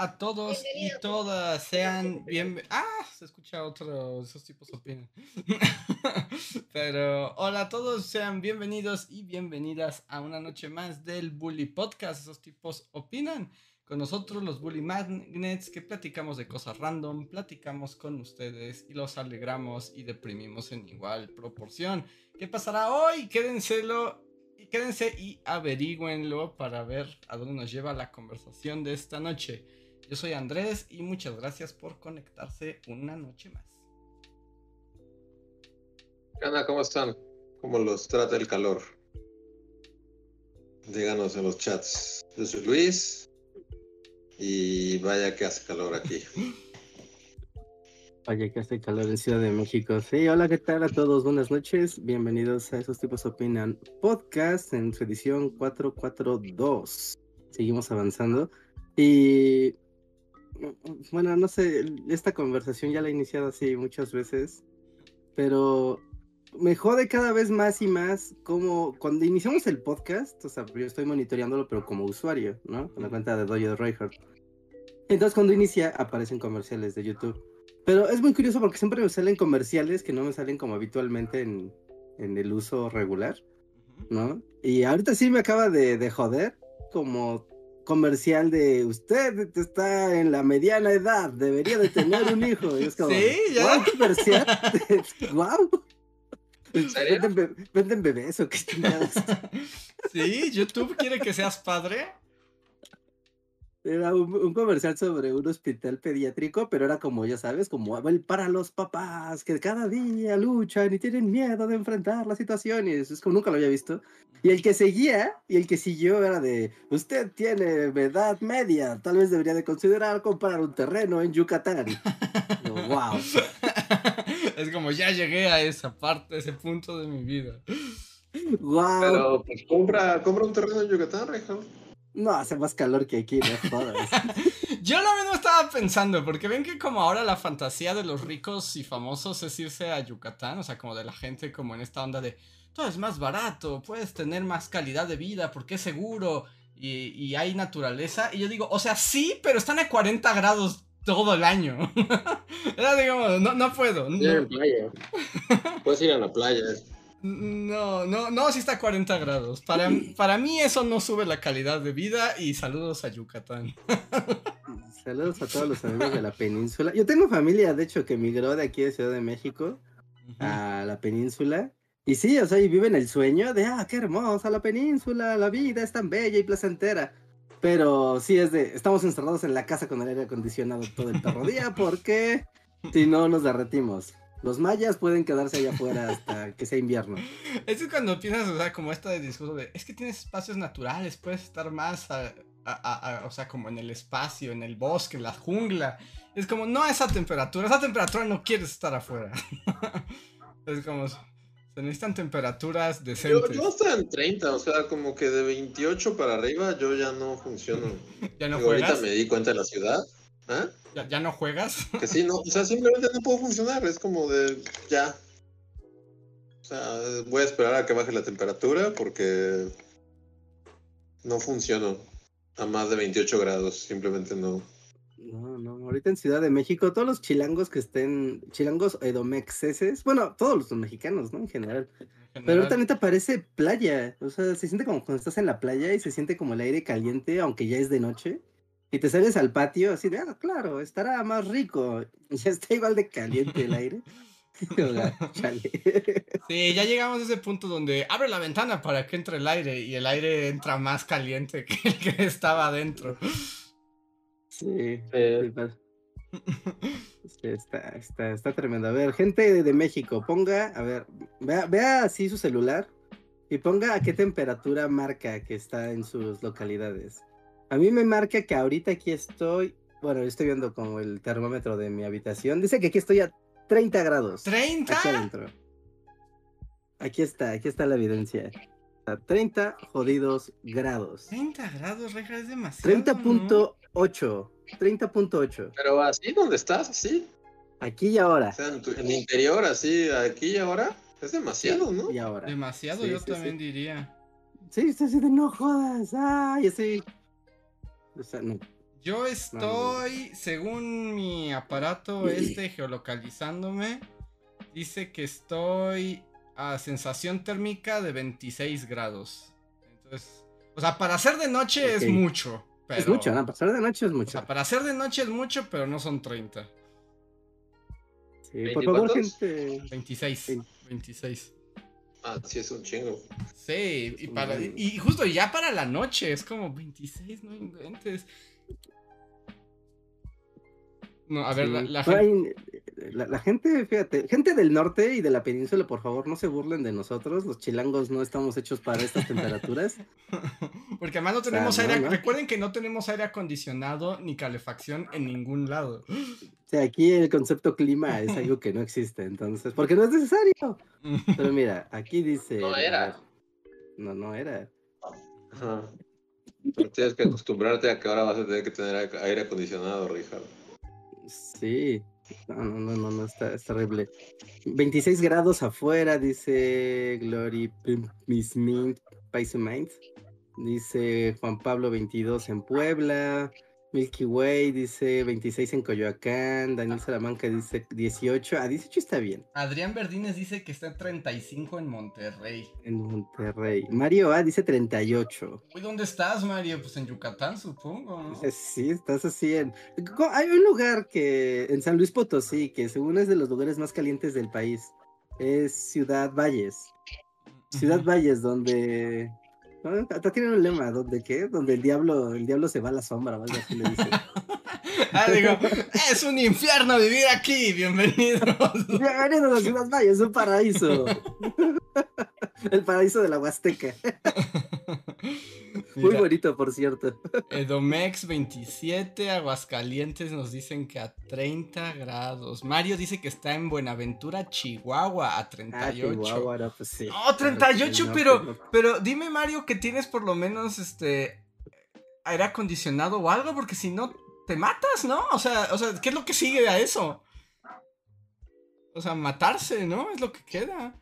A todos y todas. Sean bienvenidos. Ah, se escucha otro. Esos tipos opinan. Pero hola a todos, sean bienvenidos y bienvenidas a una noche más del Bully Podcast. Esos tipos opinan. Con nosotros, los Bully Magnets, que platicamos de cosas random, platicamos con ustedes y los alegramos y deprimimos en igual proporción. ¿Qué pasará hoy? Quédenselo quédense y averigüenlo para ver a dónde nos lleva la conversación de esta noche. Yo soy Andrés y muchas gracias por conectarse una noche más. Ana, ¿cómo están? ¿Cómo los trata el calor? Díganos en los chats. Yo soy Luis y vaya que hace calor aquí. Vaya que hace calor en Ciudad de México. Sí, hola, ¿qué tal a todos? Buenas noches. Bienvenidos a Esos Tipos Opinan Podcast en su edición 442. Seguimos avanzando. Y bueno, no sé, esta conversación ya la he iniciado así muchas veces, pero me jode cada vez más y más como cuando iniciamos el podcast, o sea, yo estoy monitoreándolo, pero como usuario, ¿no? Con la cuenta de Dojo Reinhardt. Entonces, cuando inicia, aparecen comerciales de YouTube. Pero es muy curioso porque siempre me salen comerciales que no me salen como habitualmente en, el uso regular, ¿no? Y ahorita sí me acaba de, joder como comercial de usted está en la mediana edad, debería de tener un hijo. Y es como, sí, ya. comercial. wow. ¿Venden, bebés o qué Sí, YouTube quiere que seas padre. Era un, comercial sobre un hospital pediátrico, pero era como, ya sabes, como para los papás que cada día luchan y tienen miedo de enfrentar las situaciones. Es como nunca lo había visto. Y el que seguía y el que siguió era de, usted tiene edad media, tal vez debería de considerar comprar un terreno en Yucatán. wow. Es como, ya llegué a esa parte, a ese punto de mi vida. Wow. Pero pues compra, compra un terreno en Yucatán, Rejón. No, hace más calor que aquí, no jodas. Yo lo mismo estaba pensando, porque ven que como ahora la fantasía de los ricos y famosos es irse a Yucatán, o sea, como de la gente como en esta onda de todo es más barato, puedes tener más calidad de vida porque es seguro y, hay naturaleza. Y yo digo, o sea, sí, pero están a 40 grados todo el año. Era, digamos, no, no puedo. No. Puedes ir a la playa. No, no, no, sí está a 40 grados. Para, para mí eso no sube la calidad de vida y saludos a Yucatán. Saludos a todos los amigos de la península. Yo tengo familia, de hecho, que emigró de aquí de Ciudad de México a la península. Y sí, o sea, y viven el sueño de, ah, qué hermosa la península, la vida es tan bella y placentera. Pero sí es de, estamos encerrados en la casa con el aire acondicionado todo el perro día porque si no nos derretimos. Los mayas pueden quedarse allá afuera hasta que sea invierno. Eso es cuando piensas, o sea, como esta de discurso de, es que tienes espacios naturales, puedes estar más, o sea, como en el espacio, en el bosque, en la jungla. Es como, no a esa temperatura, esa temperatura no quieres estar afuera. es como, se necesitan temperaturas decentes. Yo, yo hasta en 30, o sea, como que de 28 para arriba yo ya no funciono. ¿Ya no Ahorita me di cuenta en la ciudad. ¿Ah? ¿Ya, no juegas? Que sí, no, o sea, simplemente no puedo funcionar, es como de ya. O sea, voy a esperar a que baje la temperatura porque no funciono a más de 28 grados, simplemente no. No, no, ahorita en Ciudad de México, todos los chilangos que estén, chilangos edomexeses, bueno, todos los mexicanos, ¿no? En general. Pero ahorita neta parece playa, o sea, se siente como cuando estás en la playa y se siente como el aire caliente, aunque ya es de noche y te sales al patio así de, ah, claro, estará más rico. Ya está igual de caliente el aire. sí, ya llegamos a ese punto donde abre la ventana para que entre el aire y el aire entra más caliente que el que estaba adentro. Sí, está, está, está, tremendo. A ver, gente de México, ponga, a ver, vea, vea así su celular y ponga a qué temperatura marca que está en sus localidades. A mí me marca que ahorita aquí estoy, bueno, estoy viendo como el termómetro de mi habitación. Dice que aquí estoy a 30 grados. ¿30? Aquí adentro. Aquí está, aquí está la evidencia. a 30 jodidos grados. 30 grados, reja, es demasiado. 30.8. 30.8. Pero así, ¿dónde estás? Así. Aquí y ahora. O sea, en, tu- en el interior, así, aquí y ahora. Es demasiado, ¿no? Y ahora. Demasiado, Sí, yo sí, también sí. diría. Sí, así de no jodas. Ay, así. O sea, no. Yo estoy, según mi aparato este geolocalizándome, dice que estoy a sensación térmica de 26 grados. Entonces, o sea, para hacer de noche Ok. es mucho. Pero, Es mucho, ¿no? Pasar de noche es O mucho. sea, para hacer de noche es mucho, pero no son 30. Sí, por favor, gente. 26. Sí. 26. Ah, sí, es un chingo. Sí, y, para, Mm. y justo ya para la noche es como 26, no inventes. No, a ver, Sí. la, gente... la- la gente, fíjate, gente del norte y de la península, por favor, no se burlen de nosotros. Los chilangos no estamos hechos para estas temperaturas. Porque además no tenemos aire. no. Recuerden que no tenemos aire acondicionado ni calefacción en ningún lado. O sea, aquí el concepto clima es algo que no existe, entonces, porque no es necesario. Pero mira, aquí dice. No era. No, no era. Ajá. Pero tienes que acostumbrarte a que ahora vas a tener que tener aire acondicionado, Richard. Sí. No, no, no, no, está, es terrible. 26 grados afuera, dice Glory Miss Mint, Paise Mind. Dice Juan Pablo 22 en Puebla. Milky Way dice 26 en Coyoacán. Daniel Salamanca dice 18. Ah, 18 está bien. Adrián Verdines dice que está en 35 en Monterrey. En Monterrey. Mario A dice 38. Uy, ¿dónde estás, Mario? Pues en Yucatán, supongo. ¿no? Sí, estás así en... Hay un lugar que en San Luis Potosí, que según es de los lugares más calientes del país, es Ciudad Valles. Ciudad. Valles, donde... ¿no? Hasta tienen un lema, ¿donde qué? Donde el diablo, el diablo se va a la sombra algo así le dice. Ah, digo, es un infierno vivir aquí, bienvenidos. Bienvenidos a Ciudad Valles, un paraíso. el paraíso de la Huasteca. Muy bonito, por cierto. Edomex 27, Aguascalientes nos dicen que a 30 grados. Mario dice que está en Buenaventura, Chihuahua, a Ah, 38. Chihuahua, no, pues sí. No, 38, No, pero, no. pero dime, Mario, que tienes por lo menos este aire acondicionado o algo, porque si no te matas, ¿no? O sea, o sea, ¿qué es lo que sigue a eso? O sea, matarse, ¿no? Es lo que queda.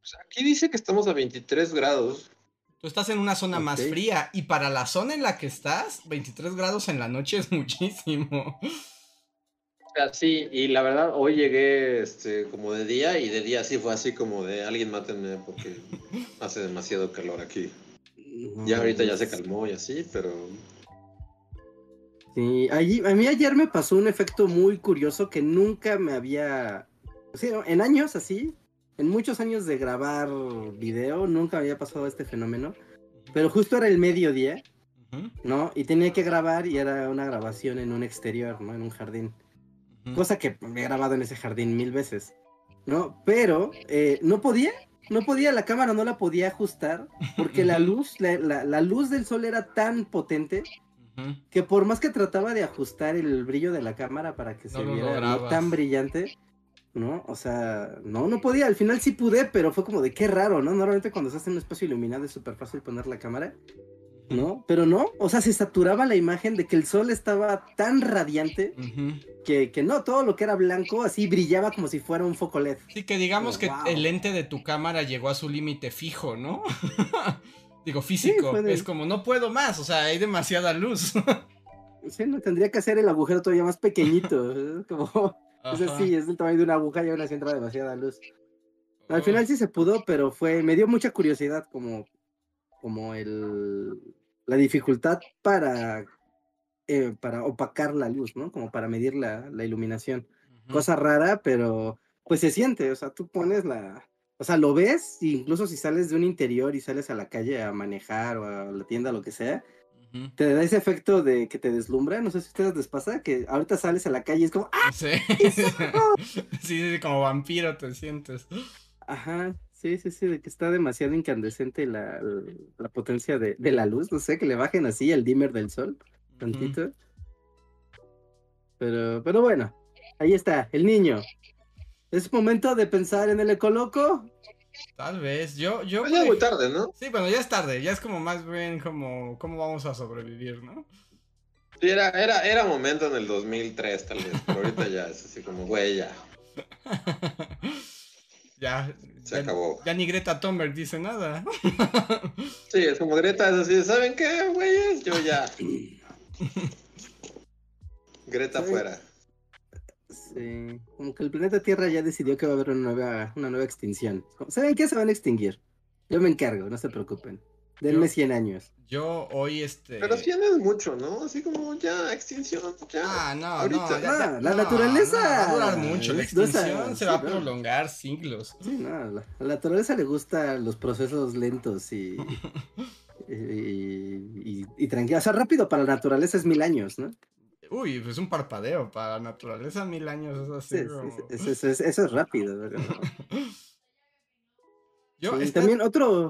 Pues aquí dice que estamos a 23 grados. Tú estás en una zona más fría y para la zona en la que estás, 23 grados en la noche es muchísimo. O sea, sí, y la verdad, hoy llegué este, como de día y de día sí fue así como de alguien mátenme porque hace demasiado calor aquí. Ya ahorita ya se calmó y así, pero Sí, allí, a mí ayer me pasó un efecto muy curioso que nunca me había... Sí, ¿no? en años así, en muchos años de grabar video, nunca había pasado este fenómeno. Pero justo era el mediodía, ¿no? Y tenía que grabar y era una grabación en un exterior, ¿no? En un jardín. Cosa que me he grabado en ese jardín mil veces, ¿no? Pero eh, no podía, no podía, la cámara no la podía ajustar porque la luz, la, la- la luz del sol era tan potente que por más que trataba de ajustar el brillo de la cámara para que No se viera no tan brillante, ¿no? O sea, no, no podía. Al final sí pude, pero fue como de qué raro, ¿no? Normalmente cuando estás en un espacio iluminado es súper fácil poner la cámara, ¿no? Pero no, o sea, se saturaba la imagen de que el sol estaba tan radiante que, que no, todo lo que era blanco así brillaba como si fuera un foco LED. Sí, que digamos que wow. el lente de tu cámara llegó a su límite fijo, ¿no? Digo, físico. Es como, no puedo más, o sea, hay demasiada luz. Sí, no, tendría que hacer el agujero todavía más pequeñito. Como, Ajá. sí, es del tamaño de una aguja y aún así entra demasiada luz. Al Oh. final sí se pudo, pero fue, me dio mucha curiosidad como, como el, la dificultad para, eh, para opacar la luz, ¿no? Como para medir la, la iluminación. Ujú. Cosa rara, pero pues se siente, o sea, tú pones la, o sea, lo ves, incluso si sales de un interior y sales a la calle a manejar o a la tienda, lo que sea, Te da ese efecto de que te deslumbra, no sé si a ustedes les pasa, que ahorita sales a la calle y es como, ¡ah! Sí. sí, sí, como vampiro te sientes. Ajá, sí, sí, sí, de que está demasiado incandescente la, la potencia de, de la luz, no sé, que le bajen así el dimmer del sol, tantito. Pero, pero bueno, ahí está, el niño. Es momento de pensar en el ecoloco. Tal vez. Yo, yo. Pues ya es muy tarde, ¿no? Sí, bueno, ya es tarde. Ya es como más bien como cómo vamos a sobrevivir, ¿no? Sí, era, era, era momento en el 2003 tal vez, pero ahorita ya es así como, güey, ya. ya. Se ya- acabó. Ya ni Greta Thunberg dice nada. Sí, es como Greta, es así, ¿saben qué, güeyes? Yo ya. Greta Sí. fuera. Sí, como que el planeta Tierra ya decidió que va a haber una nueva, una nueva extinción. ¿Saben qué? Se van a extinguir. Yo me encargo, no se preocupen. Denme Yo- 100 años. Yo hoy este. Pero 100 es mucho, ¿no? Así como ya, extinción, ya. Ah, no, Ahorita. no, ya- ya- No, la no, naturaleza no, va a durar mucho. La es- no extinción se va a sí, no. prolongar siglos. Sí, no, a la, a la naturaleza le gustan los procesos lentos y, y, y, y tranquilos. O sea, rápido para la naturaleza es mil años, ¿no? Uy, pues un parpadeo para la naturaleza, mil años es así. Sí, sí, como- sí, eso, eso es, eso es rápido. ¿verdad? Yo, También otro...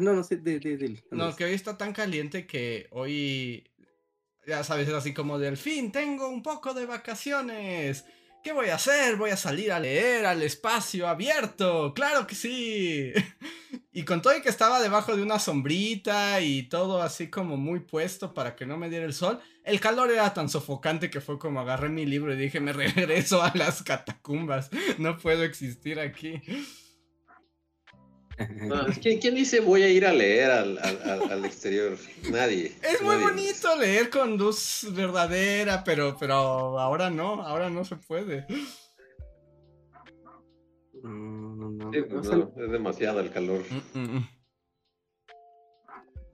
No, no sé, de, de, de- No, que hoy está tan caliente que hoy, ya sabes, es así como del fin, tengo un poco de vacaciones. ¿Qué voy a hacer? Voy a salir a leer al espacio abierto. Claro que sí. Y con todo y que estaba debajo de una sombrita y todo así como muy puesto para que no me diera el sol, el calor era tan sofocante que fue como agarré mi libro y dije, me regreso a las catacumbas. No puedo existir aquí. No, que, ¿Quién dice voy a ir a leer al, al, al- exterior? Nadie. Es muy Nadie. bonito leer con luz verdadera, pero, pero ahora no, ahora no se puede. No, no, no. Sí, O sea, no, es demasiado el calor.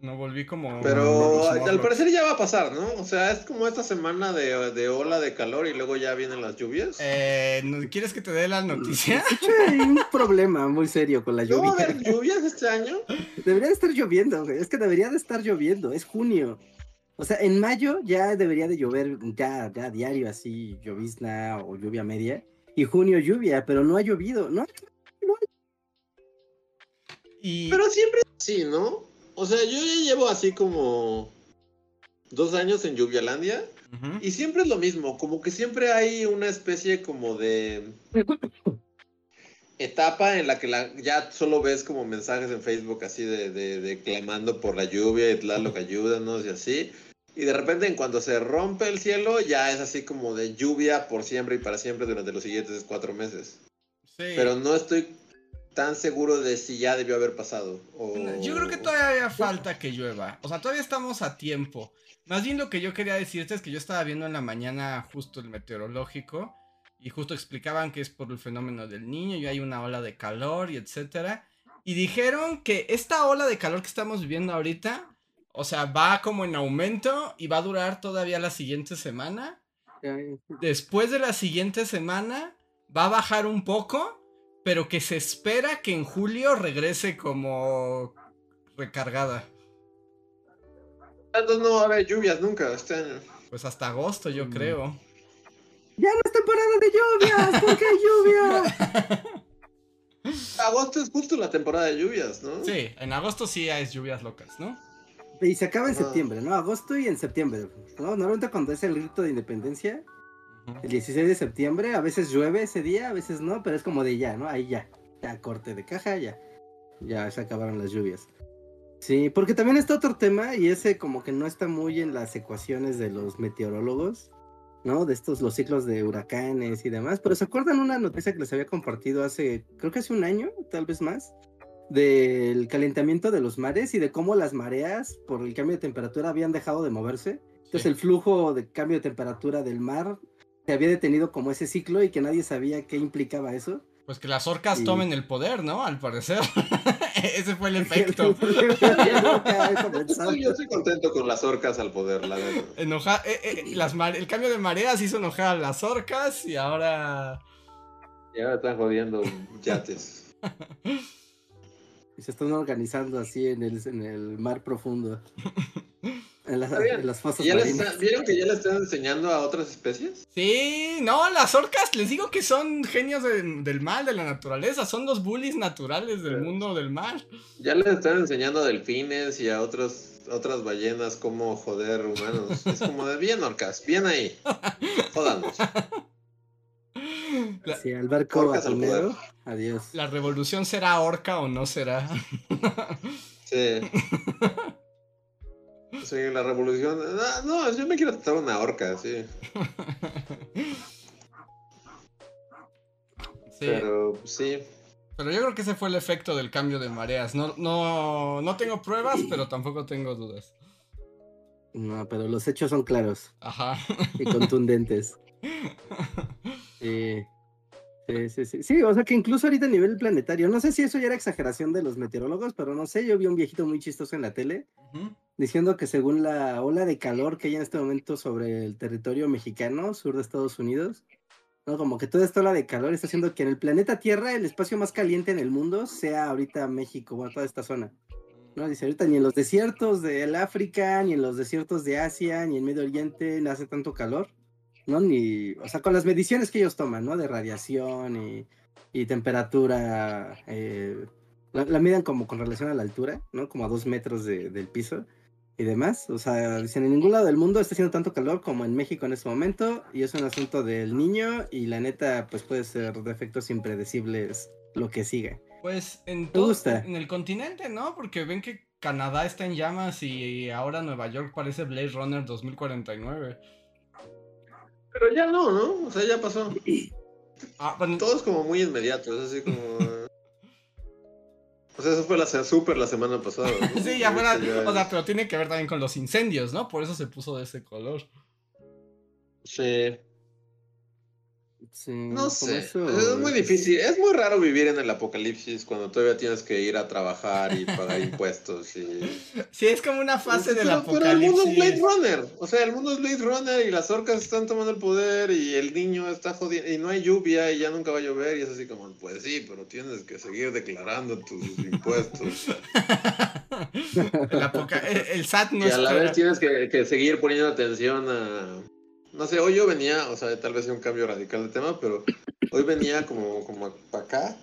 No volví como. Pero al parecer ya va a pasar, ¿no? O sea, es como esta semana de, de ola de calor y luego ya vienen las lluvias. Eh, ¿no- ¿Quieres que te dé la noticia? hay un problema muy serio con la ¿No va a lluvia. haber lluvias este año? Debería de estar lloviendo, güey. Es que debería de estar lloviendo. Es junio. O sea, en mayo ya debería de llover ya, ya diario así, llovizna o lluvia media. Y junio lluvia, pero no ha llovido. No, Y. Pero siempre es así, ¿no? O sea, yo ya llevo así como dos años en Lluvialandia Ujú. y siempre es lo mismo, como que siempre hay una especie como de etapa en la que la, ya solo ves como mensajes en Facebook así de, de, de clamando por la lluvia y Tlaloc ayúdanos y así. Y de repente en cuando se rompe el cielo ya es así como de lluvia por siempre y para siempre durante los siguientes cuatro meses. Sí. Pero no estoy tan seguro de si ya debió haber pasado. o- Yo creo que todavía falta que llueva. O sea, todavía estamos a tiempo. Más bien lo que yo quería decirte es que yo estaba viendo en la mañana justo el meteorológico y justo explicaban que es por el fenómeno del niño y hay una ola de calor y etcétera. Y dijeron que esta ola de calor que estamos viviendo ahorita, o sea, va como en aumento y va a durar todavía la siguiente semana. Después de la siguiente semana va a bajar un poco, pero que se espera que en julio regrese como recargada. Entonces no va a haber lluvias nunca este año. Pues hasta agosto, yo Mm. creo. ya no es temporada de lluvias. ¿Por qué hay lluvia? Agosto es justo la temporada de lluvias, ¿no? Sí, en agosto sí hay lluvias locas, ¿no? Y se acaba en Ah. septiembre, ¿no? Agosto y en septiembre. ¿no? Normalmente cuando es el grito de independencia, el 16 de septiembre, a veces llueve ese día, a veces no, pero es como de ya, ¿no? Ahí ya. Ya corte de caja, ya. Ya se acabaron las lluvias. Sí, porque también está otro tema y ese como que no está muy en las ecuaciones de los meteorólogos, ¿no? De estos, los ciclos de huracanes y demás. Pero ¿se acuerdan una noticia que les había compartido hace, creo que hace un año, tal vez más? Del calentamiento de los mares y de cómo las mareas por el cambio de temperatura habían dejado de moverse. Entonces Sí. el flujo de cambio de temperatura del mar se había detenido como ese ciclo y que nadie sabía qué implicaba eso. Pues que las orcas tomen el poder, ¿no? Al parecer. Ese fue el efecto. Yo, yo estoy contento con las orcas al poder, la verdad. Enoja eh, eh, las mare- el cambio de mareas hizo enojar a las orcas y ahora... Y ahora están jodiendo yates. Y se están organizando así en el, en el mar profundo. En, las- en las fosas ¿Y ya les marinas. está- ¿Vieron que ya le están enseñando a otras especies? Sí, no, las orcas, les digo que son genios de- del mal, de la naturaleza, son los bullies naturales del Pero- mundo del mar. Ya les están enseñando a delfines y a otros, otras ballenas cómo joder humanos. Es como de bien orcas, bien ahí. Jódanos. La- Sí, al barco Orcas al. Adiós. ¿La revolución será orca o no será? Sí. Sí, la revolución. No, no, yo me quiero tratar una orca, sí. Sí, pero... Pero sí. yo creo que ese fue el efecto del cambio de mareas. No, no, no tengo pruebas, pero tampoco tengo dudas. No, pero los hechos son claros Ajá. y contundentes. Sí. Sí, sí, sí. Sí, o sea que incluso ahorita a nivel planetario, no sé si eso ya era exageración de los meteorólogos, pero no sé, yo vi un viejito muy chistoso en la tele diciendo que según la ola de calor que hay en este momento sobre el territorio mexicano, sur de Estados Unidos, no, como que toda esta ola de calor está haciendo que en el planeta Tierra el espacio más caliente en el mundo sea ahorita México, bueno, toda esta zona. No, dice ahorita ni en los desiertos del África, ni en los desiertos de Asia, ni en Medio Oriente no hace tanto calor, ¿no? Ni, o sea, con las mediciones que ellos toman, ¿no? De radiación y, y temperatura, eh, la, la miden como con relación a la altura, ¿no? Como a dos metros de- del piso y demás. O sea, dicen, en ningún lado del mundo está haciendo tanto calor como en México en este momento y es un asunto del niño y la neta, pues puede ser de efectos impredecibles lo que siga. Pues en todo gusta? en el continente, ¿no? Porque ven que Canadá está en llamas y ahora Nueva York parece Blade Runner 2049. Pero ya no, ¿no? O sea, ya pasó. Ah, Todo es como muy inmediato, es así como. O sea, eso fue la súper la semana pasada. ¿no? sí, ya fuera, ya o sea, pero tiene que ver también con los incendios, ¿no? Por eso se puso de ese color. Sí. Sí, No sé. eso, Es muy difícil. Es muy raro vivir en el apocalipsis cuando todavía tienes que ir a trabajar y pagar impuestos. Y... Sí, es como una fase del pero, pero el mundo es Blade apocalipsis. Runner. O sea, el mundo es Blade Runner y las orcas están tomando el poder y el niño está jodiendo. Y no hay lluvia y ya nunca va a llover. Y es así como, pues sí, pero tienes que seguir declarando tus impuestos. el, apoca- el- el SAT no y a la vez tienes que, que seguir poniendo atención a... No sé, hoy yo venía, o sea, tal vez sea un cambio radical de tema, pero hoy venía como, como para acá.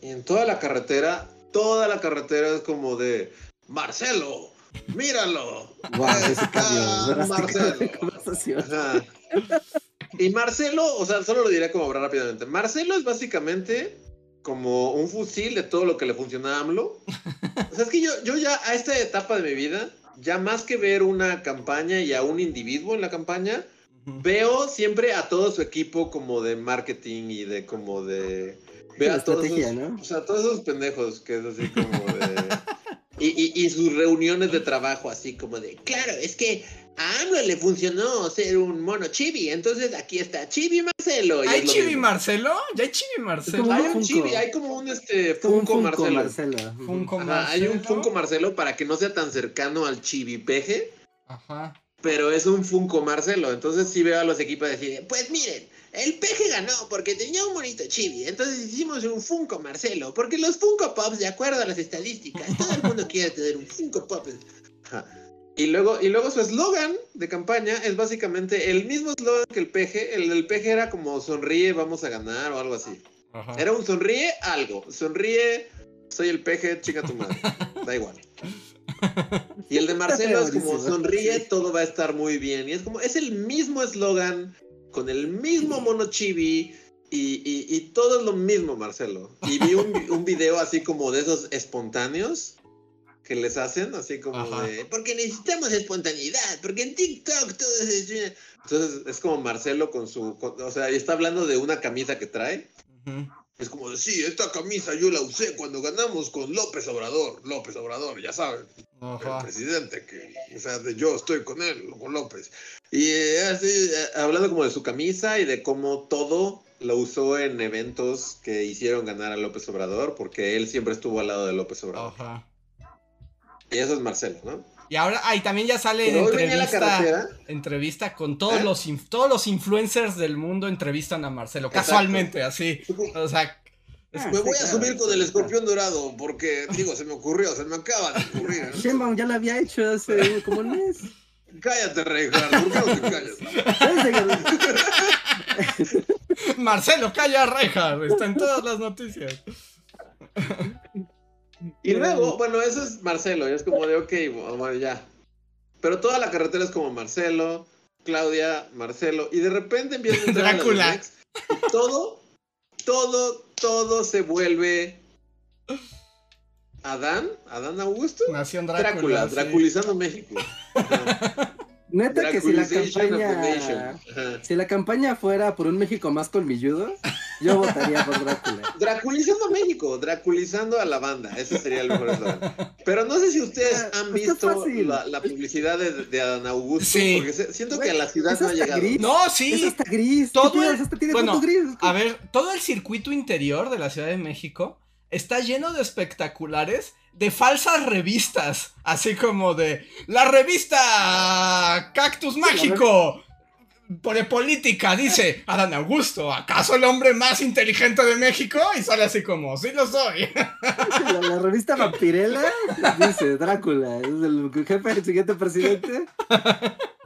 Y en toda la carretera, toda la carretera es como de... Marcelo, míralo. Guau, ese cambio drástico de Marcelo. conversación. Y Marcelo, o sea, solo lo diré como hablar rápidamente. Marcelo es básicamente como un fusil de todo lo que le funciona a AMLO. O sea, es que yo, yo ya a esta etapa de mi vida, ya más que ver una campaña y a un individuo en la campaña. Veo siempre a todo su equipo como de marketing y de como de... Veo a todos estrategia, esos, ¿no? o sea, todos esos pendejos que es así como de... Y, y, y sus reuniones de trabajo así como de, claro, es que a AMLO le funcionó ser un mono chibi, entonces aquí está Chibi Marcelo. y ¿Hay Chibi mismo. Marcelo? ¿Ya hay Chibi Marcelo? Hay un Funko. chibi, hay como un este un Funko, Marcelo. Marcelo. Funko Ajá, hay un Marcelo. Funko Marcelo para que no sea tan cercano al chibi peje, Ajá. Pero es un Funko Marcelo. Entonces sí veo a los equipos decir, pues miren, el peje ganó porque tenía un bonito chibi. Entonces hicimos un Funko Marcelo, porque los Funko Pops, de acuerdo a las estadísticas, todo el mundo quiere tener un Funko Pop. Y luego, y luego su eslogan de campaña es básicamente el mismo eslogan que el peje. El del peje era como sonríe, vamos a ganar o algo así. Ajá. Era un sonríe algo. Sonríe, soy el peje, chica tu madre. Da igual. Y el de Marcelo es como sonríe, todo va a estar muy bien. Y es como, es el mismo eslogan, con el mismo mono chibi. Y, y, y todo es lo mismo, Marcelo. Y vi un, un video así como de esos espontáneos que les hacen, así como Ajá. de, porque necesitamos espontaneidad, porque en TikTok todo es... Entonces es como Marcelo con su, con- o sea, y está hablando de una camisa que trae. Ujú. Es como de, sí, esta camisa yo la usé cuando ganamos con López Obrador. López Obrador, ya saben, el presidente que, o sea, de yo estoy con él, con López. Y eh, así, eh, hablando como de su camisa y de cómo todo lo usó en eventos que hicieron ganar a López Obrador, porque él siempre estuvo al lado de López Obrador. Ajá. Y eso es Marcelo, ¿no? Y ahora, ahí también ya sale en entrevista, entrevista con todos ¿Eh? los inf- todos los influencers del mundo entrevistan a Marcelo, Exacto. casualmente, así. O sea, Ah, Me voy a subir con el escorpión dorado, porque, digo, se me ocurrió, se me acaba de ocurrir. claro. Sheinbaum ya lo había hecho hace como un mes. Cállate, Reinhardt, ¿por qué no te callas? Marcelo calla reja, está en todas las noticias. Y luego, bueno, eso es Marcelo, y es como de, ok, bueno, ya. Pero toda la carretera es como Marcelo, Claudia, Marcelo, y de repente empieza a entrar a Drácula. Y todo, todo, todo se vuelve Adán, Adán Augusto, Nación Drácula, Drácula. sí. Draculizando México. Ajá. Neta que si la campaña. Si la campaña fuera por un México más colmilludo, yo votaría por Drácula. Draculizando México, Draculizando a la banda, ese sería el mejor eslogan. Pero no sé si ustedes Está- han está visto la, la publicidad de, de Adán Augusto, Sí. porque se- siento Güey, que a la ciudad es no ha llegado. gris. No, Es sí. hasta gris. Todo tiene bueno, gris. A ver, todo el circuito interior de la Ciudad de México está lleno de espectaculares de falsas revistas, así como de la revista Cactus Mágico. Por política, dice Adán Augusto, ¿acaso el hombre más inteligente de México? Y sale así como, sí lo soy. La, la revista Vampirella dice Drácula, es el jefe del siguiente presidente.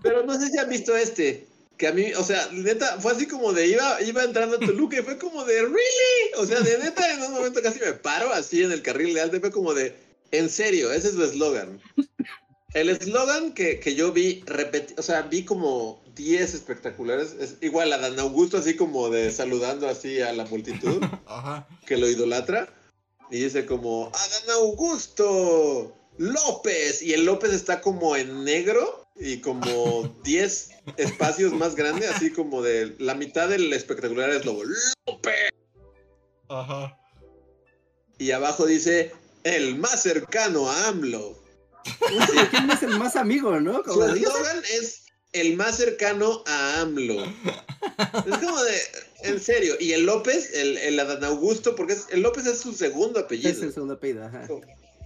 Pero no sé si han visto este. Que a mí, o sea, neta, fue así como de iba, iba entrando a Toluca y fue como de ¿really? O sea, de neta, en un momento casi me paro así en el carril de alto y fue como de en serio, ese es su eslogan. El eslogan que, que yo vi repeti- o sea, vi como 10 espectaculares, es igual a Dan Augusto así como de saludando así a la multitud Ajá. que lo idolatra y dice como Adán Augusto López y el López está como en negro y como 10 espacios más grandes, así como de la mitad del espectacular es lobo López Ajá. y abajo dice el más cercano a AMLO. ¿Quién es el más amigo, no? Su Como de- eslogan es el más cercano a AMLO. Es como de, en serio, y el López, el, el Adán Augusto, porque es- el López es su segundo apellido. es el segundo apellido, ajá.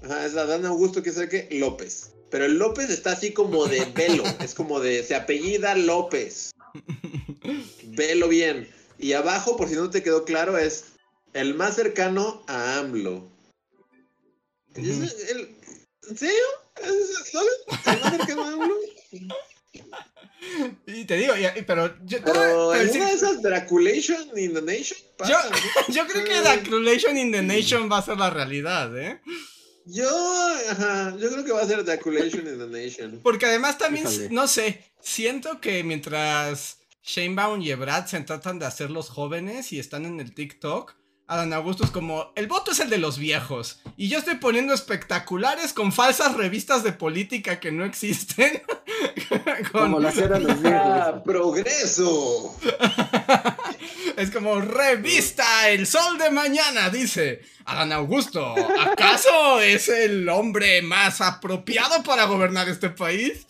Ajá, es Adán Augusto, que sabe qué, López. Pero el López está así como de velo, es como de, se apellida López. Velo bien. Y abajo, por si no te quedó claro, es el más cercano a AMLO. ¿Y ese- Ujú. el- ¿En serio? ¿Ese es el eslogan? ¿El más cercano a AMLO? Y te digo, y- pero yo, Pero pero sí- una de esas Draculation in the Nation yo, yo creo que Draculation in the Nation va a ser la realidad, ¿eh? Yo, ajá, yo creo que va a ser Draculation in the Nation. Porque además también, Híjole. no sé, siento que mientras Shanebaum y Ebrad se tratan de hacer los jóvenes y están en el TikTok, Adán Augusto es como, el voto es el de los viejos. Y yo estoy poniendo espectaculares con falsas revistas de política que no existen. Con- Como las eran los viejos. ¡Ah, progreso! Es como revista El Sol de Mañana, dice Adán Augusto. ¿Acaso es el hombre más apropiado para gobernar este país?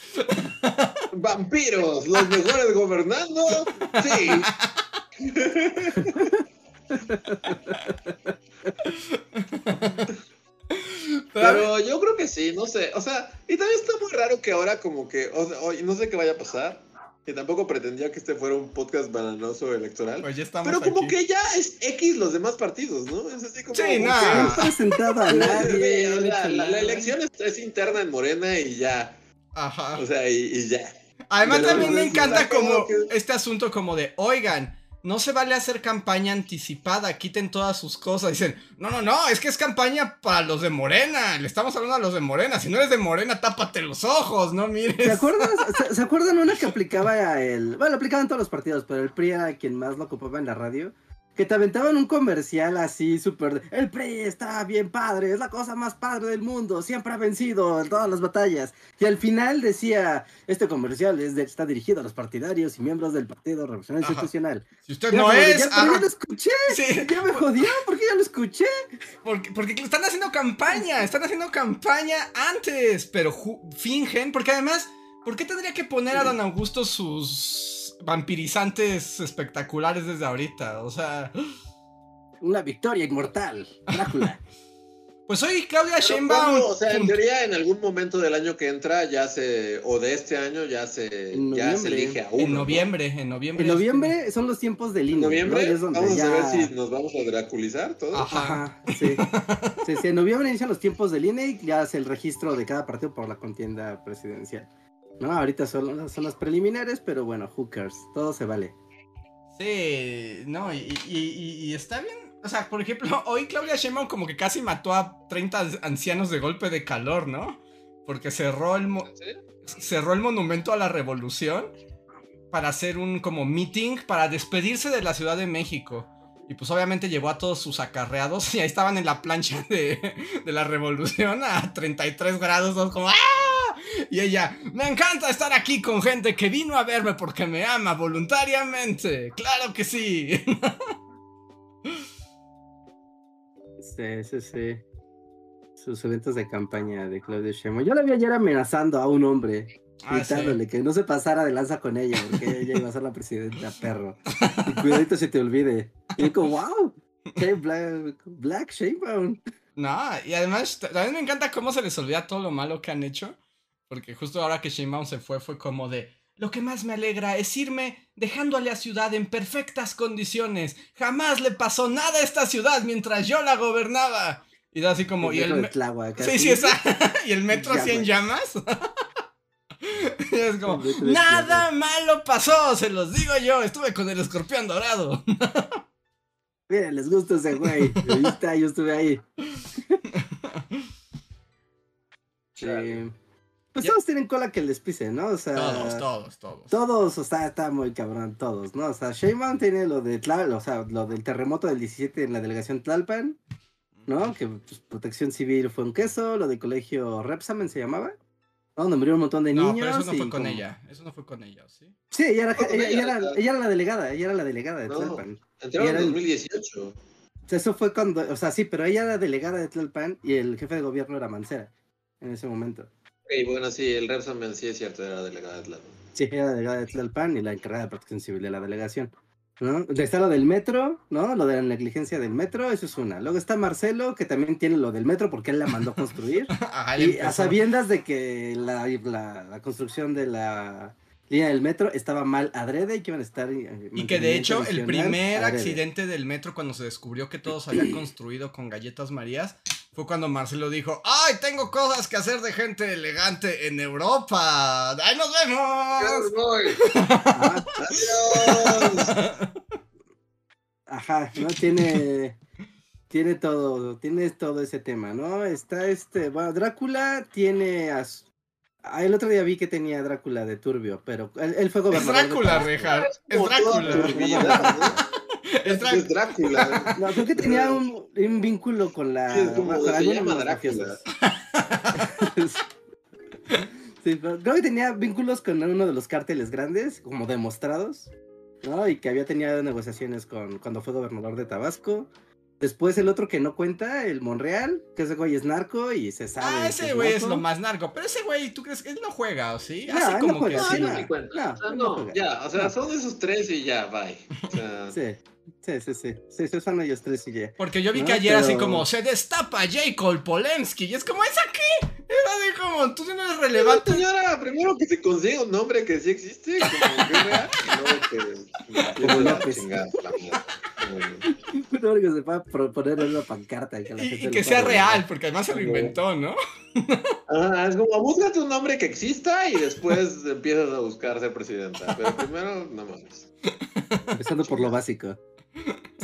Vampiros, los mejores gobernando. Sí. Pero yo creo que sí, no sé. O sea, y también está muy raro que ahora como que, o sea, oye, no sé qué vaya a pasar. Y tampoco pretendía que este fuera un podcast bananoso electoral. Pues ya estamos Pero como aquí. que ya es X los demás partidos, ¿no? Es así como... Sí, nada. No a nadie. o sea, la, elección es, es interna en Morena y ya. Ajá. O sea, y, y ya. Además pero también me pues, encanta como como que- este asunto como de, oigan, no se vale hacer campaña anticipada, quiten todas sus cosas. Dicen, no, no, no, es que es campaña para los de Morena, le estamos hablando a los de Morena. Si no eres de Morena, tápate los ojos, no mires. ¿Se acuerdan, se, se acuerdan una que aplicaba a el... Bueno, aplicaba en todos los partidos, pero el PRI era quien más lo ocupaba en la radio. Que te aventaban un comercial así súper... El PRI está bien padre, es la cosa más padre del mundo, siempre ha vencido en todas las batallas. Y al final decía, este comercial es de- está dirigido a los partidarios y miembros del Partido Revolucionario. Institucional. Si usted no es, ya, pero ya lo escuché, sí, ya me jodió, porque ya lo escuché. porque, porque están haciendo campaña, están haciendo campaña antes, pero fingen, porque además, ¿por qué tendría que poner a Don Augusto sus vampirizantes espectaculares desde ahorita? O sea... Una victoria inmortal, Drácula. Pues hoy Claudia Pero Sheinbaum. O sea, en teoría, en algún momento del año que entra, ya se. O de este año, ya se. Ya se elige a uno. en ¿no? noviembre, en noviembre. En noviembre son los tiempos del En INE. noviembre, ¿no? Y es donde vamos ya- a ver si nos vamos a draculizar todo. Ajá. Ajá, sí. sí, sí, en noviembre inician los tiempos del INE y ya hace el registro de cada partido por la contienda presidencial. No, ahorita son, son las preliminares, pero bueno, hookers, todo se vale. Sí, no, y, y- y- y está bien. O sea, por ejemplo, hoy Claudia Sheinbaum como que casi mató a 30 ancianos de golpe de calor, ¿no? Porque cerró el, mo- cerró el monumento a la revolución para hacer un como meeting para despedirse de la Ciudad de México. Y pues obviamente llevó a todos sus acarreados y ahí estaban en la plancha de, de la revolución a 33 grados, todos como ¡ah! Y ella, me encanta estar aquí con gente que vino a verme porque me ama voluntariamente. Claro que sí. Sí, sí, sí. Sus eventos de campaña de Claudio Sheinbaum. Yo la vi ayer amenazando a un hombre, Ah, sí. que no se pasara de lanza con ella, porque ella iba a ser la presidenta, perro. Y cuidadito se te olvide. Y yo como, wow, qué Black, Black Sheinbaum. No, y además también me encanta cómo se les olvida todo lo malo que han hecho. Porque justo ahora que Sheinbaum se fue, fue como de. Lo que más me alegra es irme dejando a la ciudad en perfectas condiciones. Jamás le pasó nada a esta ciudad mientras yo la gobernaba. Y da así como. Y el, Tláhuac, Sí, sí, esa. y el metro así en llamas. y es como. Nada malo pasó, se los digo yo. Estuve con el escorpión dorado. Miren, les gusta ese güey. Ahí está, yo estuve ahí. Sí. Pues Ya- todos tienen cola que les pise, ¿no? O sea, Todos, todos, todos. Todos, o sea, está muy cabrón, todos, ¿no? O sea, Sheinbaum tiene lo de Tlal, o sea, lo del terremoto del 17 en la delegación Tlalpan, ¿no? Que pues, protección civil fue un queso, lo del colegio Repsamen se llamaba, ¿no? Donde murieron un montón de No, niños. pero eso no fue con como- ella. Eso no fue con ella, ¿sí? Sí, ella era, ella, ella, ella era, claro. ella era la delegada, ella era la delegada de No. Tlalpan. Entraron en el- 2018. O sea, eso fue cuando, o sea, sí, pero ella era delegada de Tlalpan y el jefe de gobierno era Mancera en ese momento. Ok, bueno, sí, el Repsamen sí es cierto, era delegada de Tlalpan. Sí, era la delegada de Tlalpan y la encargada de protección civil de la delegación. ¿no? Está lo del metro, ¿no? Lo de la negligencia del metro, eso es una. Luego está Marcelo, que también tiene lo del metro porque él la mandó construir. Y empezó. a sabiendas de que la, la, la construcción de la línea del metro estaba mal adrede y que iban a estar. eh, Y que de hecho el primer adrede. accidente del metro cuando se descubrió que todo se había construido con galletas marías fue cuando Marcelo dijo, ¡ay, tengo cosas que hacer de gente elegante en Europa! ¡Ahí nos ¡Ya vemos! voy! Ajá, ¡Adiós! ajá, ¿no? Tiene. Tiene todo, tiene todo ese tema, ¿no? Está este, bueno, Drácula tiene a su- ah, el otro día vi que tenía Drácula de Turbio, pero él, él fue Es gobernador. Drácula. Rejar. Es Drácula. Es Es Drácula. Drácula. No, creo que tenía un, un vínculo con la. Sí, es como con se llama los Drácula. mafiosos. sí, pero creo que tenía vínculos con uno de los cárteles grandes, como demostrados, ¿no? Y que había tenido negociaciones con cuando fue gobernador de Tabasco. Después el otro que no cuenta, el Monreal, que ese güey es narco y se sabe. Ah, ese güey es lo más narco. Pero ese güey, ¿tú crees que él no juega o sí? No, él no como que juega, No, sí. no cuenta. No, O sea, no ya, o sea, No. son esos tres y ya, bye. O sea, Sí, sí, sí, sí. Sí, sí, son ellos tres y ya. Porque yo vi No, que ayer así como se destapa J. Cole Polensky. Y es como, ¿esa qué? Era así como, tú no eres relevante. señora, primero que se consiga un nombre que sí existe, como que es real, y luego que Como empiece a López. chingar la. No, que se pueda proponer una pancarta. Que la Y, gente y lo que sea real, porque además se lo inventó, ¿no? Es como, búscate un nombre que exista y después empiezas a buscar ser presidenta. Pero primero, no mames. Empezando por lo básico.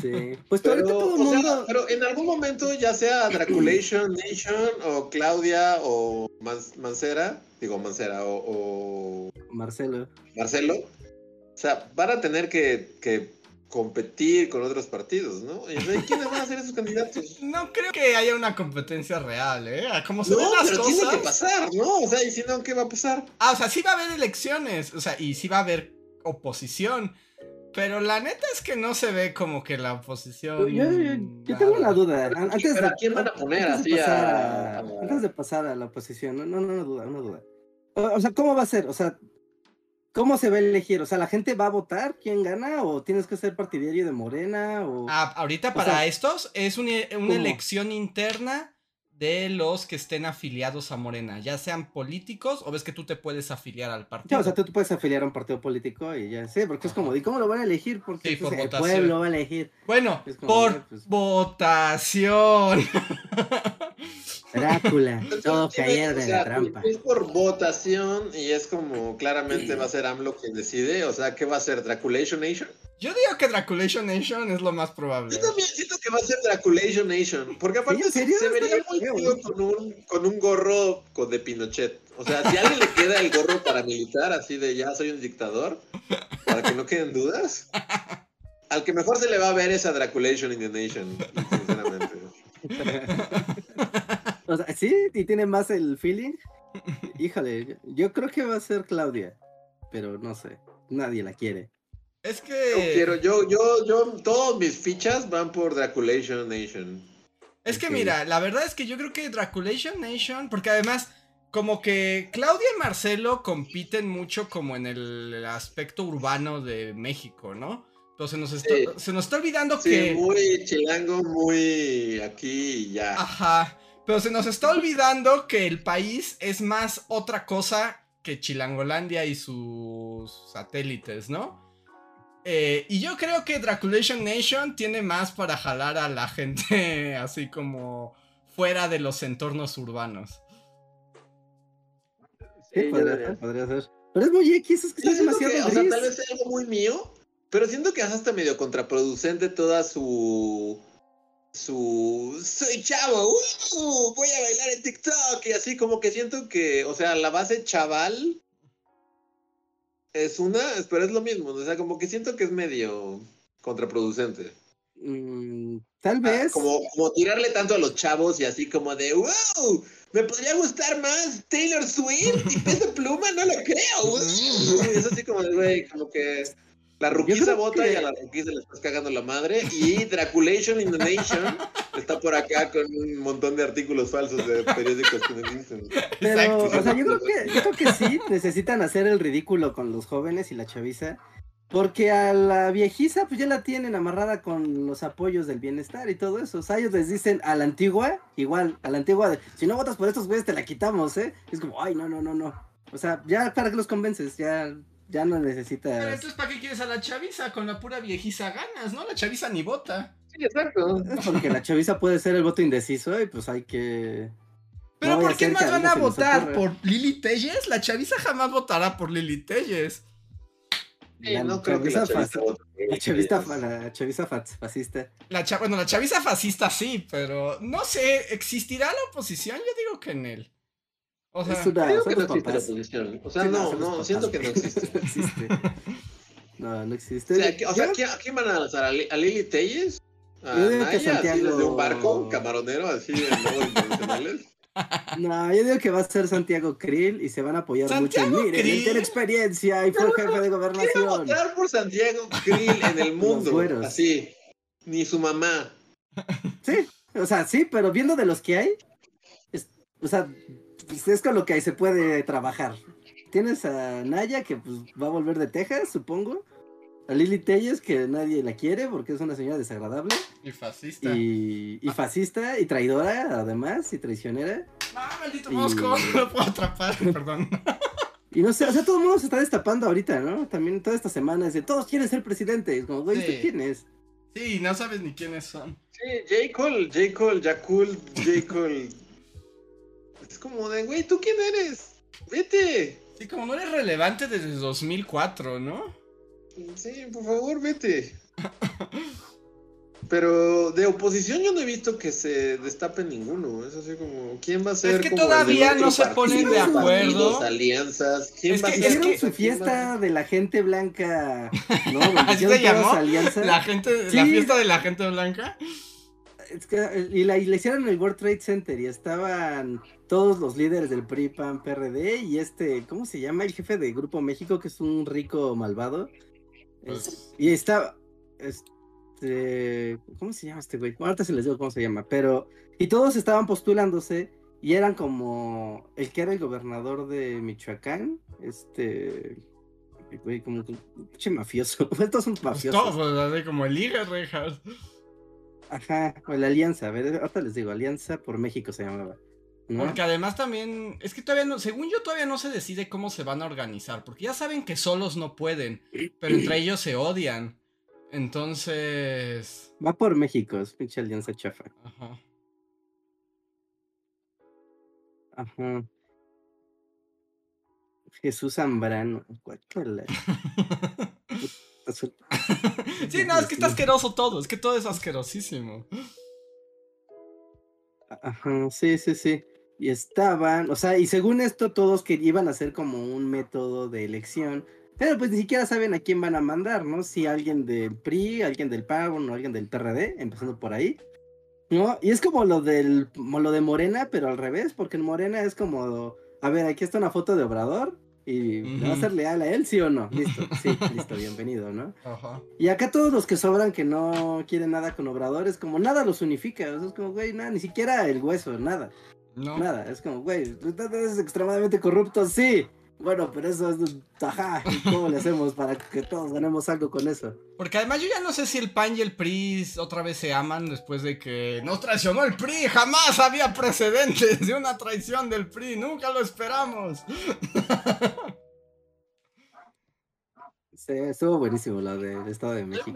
Sí. Pues Pero, todo el sea, mundo. pero en algún momento, ya sea Draculation Nation o Claudia o Man- Mancera, digo Mancera o, o Marcelo. Marcelo, o sea, van a tener que, que competir con otros partidos, ¿no? ¿Quiénes van a ser esos candidatos? No creo que haya una competencia real, ¿eh? Como se No, ven las pero cosas. tiene que pasar, ¿no? O sea, y si no, ¿qué va a pasar? Ah, o sea, sí va a haber elecciones. O sea, y sí va a haber oposición. Pero la neta es que no se ve como que la oposición. Yo, yo- yo tengo una duda. An- Antes ¿Pero de, a quién van a poner antes de así pasar a- Antes de pasar a la oposición, no, no, no, una duda, una duda. O, o sea, ¿cómo va a ser? O sea, ¿cómo se va a elegir? O sea, ¿la gente va a votar quién gana? ¿O tienes que ser partidario de Morena? O... Ah, ahorita O para sea, estos es una, una elección interna de los que estén afiliados a Morena, ya sean políticos o ves que tú te puedes afiliar al partido. o sea, tú puedes afiliar a un partido político y ya sé, porque es como, ¿y cómo lo van a elegir? Porque Sí, por entonces el pueblo va a elegir. Bueno, como, por eh, pues- votación. Drácula, todo Sí, caer o de sea, la trampa. Es por votación y es como claramente va a ser AMLO quien decide. O sea, ¿qué va a ser? ¿Draculation Nation? Yo digo que Draculation Nation es lo más probable. Yo también siento que va a ser Draculation Nation. Porque aparte ¿en serio? se vería muy feo. con un, con un gorro con de Pinochet. O sea, si a alguien le queda el gorro paramilitar, así de ya soy un dictador, para que no queden dudas. Al que mejor se le va a ver es a Draculation in the Nation, sinceramente. O sea, sí, y tiene más el feeling. Híjole, yo creo que va a ser Claudia, pero no sé, nadie la quiere. Es Yo que. quiero, yo, yo, yo, todos mis fichas van por Draculation Nation. Es que mira, la verdad es que yo creo que Draculation Nation, porque además, como que Claudia y Marcelo compiten mucho como en el aspecto urbano de México, ¿no? Se nos está, Sí. se nos está olvidando Sí, que. muy chilango, muy aquí y ya. Ajá. Pero se nos está olvidando que el país es más otra cosa que Chilangolandia y sus satélites, ¿no? Eh, y yo creo que Draculation Nation tiene más para jalar a la gente así como fuera de los entornos urbanos. Sí, Sí, podría, ser, podría ser. Pero es muy X, es que Yo está demasiado que, o sea, tal vez sea algo muy mío, pero siento que es hasta medio contraproducente toda su. Su. Soy chavo, ¡uh! voy a bailar en TikTok. Y así como que siento que, o sea, la base chaval es una, pero es lo mismo. O sea, como que siento que es medio contraproducente. Mm, tal Ah, vez. como, como tirarle tanto a los chavos y así como de, wow, me podría gustar más Taylor Swift y Peso Pluma, no lo creo. wow". Y es así como de, güey, como que la ruquiza vota que- y a la ruquiza le estás cagando la madre. Y Draculation in the Nation está por acá con un montón de artículos falsos de periódicos que no existen. Pero, Exacto. o sea, yo creo que, yo creo que sí, necesitan hacer el ridículo con los jóvenes y la chaviza. Porque a la viejiza, pues ya la tienen amarrada con los apoyos del bienestar y todo eso. O sea, ellos les dicen a la antigua, igual, a la antigua, de, si no votas por estos güeyes te la quitamos, ¿eh? Es como, ay, no, no, no, no. O sea, ya para que los convences, ya, ya no Pero necesitas. entonces, ¿para qué quieres a la chaviza? Con la pura viejiza ganas, ¿no? La chaviza ni vota. Sí, exacto. Porque la chaviza puede ser el voto indeciso y pues hay que. Pero No ¿por qué más van a votar? ¿Por Lili Telles? La chaviza jamás votará por Lili Telles. Sí, La no creo que la chaviza La chavista, ellos. la chaviza fas- fascista. La cha- bueno, la chaviza fascista sí, pero no sé, ¿existirá la oposición? Yo digo que en él. O sea, Es una- Creo que no existe la papás. oposición. O sea, Sí, no, no, papás. siento que no existe. No existe. No, no existe. O sea, ¿qué- o sea, ¿quién, a quién van a lanzar? ¿A, Li- a Lili Telles? ¿A Yo digo que Naya, así Santiago- desde un barco camaronero, así en modos internacionales? No, yo digo que va a ser Santiago Krill y se van a apoyar ¿Santiago mucho. en, Miren, él tiene experiencia y fue jefe de ¿Quién va a gobernación. votar por Santiago Krill en el mundo? Así. Ni su mamá. Sí, o sea, sí, pero viendo de los que hay, es- o sea, pues es con lo que se puede trabajar. Tienes a Naya, que pues va a volver de Texas, supongo. A Lili Telles, que nadie la quiere porque es una señora desagradable. y fascista. Y, y fascista, y traidora, además, y traicionera. Ah, maldito y- mosco, no lo puedo atrapar, perdón. Y no sé, o sea, todo el mundo se está destapando ahorita, ¿no? También toda esta semana es de todos quieren ser presidente. Es como, güey, ¿usted Sí. quién es? Sí, no sabes ni quiénes son. Sí, J. Cole, J. Cole, Yakul, J. Cole. Es como de, güey, ¿tú quién eres? Vete. Sí, como no eres relevante desde 2004, ¿no? Sí, por favor, vete. Pero de oposición yo no he visto que se destape ninguno. Es así como, ¿quién va a ser? Es que como todavía no se ponen de acuerdo. partidos, alianzas. ¿Quién Es va que- a es ser? Hicieron que- su ¿Quién va a- fiesta de la gente blanca, ¿no? ¿Así se llamó? alianzas. La gente, Sí. la fiesta de la gente blanca. Es que, y, la, y la hicieron en el World Trade Center y estaban todos los líderes del PRI, PAN, PRD y este, ¿cómo se llama? El jefe de Grupo México, que es un rico malvado. Es- Pues- y estaba, este, ¿cómo se llama este güey? Bueno, ahorita se les digo cómo se llama, pero, y todos estaban postulándose y eran como el que era el gobernador de Michoacán, este, güey, como que, pinche mafioso, estos son Pues mafiosos. todo, así como el Liga Rejas. Ajá, o la Alianza, a ver, ahorita les digo, Alianza por México se llamaba. ¿No? Porque además también, es que todavía no, según yo todavía no se decide cómo se van a organizar, porque ya saben que solos no pueden, pero entre ellos se odian. Entonces, Va por México, es pinche Alianza chafa. ajá. Ajá. Jesús Zambrano. sí, no, es que está asqueroso todo, es que todo es asquerosísimo. Ajá, sí, sí, sí. Y estaban, o sea, y según esto, todos que iban a hacer como un método de elección Pero pues ni siquiera saben a quién van a mandar, ¿no? Si alguien del PRI, alguien del PAN o alguien del PRD, empezando por ahí. ¿No? Y es como lo del como lo de Morena, pero al revés, porque en Morena es como, a ver, aquí está una foto de Obrador y ¿le va a ser leal a él, sí o no? Listo, sí, listo, bienvenido, ¿no? Ajá. Y acá todos los que sobran que no quieren nada con Obrador, es como nada los unifica, o sea, es como, güey, nada, ni siquiera el hueso, nada, No. nada, es como, güey, es extremadamente corrupto, sí. Bueno, pero eso es, ajá, ¿y ¿cómo le hacemos para que todos ganemos algo con eso? Porque además yo ya no sé si el PAN y el PRI otra vez se aman después de que nos traicionó el PRI. Jamás había precedentes de una traición del PRI. Nunca lo esperamos. Sí, estuvo buenísimo la de- del Estado de México.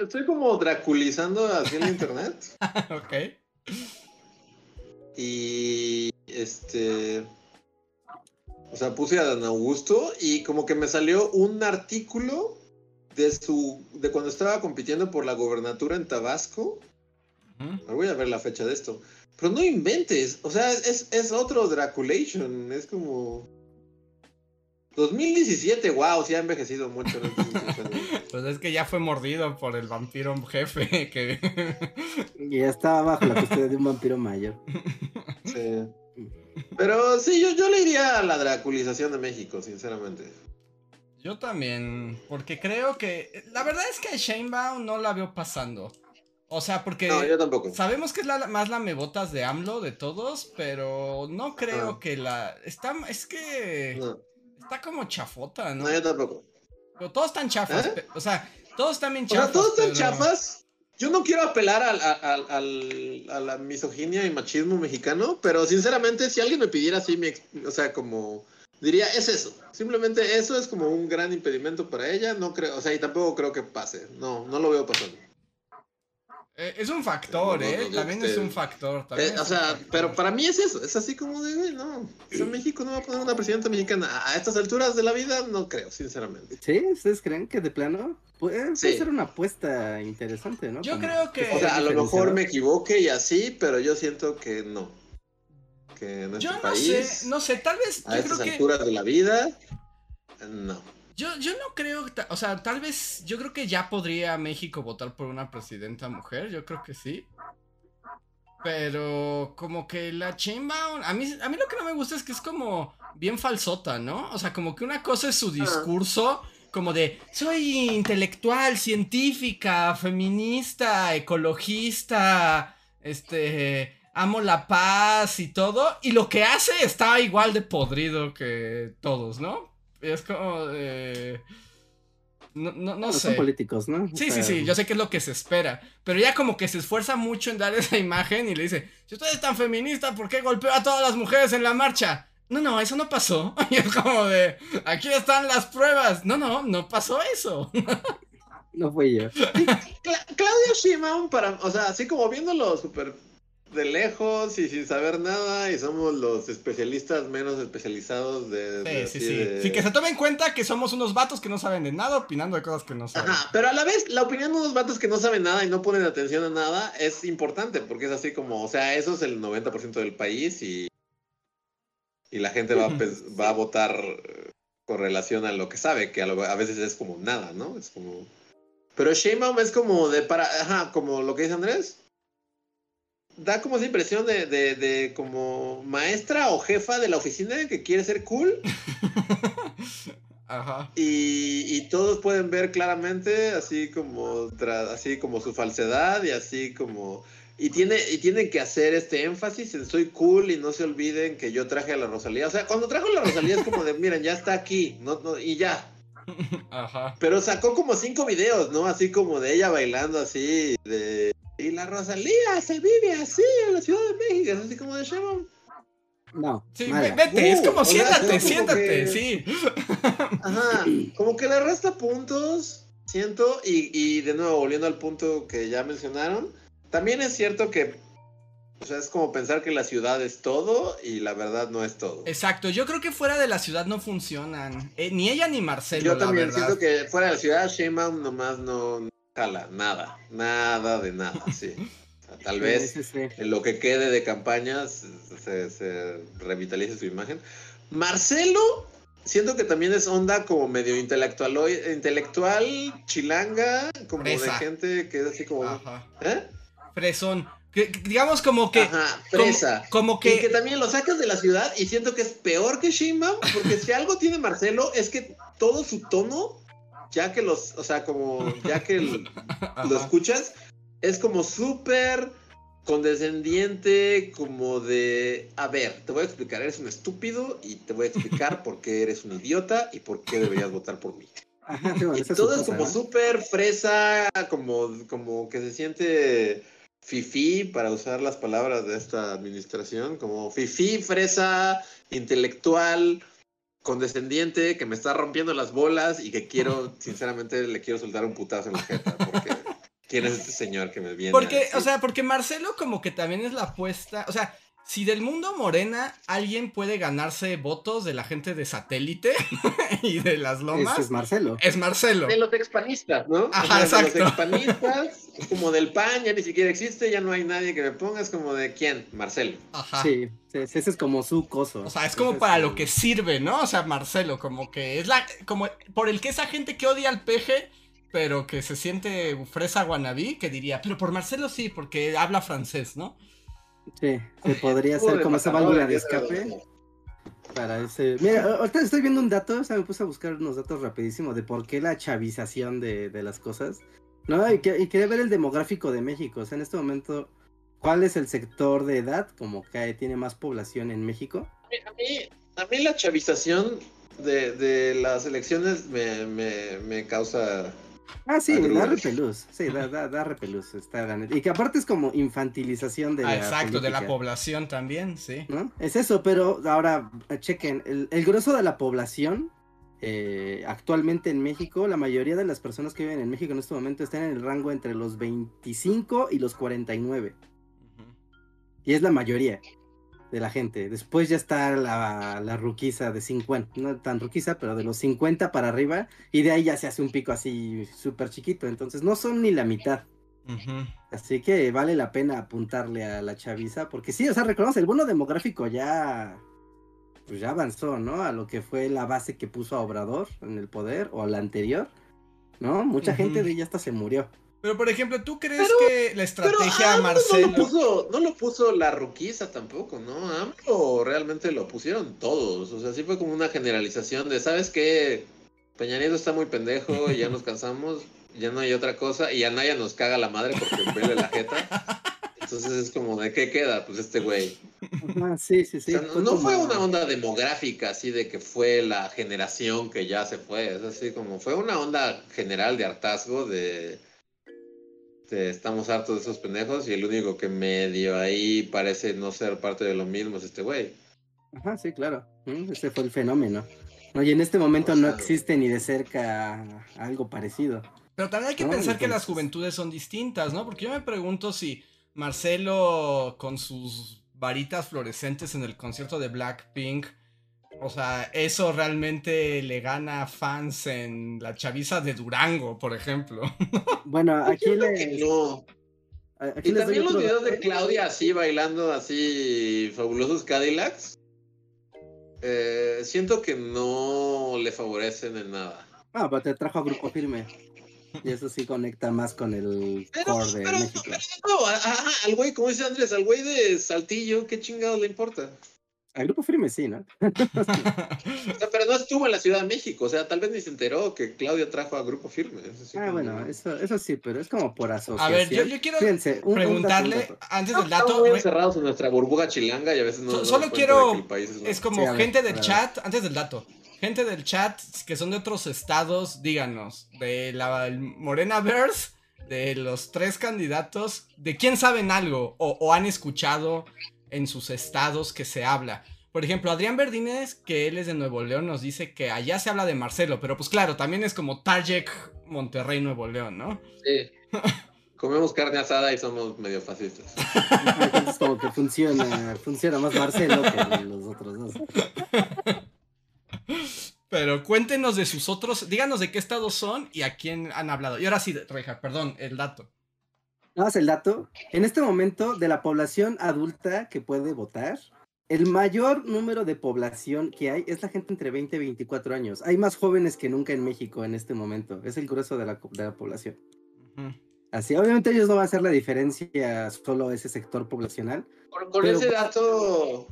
Estoy como draculizando así en internet. ok. Y este. O sea, puse a Dan Augusto y como que me salió un artículo de su. de cuando estaba compitiendo por la gobernatura en Tabasco. Ujú. Voy a ver la fecha de esto. Pero no inventes. O sea, es, es otro Draculation. Es como. 2017, wow, sí ha envejecido mucho. Pues es que ya fue mordido por el vampiro jefe que... Y ya estaba bajo la custodia de un vampiro mayor. Sí. Pero sí, yo, yo le iría a la draculización de México, sinceramente. Yo también, porque creo que... La verdad es que Shanebaum no la veo pasando. O sea, porque... No, yo tampoco. Sabemos que es la, más la mebotas de AMLO de todos, pero no creo que la... Está... Es que... No, Está como chafota, ¿no? no, yo tampoco. Pero todos están chafas. ¿Eh? O sea, todos están bien O sea, chafas. todos están chafas. Yo no quiero apelar al, al- al- a la misoginia y machismo mexicano, pero sinceramente, si alguien me pidiera así, mi o sea, como diría, es eso. Simplemente eso es como un gran impedimento para ella. No creo, o sea, y tampoco creo que pase. No, no lo veo pasando. Eh, es un factor, No, no, ¿eh? También este- es un factor. También Eh, es o sea, factor. pero para mí es eso. Es así como de, güey, no. México no va a poner una presidenta mexicana. A- estas alturas de la vida, no creo, sinceramente. ¿Sí? ¿Ustedes creen que de plano puede, puede Sí. ser una apuesta interesante, no? Yo Como- creo que... O sea, a lo mejor me equivoque y así, pero yo siento que no. Que en Yo este no país, sé, no sé, tal vez... a Yo estas creo que... alturas de la vida, no. Yo, yo no creo, o sea, tal vez, yo creo que ya podría México votar por una presidenta mujer, yo creo que sí. Pero como que la Chainbound, a mí, a mí lo que no me gusta es que es como bien falsota, ¿no? O sea, como que una cosa es su discurso, como de, soy intelectual, científica, feminista, ecologista, este, amo la paz y todo, y lo que hace está igual de podrido que todos, ¿no? Es como de... No, no, no sé. Son políticos, ¿no? Sí, sí, sea, sí, yo sé que es lo que se espera. Pero ya como que se esfuerza mucho en dar esa imagen y le dice, si usted es tan feminista, ¿por qué golpeó a todas las mujeres en la marcha? No, no, eso no pasó. Y es como de, aquí están las pruebas. No, no, no pasó eso. No fui yo. Cla- Claudia Sheinbaum, para, o sea, así como viéndolo súper de lejos y sin saber nada, y somos los especialistas menos especializados de... de Sí, sí, sí. de- que se tome en cuenta que somos unos vatos que no saben de nada opinando de cosas que no saben. Ajá, pero a la vez la opinión de unos vatos que no saben nada y no ponen atención a nada es importante, porque es así como, o sea, eso es el 90% del país y, y la gente va va a votar eh, con relación a lo que sabe, que a, lo- a veces es como nada, ¿no? Es como... Pero Sheinbaum es como de para, ajá, como lo que dice Andrés. Da como esa impresión de, de, de como maestra o jefa de la oficina que quiere ser cool Ajá. y, y todos pueden ver claramente así como tra- así como su falsedad y así como y tiene y tienen que hacer este énfasis en soy cool y no se olviden que yo traje a la Rosalía o sea cuando trajo a la Rosalía es como de miren ya está aquí no, no y ya Ajá. pero sacó como cinco videos no así como de ella bailando así de y la Rosalía se vive así en la Ciudad de México es así como de Sheinbaum No. Sí, mala. vete, es Uh, como sea, siéntate, como siéntate, que- sí. Ajá, como que le resta puntos, siento, y, y de nuevo, volviendo al punto que ya mencionaron, también es cierto que, o sea, es como pensar que la ciudad es todo y la verdad no es todo. Exacto, yo creo que fuera de la ciudad no funcionan. Eh, ni ella ni Marcelo, Yo la también verdad. siento que fuera de la ciudad, Sheinbaum nomás no no jala nada, nada de nada, sí. O sea, tal vez Sí, sí, sí. en lo que quede de campañas se, se revitalice su imagen. Marcelo siento que también es onda como medio intelectual, intelectual chilanga, como de gente que es así como... Ajá. ¿Eh? Fresón. Que- digamos como que. Ajá, como- fresa. Como, Que, que. que también lo sacas de la ciudad y siento que es peor que Sheinbaum, porque si algo tiene Marcelo es que todo su tono, ya que los, o sea, como ya que el- lo escuchas, es como súper condescendiente, como de, a ver, te voy a explicar, eres un estúpido y te voy a explicar por qué eres un idiota y por qué deberías votar por mí. Ajá, sí, bueno, Y esa es su todo es cosa, como súper fresa, como, como que se siente fifí, para usar las palabras de esta administración, como fifí, fresa, intelectual, condescendiente, que me está rompiendo las bolas y que quiero, sinceramente, le quiero soltar un putazo en la jeta, porque ¿quién es este señor que me viene? Porque, o sea, porque Marcelo como que también es la apuesta, o sea, si del mundo morena alguien puede ganarse votos de la gente de satélite y de las lomas, es Marcelo. es Marcelo. De los expanistas, ¿no? Ajá, de exacto. los expanistas, como del PAN, ya ni siquiera existe, ya no hay nadie que me ponga, es como de ¿quién? Marcelo. Ajá. Sí, ese es como su coso. O sea, es como Ese para lo que sirve, ¿no? O sea, Marcelo, como que es la. como por el que esa gente que odia al peje, pero que se siente fresa guanabí, que diría, pero por Marcelo sí, porque habla francés, ¿no? Sí, se podría de como esa válvula de escape para ese... Mira, ahorita estoy viendo un dato, o sea, me puse a buscar unos datos rapidísimo de por qué la chavización de, de las cosas. No, y, que- y quería ver el demográfico de México. O sea, en este momento, ¿cuál es el sector de edad como que tiene más población en México? A mí, a mí la chavización de, de las elecciones me, me, me causa... Ah, sí, Agruras. da repelús. Sí, da, da, da repelús. Está, la neta. y que aparte es como infantilización de Ah, la exacto, de la población también, sí. ¿no? Es eso, pero ahora eh, chequen, el, el grueso de la población eh, actualmente en México, la mayoría de las personas que viven en México en este momento están en el rango entre los 25 y los 49. Ujú. Y es la mayoría de la gente. Después ya está la, la ruquiza de 50, no tan ruquiza, pero de los 50 para arriba. Y de ahí ya se hace un pico así súper chiquito. Entonces no son ni la mitad. Así que vale la pena apuntarle a la chaviza, porque sí, o sea, reconoce, el bono demográfico ya, pues ya avanzó, ¿no? A lo que fue la base que puso a Obrador en el poder, o a la anterior, ¿no? Mucha gente de ella hasta se murió. Pero, por ejemplo, ¿tú crees Pero- que la Pero estrategia AMLO Marcelo... no, lo puso, no lo puso la ruquiza tampoco, ¿no? AMLO realmente lo pusieron todos. O sea, sí fue como una generalización de, ¿sabes qué? Peña Nieto está muy pendejo y ya nos cansamos, ya no hay otra cosa y a Naya nos caga la madre porque vele la jeta. Entonces es como, ¿de qué queda? Pues este güey. Ajá, sí, sí, sí. O sea, no, no fue una onda demográfica así de que fue la generación que ya se fue. Es así como fue una onda general de hartazgo de, de estamos hartos de esos pendejos y el único que medio ahí parece no ser parte de lo mismo es este güey. Ajá, sí, claro. Mm, Ese fue el fenómeno. Oye, en este momento O no existe ni de cerca algo parecido. Pero también hay que No, pensar que las entonces- juventudes son distintas, ¿no? Porque yo me pregunto si Marcelo con sus varitas fluorescentes en el concierto de Blackpink, o sea, eso realmente le gana fans en la chaviza de Durango, por ejemplo. Bueno, aquí Yo les... que no. aquí Y les también los videos de. Claudia así bailando así fabulosos Cadillacs. eh, siento que no le favorecen en nada. Ah, pero te trajo a Grupo Firme. Y eso sí conecta más con el Pero, core de pero, México. pero no, a- a- al güey, como dice Andrés, al güey de Saltillo, ¿qué chingados le importa? Al Grupo Firme sí, ¿no? O sea, pero no estuvo en la Ciudad de México, o sea, tal vez ni se enteró que Claudia trajo a Grupo Firme. Ah, bueno, eso, eso sí, pero es como por asociación. A ver, yo, yo quiero Fíjense, un- un dato, un preguntarle, dato. antes del Estamos dato, muy re- encerrados en nuestra burbuja chilanga y a veces no. So- solo quiero- el país es como Sí, a ver, gente del chat, antes del dato, gente del chat que son de otros estados, díganos, de la Morena Verse, de los tres candidatos, de quién saben algo o, o han escuchado en sus estados que se habla. Por ejemplo, Adrián Verdínez, que él es de Nuevo León, nos dice que allá se habla de Marcelo, pero pues claro, también es como Tarjek, Monterrey, Nuevo León, ¿no? Sí. Comemos carne asada y somos medio fascistas. Entonces como que funciona, funciona más Marcelo que los otros dos. Pero cuéntenos de sus otros, díganos de qué estados son y a quién han hablado. Y ahora sí, Reja, perdón, el dato. Nada más el dato. En este momento, de la población adulta que puede votar, el mayor número de población que hay es la gente entre 20 y 24 años. Hay más jóvenes que nunca en México en este momento. Es el grueso de la, de la población. Así, obviamente ellos no van a hacer la diferencia solo ese sector poblacional. Con, con Pero- ese dato,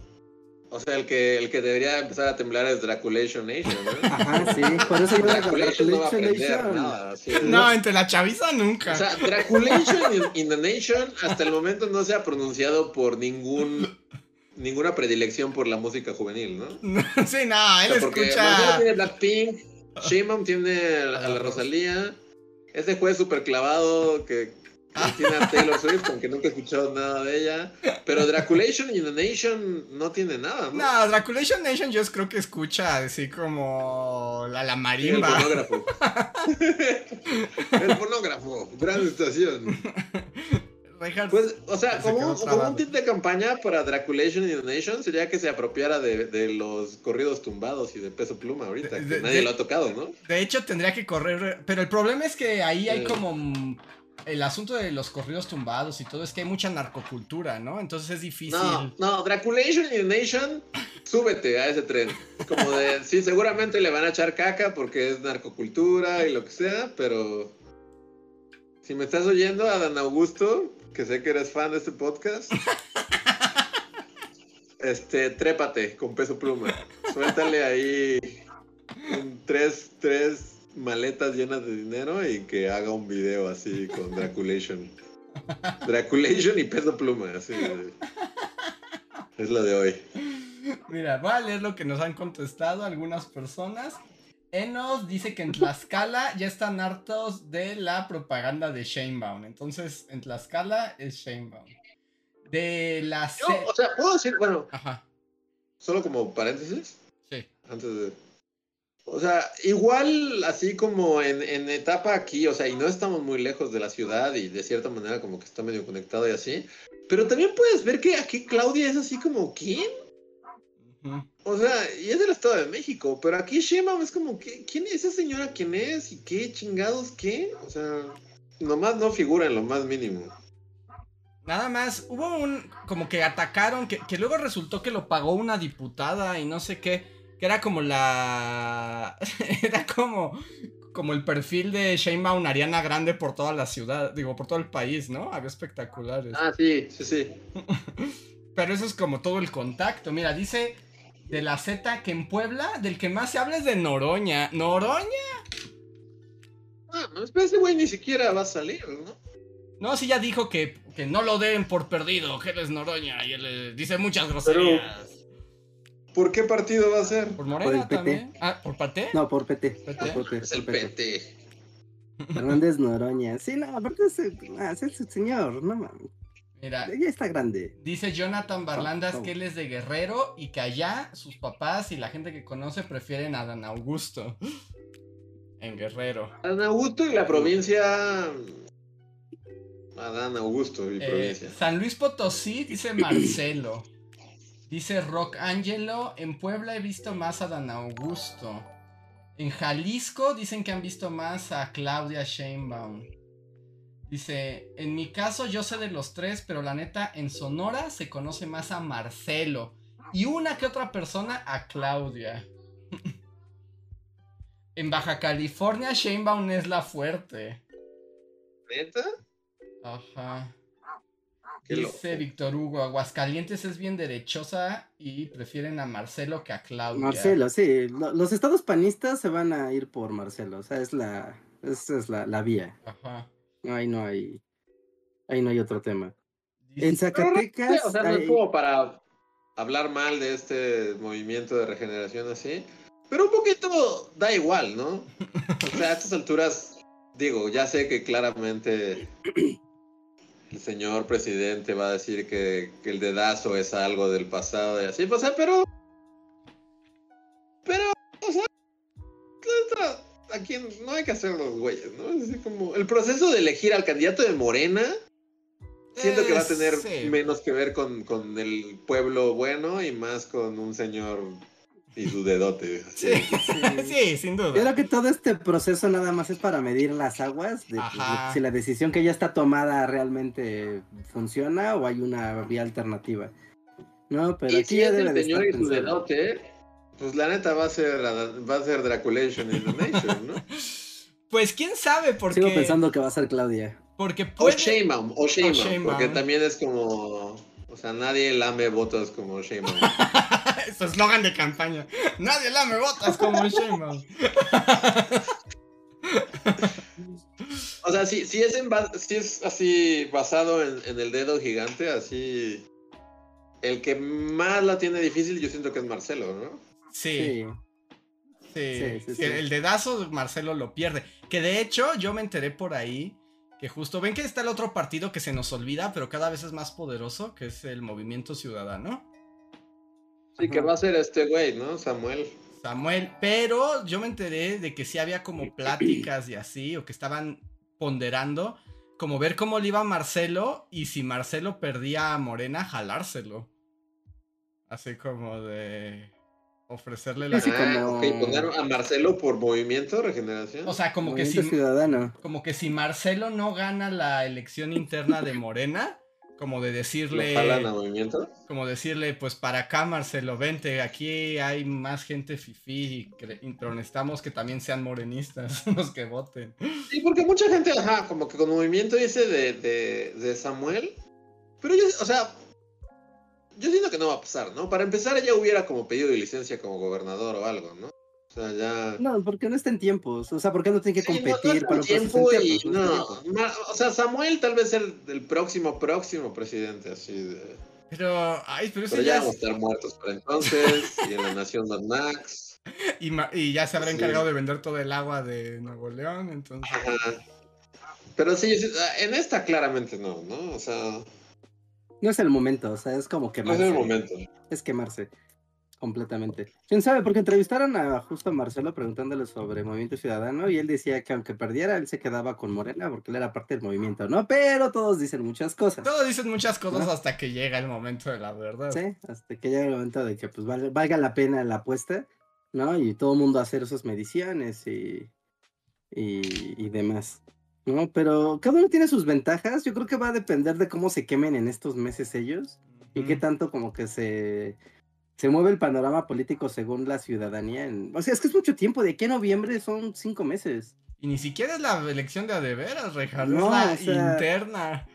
o sea, el que, el que debería empezar a temblar es Draculation Nation, ¿no? Ajá, sí. Por eso Draculation no va a aprender Nation. nada. es. No, entre la chaviza nunca. O sea, Draculation in, in the Nation hasta el momento no se ha pronunciado por ningún ninguna predilección por la música juvenil, ¿no? O sí, no, él sea, porque Marcelo escucha. tiene Blackpink, Sheinbaum tiene a la Rosalía, ese juez súper clavado que tiene a Taylor Swift, aunque nunca he escuchado nada de ella, pero Draculation in the Nation no tiene nada, ¿no? No, Draculation Nation yo creo que escucha así como la, la El marimba. pornógrafo. El pornógrafo, gran estación. Pues, o sea, Se como, un- como trabado. un tip de campaña para Draculation in the Nation sería que se apropiara de, de los corridos tumbados y de peso pluma ahorita, De- que de- nadie lo ha tocado, ¿no? de hecho tendría que correr, pero el problema es que ahí hay Sí. como el asunto de los corridos tumbados y todo es que hay mucha narcocultura, ¿no? Entonces es difícil. No, no, Draculation the Nation, súbete a ese tren. Como de, sí, seguramente le van a echar caca porque es narcocultura y lo que sea, pero si me estás oyendo, Adán Augusto, que sé que eres fan de este podcast, este, trépate con peso pluma. Suéltale ahí un- tres, tres maletas llenas de dinero y que haga un video así con Draculation. Draculation y peso pluma, así. Es lo de hoy. Mira, voy a leer lo que nos han contestado algunas personas. Enos dice que en Tlaxcala ya están hartos de la propaganda de Shanebaum. Entonces, en Tlaxcala es Shanebaum. De la Yo, o sea, puedo decir, bueno, Ajá, solo como paréntesis, sí. antes de... O sea, igual así como en, en etapa aquí, o sea, y no estamos muy lejos de la ciudad y de cierta manera como que está medio conectado y así, pero también puedes ver que aquí Claudia es así como, ¿quién? O sea, y es del Estado de México, pero aquí Sheinbaum es como, ¿qué- ¿quién es esa señora? ¿Quién es? ¿Y qué chingados? ¿Qué? O sea, nomás no figura en lo más mínimo. Nada más, hubo un. Como que atacaron, que, que luego resultó que lo pagó una diputada y no sé qué. Que era como la. era como. Como el perfil de Shanebaum Ariana Grande por toda la ciudad, digo, por todo el país, ¿no? Había espectaculares. Ah, sí, sí, sí. Pero eso es como todo el contacto. Mira, dice de la Z que en Puebla, del que más se habla es de Noroña. ¿Noroña? Ah, pero ese güey ni siquiera va a salir, ¿no? No, sí ya dijo que, que no lo den por perdido, que él es Noroña. Y él eh, dice muchas groserías. ¿Por qué partido va a ser? ¿Por Por Morena el PT. también? Ah, ¿por PT? No, por PT. PT. Por PT, Es el por PT. PT. Fernández Noroña. Sí, no, aparte es, ah, es el señor, no mames. Mira, Ya está grande. dice Jonathan Barlandas ¿Cómo? que él es de Guerrero y que allá sus papás y la gente que conoce prefieren a Dan Augusto. En Guerrero. Adán Augusto y la provincia. Adán Augusto y Eh, provincia. San Luis Potosí, dice Marcelo. Dice Rock Angelo. En Puebla he visto más a Dan Augusto. En Jalisco dicen que han visto más a Claudia Sheinbaum. Dice, en mi caso yo sé de los tres, pero la neta en Sonora se conoce más a Marcelo. Y una que otra persona a Claudia. en Baja California Sheinbaum es la fuerte. ¿Neta? Ajá. Dice. Víctor Hugo, Aguascalientes es bien derechosa y prefieren a Marcelo que a Claudia. Marcelo, sí. lo- los estados panistas se van a ir por Marcelo. O sea, es la, esa es la, la vía. Ajá. Ahí no hay. Ahí no hay otro tema. Dice- En Zacatecas. O sea, no es hay- como para hablar mal de este movimiento de regeneración así. Pero un poquito da igual, ¿no? O sea, a estas alturas, digo, ya sé que claramente el señor presidente va a decir que, que el dedazo es algo del pasado y así, o sea, pero. Pero, o sea, a quien no hay que hacer los güeyes, ¿no? Es así como. El proceso de elegir al candidato de Morena. Siento que va a tener Eh, sí. menos que ver con, con el pueblo bueno y más con un señor y su dedote. así. Sí, sí, sin Yo duda. creo que todo este proceso nada más es para medir las aguas, de, Ajá. si la decisión que ya está tomada realmente funciona o hay una vía alternativa. No, pero aquí si ya es debe el de señor estar y su dedote, pues la neta va a ser, va a ser Draculation in the Nation, ¿no? Pues quién sabe, porque. Sigo pensando que va a ser Claudia. Porque O puede. Sheinbaum, o Sheinbaum, porque también es como... O sea, nadie lame votos como Sheinbaum. Su eslogan de campaña. Nadie lame botas como Sheinbaum. O sea, si, si, es, en si es así basado en, en el dedo gigante, así... El que más la tiene difícil yo siento que es Marcelo, ¿no? Sí. Sí. Sí, Sí, sí, sí, sí. el dedazo Marcelo lo pierde. Que de hecho yo me enteré por ahí que justo ven que está el otro partido que se nos olvida, pero cada vez es más poderoso, que es el Movimiento Ciudadano. Sí, que va a ser este güey, ¿no? Samuel. Samuel, pero yo me enteré de que sí había como pláticas y así, o que estaban ponderando, como ver cómo le iba a Marcelo y si Marcelo perdía a Morena, jalárselo. Así como de ofrecerle la... Sí, ah, como- ok, poner a Marcelo por movimiento, regeneración. O sea, como que si... Ciudadano. como que si Marcelo no gana la elección interna de Morena, como de ¿Lo decirle, movimiento? como decirle, pues para acá Marcelo, vente, aquí hay más gente fifí y, y necesitamos que también sean morenistas los que voten. Sí, porque mucha gente, ajá, como que con movimiento ese de, de, de Samuel. Pero yo, o sea, yo siento que no va a pasar, ¿no? Para empezar, ella hubiera como pedido licencia como gobernador o algo, ¿no? O sea, ya. No, porque no está en tiempos. O sea, porque no tiene que Sí, no- no competir está para tiempo en y tiempos, no no, o sea, Samuel tal vez el, el próximo, próximo presidente, así de. Pero, ay, pero eso Pero ya ya vamos a es- estar muertos para entonces, y en la nación Mad Max. y, ma- y ya se habrá Sí. encargado de vender todo el agua de Nuevo León, entonces... Ajá. Pero sí, sí- en esta claramente no, ¿no? O sea, No es el momento, o sea, es como no es quemarse. el momento. Es quemarse. Completamente. ¿Quién sabe? Porque entrevistaron a justo a Marcelo preguntándole sobre Movimiento Ciudadano y él decía que aunque perdiera, él se quedaba con Morena porque él era parte del movimiento, ¿no? Pero todos dicen muchas cosas. Todos dicen muchas cosas ¿No? hasta que llega el momento de la verdad. Sí, hasta que llega el momento de que pues valga, valga la pena la apuesta, ¿no? Y todo el mundo hacer sus mediciones y, y, y demás, ¿no? Pero cada uno tiene sus ventajas, yo creo que va a depender de cómo se quemen en estos meses ellos y qué tanto como que se, se mueve el panorama político según la ciudadanía. en- o sea, es que es mucho tiempo, de aquí a noviembre son cinco meses. Y ni siquiera es la elección de a de veras, Rejas, No, es la o sea, interna.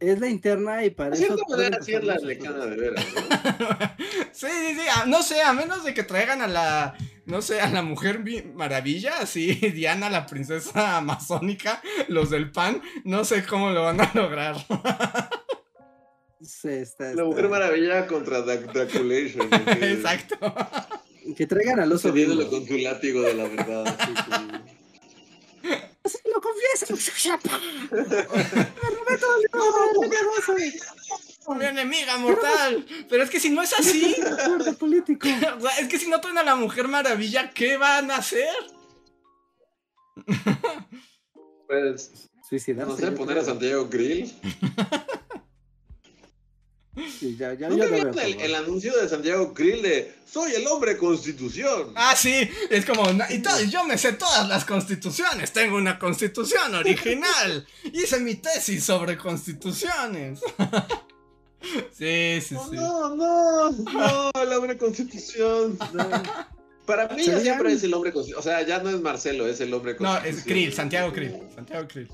Es la interna y para eso... manera, sí es la cosas. de veras, ¿no? sí, sí, sí. a- no sé, a menos de que traigan a la. No sé, a la mujer maravilla, así, Diana, la princesa amazónica, los del pan. No sé cómo lo van a lograr. Sí, está- La Mujer Maravilla contra Drac- Draculation. Exacto. Que traigan al oso bimbo. con su látigo de la verdad. así que- ¡Lo confieso! ¡Me robé todo el enemiga mortal. Pero es que si no es así. Acuerdo político. es que si no traen a la mujer maravilla, ¿qué van a hacer? Pues, Suicidarse. no sé, poner a. Santiago Grill. Sí, ya, ya, ¿Nunca vieron veo el, el anuncio de Santiago Grill de Soy el hombre constitución? Ah, sí, es como, "Na- y todo- yo me sé todas las constituciones, tengo una constitución original, hice mi tesis sobre constituciones. sí, sí, No, sí. no, no, no, el hombre constitución. no. Para mí ya siempre es el hombre constitución. O sea, ya no es Marcelo, es el hombre No, constitución. es Krill, Santiago Krill, Santiago Krill.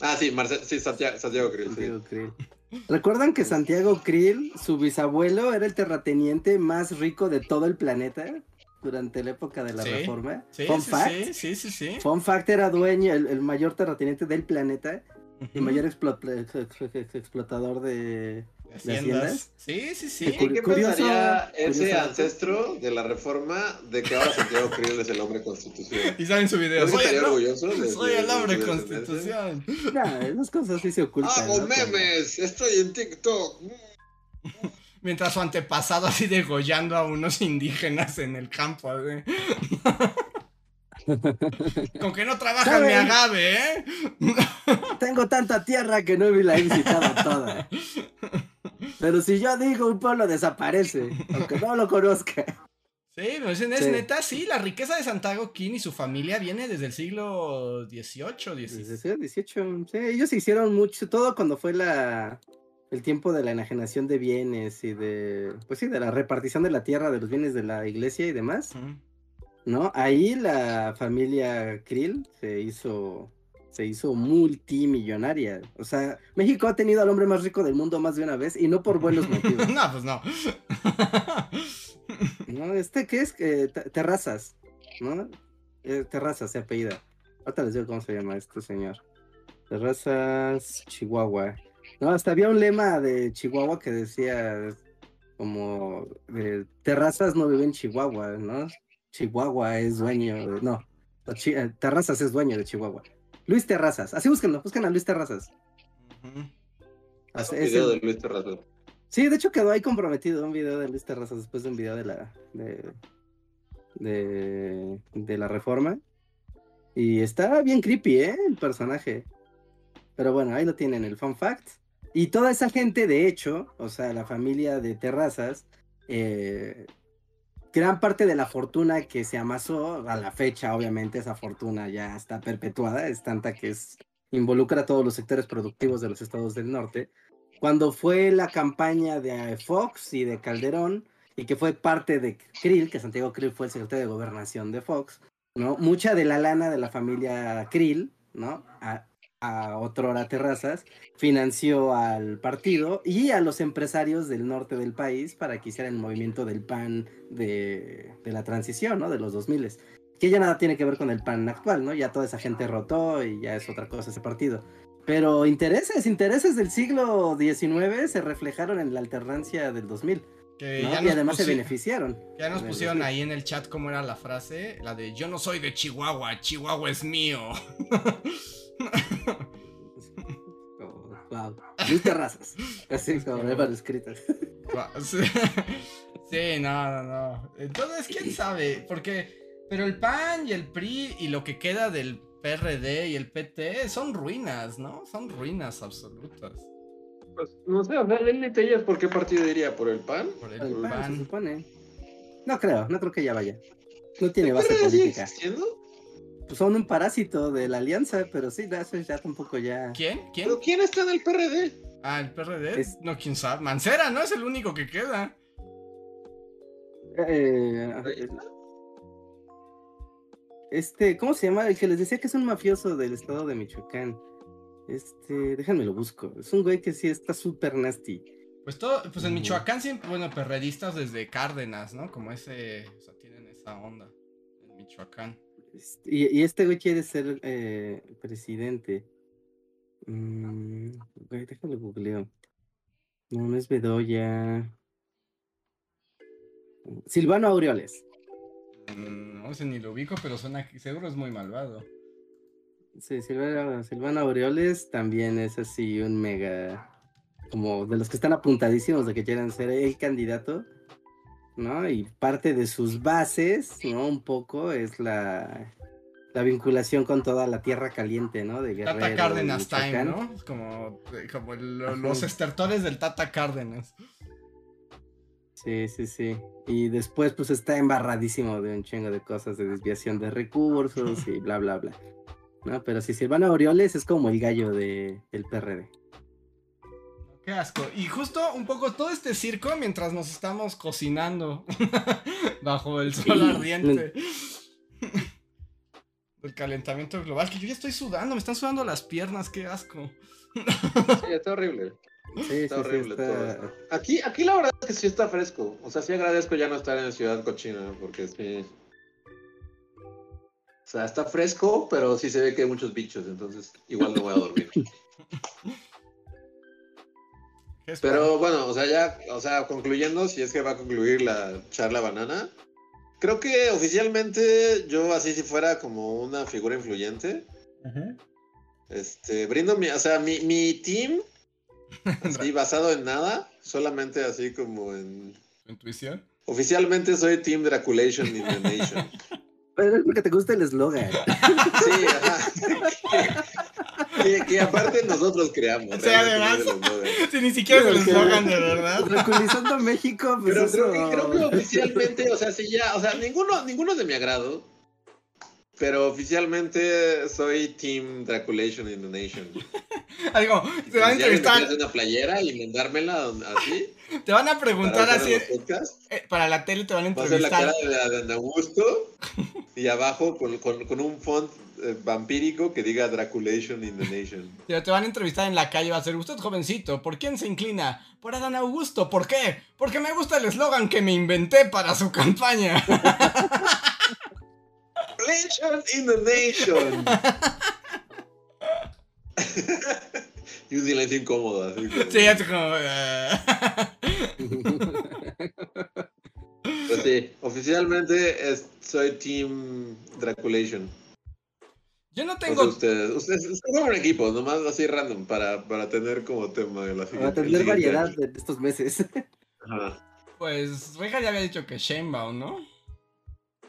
Ah, sí, Marce- sí Santiago, Santiago Krill. sí. Santiago Krill. ¿Recuerdan que Santiago Krill, su bisabuelo, era el terrateniente más rico de todo el planeta durante la época de la Sí, reforma? Sí, Fun sí, fact. sí, sí, sí, sí. Fun fact era dueño, el, el mayor terrateniente del planeta Ujú. mayor explo- ex- ex- ex- explotador de, Haciendas. haciendas? Sí, sí, sí. ¿Y qué Curioso- pensaría ese ancestro de la reforma de que ahora Santiago Krill es el hombre constitución? Y saben su video. ¿No Soy estaría el, orgulloso de- soy de- el de hombre constitución. Nah, esas cosas sí se ocultan. Hago ¿no? memes, estoy en TikTok. Mientras su antepasado así degollando a unos indígenas en el campo. así. Con que no trabaja mi agave, ¿eh? Tengo tanta tierra que no la he visitado toda. Pero si yo digo un pueblo desaparece, aunque no lo conozca. Sí, pero es, Sí. neta, sí, la riqueza de Santiago King y su familia viene desde el siglo XVIII, Desde XVI. el siglo XVIII. Sí, ellos hicieron mucho, todo cuando fue la, el tiempo de la enajenación de bienes y de, pues sí, de la repartición de la tierra, de los bienes de la iglesia y demás. ¿no? Ahí la familia Krill se hizo, se hizo multimillonaria. O sea, México ha tenido al hombre más rico del mundo más de una vez y no por buenos motivos. no, pues no. ¿No? Este, ¿qué es? Eh, Te- terrazas, ¿no? Eh, terrazas se apellida. Ahorita les digo cómo se llama este señor. Terrazas Chihuahua. No, hasta había un lema de Chihuahua que decía como eh, Terrazas no vive en Chihuahua, ¿no? Chihuahua es dueño de... No, eh, Terrazas es dueño de Chihuahua. Luis Terrazas, así búsquenlo, busquen a Luis Terrazas. Haz un video el- de Luis Terrazas. Sí, de hecho quedó ahí comprometido un video de Luis Terrazas después de un video de la de, de, de la reforma. Y está bien creepy, ¿eh? El personaje. Pero bueno, ahí lo tienen, el fun fact. Y toda esa gente, de hecho, o sea, la familia de Terrazas, eh, gran parte de la fortuna que se amasó, a la fecha, obviamente, esa fortuna ya está perpetuada, es tanta que involucra a todos los sectores productivos de los estados del norte cuando fue la campaña de Fox y de Calderón, y que fue parte de Krill, que Santiago Krill fue el secretario de gobernación de Fox, ¿no? Mucha de la lana de la familia Krill, ¿no? A, a Otrora Terrazas, financió al partido y a los empresarios del norte del país para que hicieran el movimiento del PAN de, de la transición, ¿no? De los 2000 que ya nada tiene que ver con el PAN actual, ¿no? Ya toda esa gente rotó y ya es otra cosa ese partido. Pero intereses, intereses del siglo XIX se reflejaron en la alternancia del 2000. Que ¿no? ya Y además se beneficiaron. Ya nos pusieron 2000. ahí en el chat cómo era la frase, la de yo no soy de Chihuahua, Chihuahua es mío. Oh, wow. Así como Eva escritas. Sí, no, no, no. Entonces, quién sabe, porque, pero el PAN y el PRI y lo que queda del PRD y el PT son ruinas, ¿no? Son ruinas absolutas. Pues, no sé, o sea, Tellas, ¿por qué partido iría? ¿Por el PAN? Por el El PAN, se PAN. supone. No creo, no creo que ya vaya. No tiene ¿El base sigue política. existiendo? Pues son un parásito de la alianza, pero sí, ya, eso ya tampoco ya. ¿Quién? ¿Quién? ¿Pero quién está en el PRD? Ah, el PRD. Es- No, quién sabe. Mancera, ¿no? Es el único que queda. Eh, este, ¿cómo se llama? El que les decía que es un mafioso del estado de Michoacán. Este, déjenme lo busco. Es un güey que sí está súper nasty. Pues todo, pues en. Michoacán siempre, bueno, perredistas desde Cárdenas, ¿no? Como ese, o sea, tienen esa onda en Michoacán. Este, Y, y este güey quiere ser eh, presidente. Mm, güey, déjalo googleo. No, no es Bedoya. Silvano Aureoles. Mm, No sé ni lo ubico, pero suena seguro es muy malvado. Sí, Silvano, Silvano Aureoles también es así un mega. Como de los que están apuntadísimos de que quieren ser el candidato. ¿No? Y parte de sus bases, ¿no? Un poco es la, la vinculación con toda la tierra caliente, ¿no? De Guerrero. Tata Cárdenas Time. ¿no? Como, como el- Ajá. los estertores del Tata Cárdenas. Sí, sí, sí. Y después, pues está embarradísimo de un chingo de cosas de desviación de recursos y bla, bla, bla. No, pero si Silvano Aureoles es como el gallo de, del PRD. Qué asco. Y justo un poco todo este circo mientras nos estamos cocinando bajo el sol ardiente. El calentamiento global, que yo ya estoy sudando, me están sudando las piernas, qué asco. Sí, está horrible. Sí, Está sí, horrible está- todo esto. Aquí, aquí la verdad es que sí está fresco. O sea, sí agradezco ya no estar en Ciudad Cochina, porque sí. O sea, está fresco, pero sí se ve que hay muchos bichos, entonces igual no voy a dormir. ¿Qué es Pero bueno, o sea, ya, o sea, concluyendo, si es que va a concluir la charla banana, creo que oficialmente yo así si fuera como una figura influyente, Ujú. este, brindo mi, o sea, mi, mi team, así basado en nada, solamente así como en... ¿Tu intuición? Oficialmente soy Team Draculation in porque te gusta el eslogan. Sí, ajá. que, que aparte nosotros creamos. Sí, realmente, además. Si ni siquiera es el eslogan de verdad. Reculizando México, pues Pero eso... creo que, creo que oficialmente, o sea, si ya, o sea, ninguno, ninguno de mi agrado. Pero oficialmente soy Team Draculation in the Nation. Algo, te van a entrevistar, una playera y mandármela así. te van a preguntar así, eh, para la tele te van a Va a la cara entrevistar. de, de Augusto y abajo con, con- con un font eh, vampírico que diga Draculation in the Nation. Te te van a entrevistar en la calle, va a ser usted jovencito, ¿por quién se inclina? Por Adán Augusto, ¿por qué? Porque me gusta el eslogan que me inventé para su campaña. Draculation in the Nation. y un silencio incómodo. Así como- Sí, es como... eh, Pues sí, oficialmente es- soy Team Draculation. Yo no tengo... ustedes, ustedes, ustedes son un equipo, nomás así random, para, para tener como tema en la Para siguiente. el tener variedad año. de estos meses. Ajá. Pues Reja ya había dicho que Shanebaum, ¿no?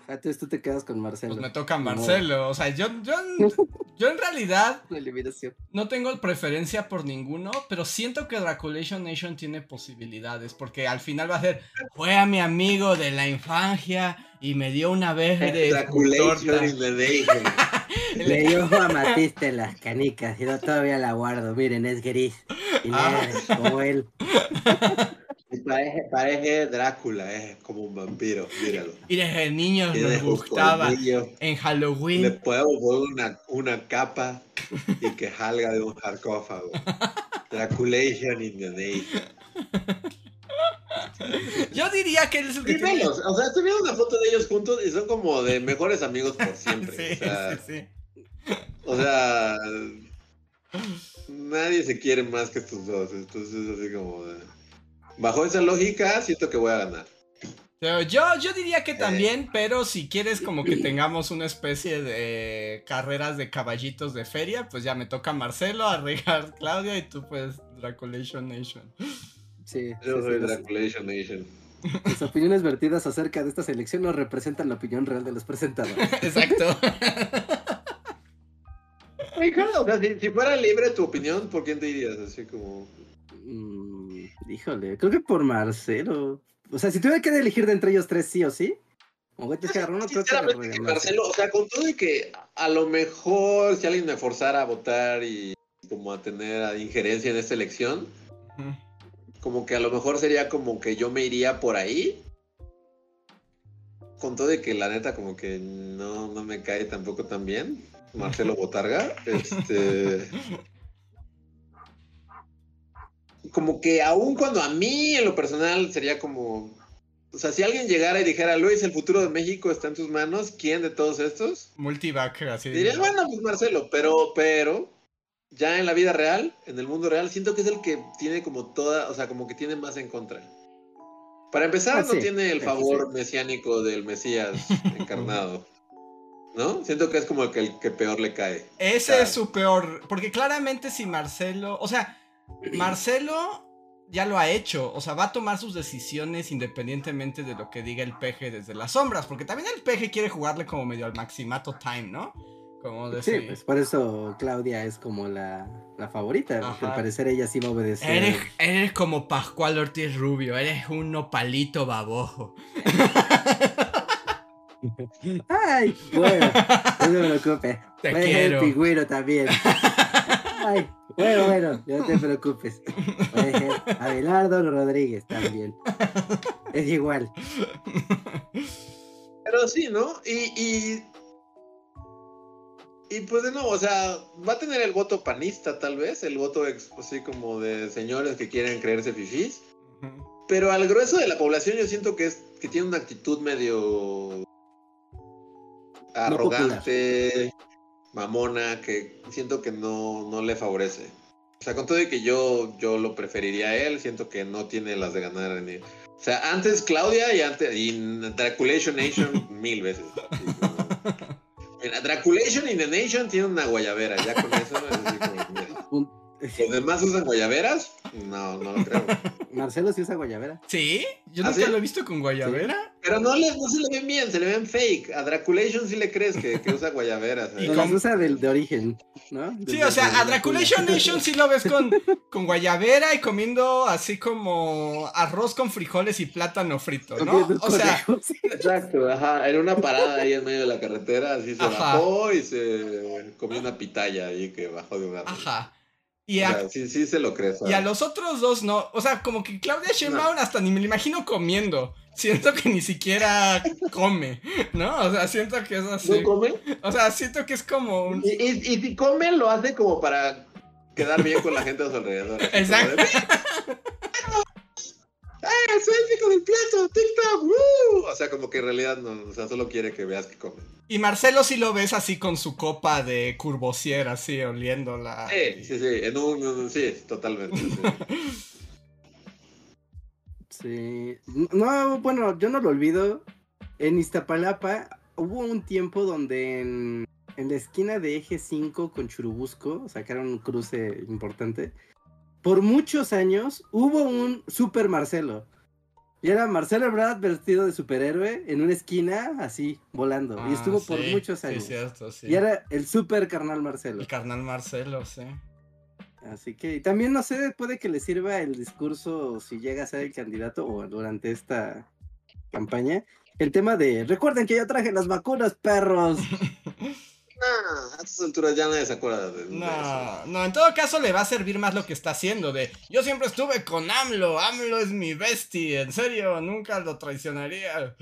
Entonces tú te quedas con Marcelo. Pues me toca. Marcelo. O sea, yo, yo, yo en realidad no tengo preferencia por ninguno, pero siento que Draculation Nation tiene posibilidades, porque al final va a ser, fue a mi amigo de la infancia y me dio una vez de Draculation torta". in the Nation. Le dio amatista en las canicas y no todavía la guardo. Miren, es gris. Y Ah. como él. Y Parece, parece Drácula, es como un vampiro, míralo. Y desde niños Tiene nos sus gustaba en Le Halloween. podemos poner una, una capa y que salga de un sarcófago. Draculation in the Nation. Yo diría que es el que velos, O sea, viendo una foto de ellos juntos y son como de mejores amigos por siempre. Sí, o sea, sí, sí. O sea, nadie se quiere más que estos dos. Entonces, así como de... Bajo esa lógica, siento que voy a ganar. Yo, yo diría que también, pero si quieres como que tengamos una especie de carreras de caballitos de feria, pues ya me toca Marcelo, arreglar Claudia y tú pues Draculation Nation. Sí, Yo sí, soy sí, Draculation Nation. Las opiniones vertidas acerca de esta selección no representan la opinión real de los presentadores. Exacto. O sea, si, si fuera libre tu opinión, ¿por quién te irías? Así como... Mm, híjole, creo que por Marcelo. O sea, si tuviera que elegir de entre ellos tres, sí o sí. Como que agarrar uno, creo que que. Marcelo, o sea, con todo de que a lo mejor si alguien me forzara a votar y como a tener injerencia en esta elección, como que a lo mejor sería como que yo me iría por ahí. Con todo de que la neta como que no, no me cae tampoco tan bien. Marcelo Botarga. Este. Como que aun cuando a mí en lo personal sería como. O sea, si alguien llegara y dijera, Luis, el futuro de México está en tus manos, ¿quién de todos estos? Multiback, así. Diría, bueno, pues Marcelo, pero, pero, ya en la vida real, en el mundo real, siento que es el que tiene como toda, o sea, como que tiene más en contra. Para empezar, Ah, no sí, tiene el sí, favor mesiánico del Mesías encarnado. ¿No? Siento que es como el que, el que peor le cae. Ese Claro. es su peor. Porque claramente si Marcelo. O sea, Marcelo ya lo ha hecho. O sea, va a tomar sus decisiones independientemente de lo que diga el peje desde las sombras. Porque también el peje quiere jugarle como medio al maximato time, ¿no? Como Sí, pues por eso Claudia es como la, la favorita. porque al parecer ella sí va a obedecer. Eres, eres como Pascual Ortiz Rubio, eres un nopalito babojo. Ay, bueno, no se preocupe. Te quiero. el pingüino también. Ay, bueno, bueno, no te preocupes. Puede ser Abelardo Rodríguez también. Es igual. Pero sí, ¿no? Y, y, y pues de nuevo, o sea, va a tener el voto panista tal vez, el voto así como de señores que quieren creerse fifís. Pero al grueso de la población yo siento que es que tiene una actitud medio arrogante, mamona, que siento que no, no le favorece. O sea, con todo de que yo, yo lo preferiría a él, siento que no tiene las de ganar. Ni... O sea, antes Claudia y antes y Draculation Nation mil veces. Draculation in the Nation tiene una guayabera, ya con eso es así como, ¿Los demás usan guayaberas? No, no lo creo. Marcelo sí usa guayabera. ¿Sí? Yo ¿Ah, nunca sí? lo he visto con guayabera. Pero no, le, no se le ven bien, se le ven fake. A Draculation sí le crees que, que usa guayaberas. Y ¿eh? No, con- las usa del, de origen, ¿no? Sí, o sea, a Draculation Dracula. Nation sí lo ves con, con guayabera y comiendo así como arroz con frijoles y plátano frito, ¿no? O sea. Exacto, ajá. En una parada ahí en medio de la carretera, así se Ajá. bajó y se comió una pitaya ahí que bajó de un árbol. ajá. Y a, sea, sí, sí se lo crees. y a los otros dos no. O sea, como que Claudia Sheinbaum hasta ni me lo imagino comiendo. Siento que ni siquiera come, ¿no? O sea, siento que es así. ¿No come? O sea, siento que es como un... Y, y, y si come, lo hace como para quedar bien con la gente a su alrededor. Exacto. ¡Eh, selfie con el plato! ¡TikTok! ¡Woo! O sea, como que en realidad no, o sea, solo quiere que veas que come. Y Marcelo sí lo ves así con su copa de Courvoisier, así oliéndola. Sí, sí, sí, en un, en un- sí, totalmente. sí. Sí. No, bueno, yo no lo olvido. En Iztapalapa hubo un tiempo donde en, en la esquina de Eje 5 con Churubusco, sacaron un cruce importante. Por muchos años hubo un Super Marcelo. Y era Marcelo Ebrard vestido de superhéroe en una esquina, así, volando. y Ah, estuvo por muchos Sí, años. cierto, sí. Y era el super carnal Marcelo. El carnal Marcelo, sí. Así que también no sé, puede que le sirva el discurso si llega a ser el candidato o durante esta campaña. El tema de recuerden que yo traje las vacunas, perros. Nah, a estas alturas ya nadie se acuerda de, de eso. No, no, en todo caso le va a servir más lo que está haciendo de yo siempre estuve con AMLO, AMLO es mi bestie, en serio, nunca lo traicionaría.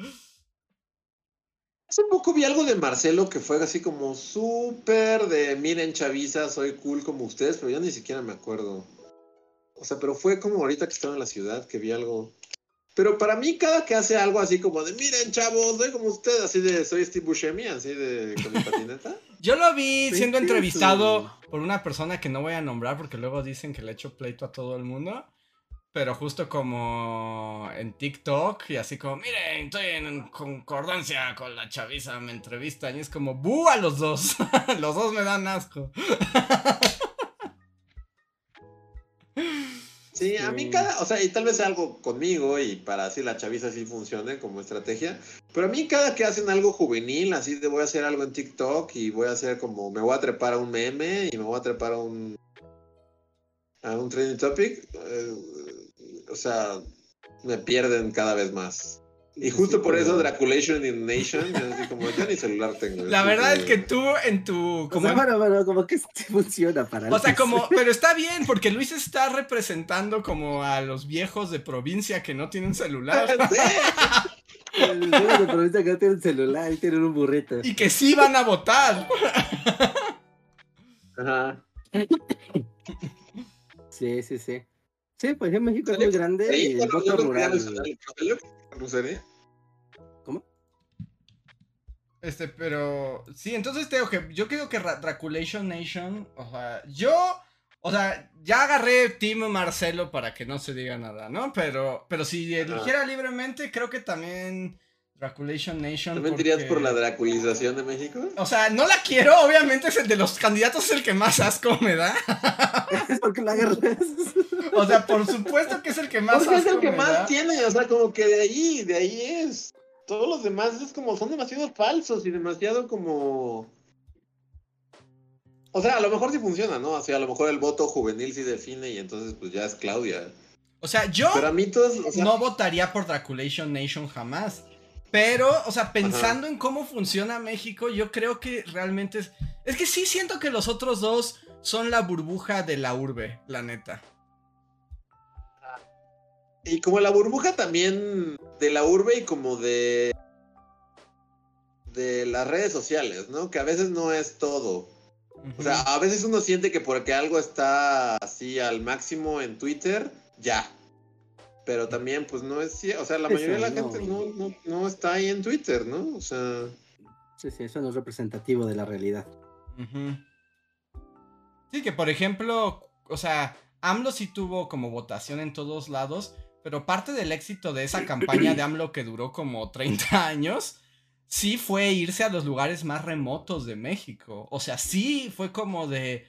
Hace poco vi algo de Marcelo que fue así como súper de miren chaviza, soy cool como ustedes, pero yo ni siquiera me acuerdo. O sea, pero fue como ahorita que estaba en la ciudad que vi algo. Pero para mí cada que hace algo así como de miren chavos, soy como ustedes, así de soy Steve Buscemi, así de con mi patineta. Yo lo vi siendo entrevistado por una persona que no voy a nombrar porque luego dicen que le echo pleito a todo el mundo. Pero justo como en TikTok y así como, miren, estoy en concordancia con la chaviza, me entrevistan y es como, ¡bu! a los dos. los dos me dan asco. Sí, a mí Sí. cada, o sea, y tal vez algo conmigo y para así la chaviza sí funcione como estrategia, pero a mí cada que hacen algo juvenil, así de voy a hacer algo en TikTok y voy a hacer como, me voy a trepar a un meme y me voy a trepar a un, a un trending topic, eh, o sea, me pierden cada vez más. Y justo Sí, por eso Draculation in Nation, yo así como, ya ni celular tengo. La verdad que- es que tú en tu... O Como sea, bueno, bueno, como que funciona para O sea, Luis. como, pero está bien, porque Luis está representando como a los viejos de provincia que no tienen celular Sí. El juego de provincia que no tienen celular y tienen un burrito. y que sí van a votar. Ajá. Sí, sí, sí. Sí, pues en México es muy grande Sí, y el voto yo rural. yo sería. Este, pero sí, entonces te digo que yo creo que Ra- Draculation Nation, o sea, yo, o sea, ya agarré Team Marcelo para que no se diga nada, ¿no? Pero, pero si eligiera libremente, creo que también Draculation Nation. ¿También dirías porque- por la draculización de México? O sea, no la quiero, obviamente es el de los candidatos es el que más asco me da. Es porque la agarras. O sea, por supuesto que es el que más Porque es asco el que me más da. tiene, o sea, como que de ahí, de ahí es. Todos los demás es como, son demasiado falsos y demasiado como... O sea, a lo mejor sí funciona, ¿no? O sea, a lo mejor el voto juvenil sí define y entonces pues ya es Claudia. O sea, yo Pero a mí todos, o sea, no votaría por Draculation Nation jamás. Pero, o sea, pensando en cómo funciona México, yo creo que realmente es. Es que sí siento que los otros dos son la burbuja de la urbe, la neta. y como la burbuja también de la urbe y como de... De las redes sociales, ¿no? Que a veces no es todo. O sea, a veces uno siente que porque algo está así al máximo en Twitter, ya. Pero también, pues no es cier- O sea, la Eso mayoría de la no. gente no, no, no está ahí en Twitter, ¿no? O sea, Sí, sí, eso no es representativo de la realidad. Sí, que por ejemplo, o sea, AMLO sí tuvo como votación en todos lados, pero parte del éxito de esa campaña de AMLO que duró como 30 años, sí fue irse a los lugares más remotos de México. O sea, sí fue como de,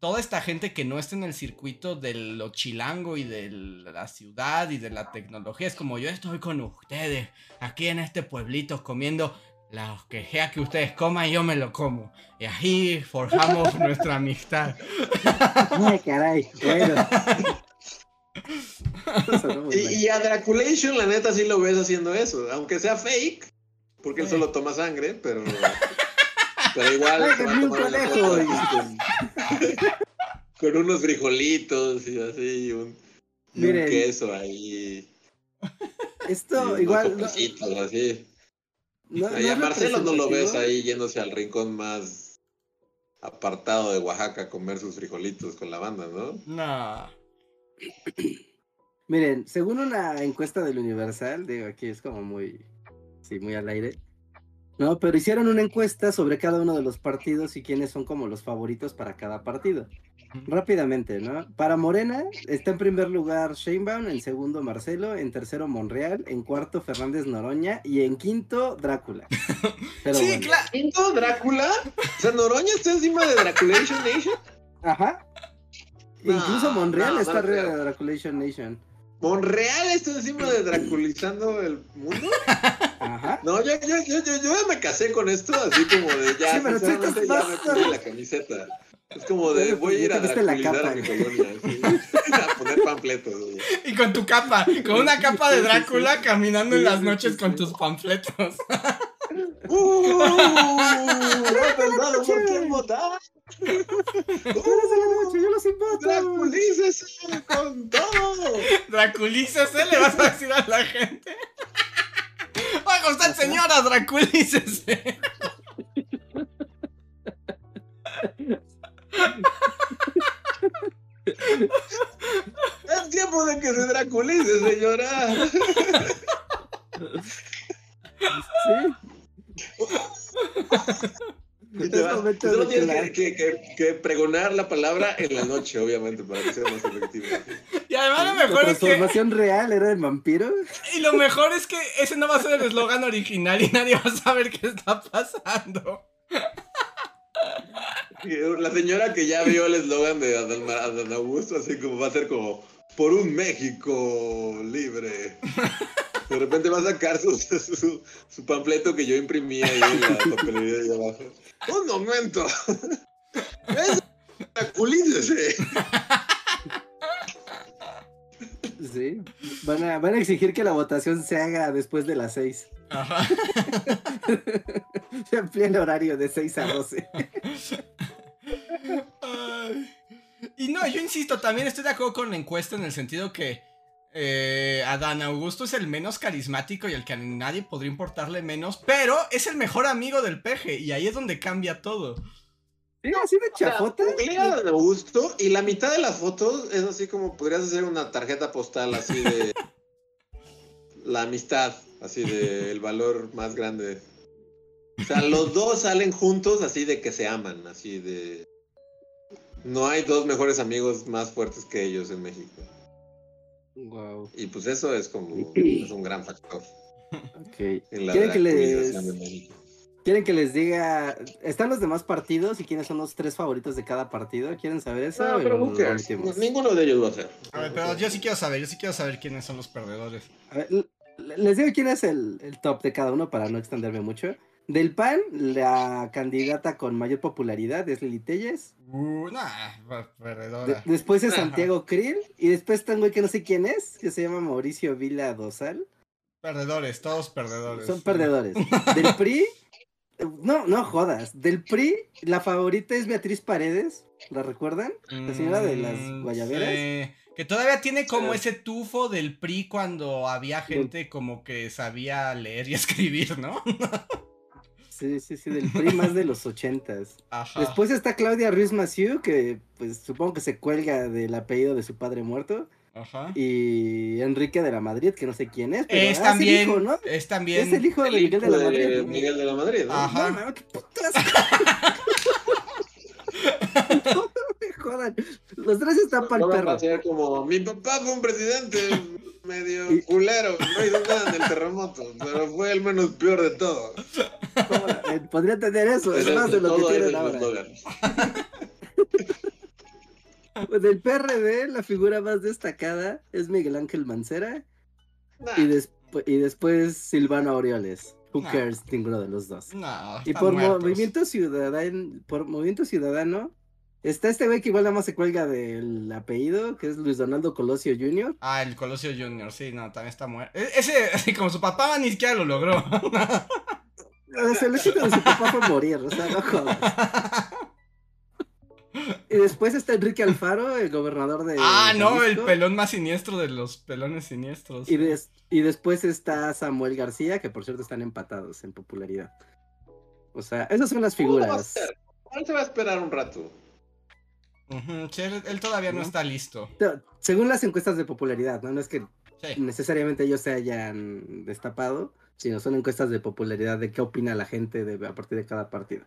toda esta gente que no está en el circuito de lo chilango y de la ciudad y de la tecnología. Es como yo estoy con ustedes aquí en este pueblito comiendo lo que sea que ustedes coman, yo me lo como. Y así forjamos nuestra amistad. Ay, caray. Bueno. Y, y a Draculation, la neta, sí lo ves haciendo eso. Aunque sea fake, porque él solo toma sangre, pero. Pero igual. Ay, va a un conejo, con, con unos frijolitos y así, un, y un Miren. queso ahí. Esto igual. no- sopecitos, así. no- no y a es Marcelo no lo ves ahí yéndose al rincón más apartado de Oaxaca a comer sus frijolitos con la banda, ¿no? No. Miren, según una encuesta del Universal, digo, aquí es como muy, sí, muy al aire. No, pero hicieron una encuesta sobre cada uno de los partidos y quiénes son como los favoritos para cada partido. Rápidamente, ¿no? Para Morena está en primer lugar Sheinbaum, en segundo Marcelo, en tercero Monreal, en cuarto Fernández Noroña y en quinto Drácula. Pero sí, bueno. claro. ¿Quinto Drácula? O sea, Noroña está encima de Draculation Nation. Ajá. No, Incluso Monreal no, está arriba de Draculation Nation. ¿Monreal está encima de Draculizando el mundo? Ajá. No, yo, yo, yo, yo, yo ya me casé con esto, así como de ya, Sí, pero sinceramente, ya más- me puse la camiseta. Es como de voy a ir a draculizar a mi colonia, así, a poner panfletos. Y con tu capa, con una capa de Sí, sí, sí. Drácula caminando en las sí, noches sí, con tus panfletos. ¡Uh! No por quién votar. Noche, yo los. Draculícese con todo. Draculícese, le vas a decir a la gente. Oiga usted, señora, Draculícese. Es tiempo de que se draculice, señora. Sí. Y te Es vas- momento y solo de tienes que, que- que- pregonar la palabra en la noche, obviamente, para que sea más efectivo. Y además lo La mejor es que. transformación real era el vampiro. Y lo mejor es que ese no va a ser el eslogan original y nadie va a saber qué está pasando. Y La señora que ya vio el eslogan de Adán Augusto, así como va a ser como por un México libre. De repente va a sacar su, su, su panfleto que yo imprimí ahí en la papelería de abajo. Un momento. Es draculícese. Sí. Van a, van a exigir que la votación se haga después de las 6. Ajá. Se amplía el horario de 6 a 12. Ay. Y no, yo insisto, también estoy de acuerdo con la encuesta en el sentido que eh, Adán Augusto es el menos carismático y el que a nadie podría importarle menos, pero es el mejor amigo del peje y ahí es donde cambia todo. Sí, así de chafota. Adán Augusto y la mitad de las fotos es así como podrías hacer una tarjeta postal así de la amistad, así de el valor más grande. O sea, los dos salen juntos así de que se aman, así de no hay dos mejores amigos más fuertes que ellos en México. Wow. Y pues eso es como es un gran factor Ok. en la ¿Quieren que, de les. ¿Quieren que les diga? ¿Están los demás partidos y quiénes son los tres favoritos de cada partido? ¿Quieren saber eso? No, pero ninguno de ellos va a ser. A ver, pero yo sí quiero saber, yo sí quiero saber quiénes son los perdedores. A ver, les digo quién es el, el top de cada uno para no extenderme mucho. Del PAN, la candidata con mayor popularidad es Lili Telles. Uh, nah, De- perdedora. después es. Santiago Krill. Y después está un güey que no sé quién es, que se llama Mauricio Vila Dosal. Perdedores, todos perdedores. Son perdedores. Del PRI, no, no jodas. Del PRI, la favorita es Beatriz Paredes. ¿La recuerdan? La señora de las Mm, guayaberas. sí. Que todavía tiene como ese tufo del PRI cuando había gente como que sabía leer y escribir, ¿no? Sí, sí, sí, del PRI más de los ochentas. Ajá. Después está Claudia Ruiz Massieu, que pues supongo que se cuelga del apellido de su padre muerto. Ajá. Y Enrique de la Madrid, que no sé quién es, pero Es ah, también, el hijo, ¿no? es también. Es el hijo de El Miguel de la Madrid. de. Miguel de la Madrid, ¿no? Ajá. No, no, qué putas. no me jodan. Los tres están para el va a perro. ser como, mi papá fue un presidente medio Y- culero, no hizo nada en el terremoto, pero fue el menos peor de todo. ¿Cómo? Eh, Podría tener eso, es más de lo que tienen ahora. Pues del PRD, la figura más destacada es Miguel Ángel Mancera Nah, y, despu- y después Silvano Aureoles. Who Nah. cares? Ninguno de los dos. No, Y por. Movimiento Ciudadano, por Movimiento Ciudadano, está este güey que igual nada más se cuelga del apellido, que es Luis Donaldo Colosio Jr. Ah, el Colosio Junior, sí, no, también está muerto. E- Ese, como su papá ni siquiera lo logró. O sea, el éxito de su papá fue morir, o sea, no jodas. Y después está Enrique Alfaro, el gobernador de. ah, no, el pelón más siniestro de los pelones siniestros. Y, des- y después está Samuel García, que por cierto están empatados en popularidad. O sea, esas son las ¿cómo lo va a figuras. Él se va a esperar un rato. Sí, él, él todavía no ¿No? está listo. No, Según las encuestas de popularidad, ¿no? No es que Sí. necesariamente ellos se hayan destapado, sino son encuestas de popularidad de qué opina la gente de, a partir de cada partido.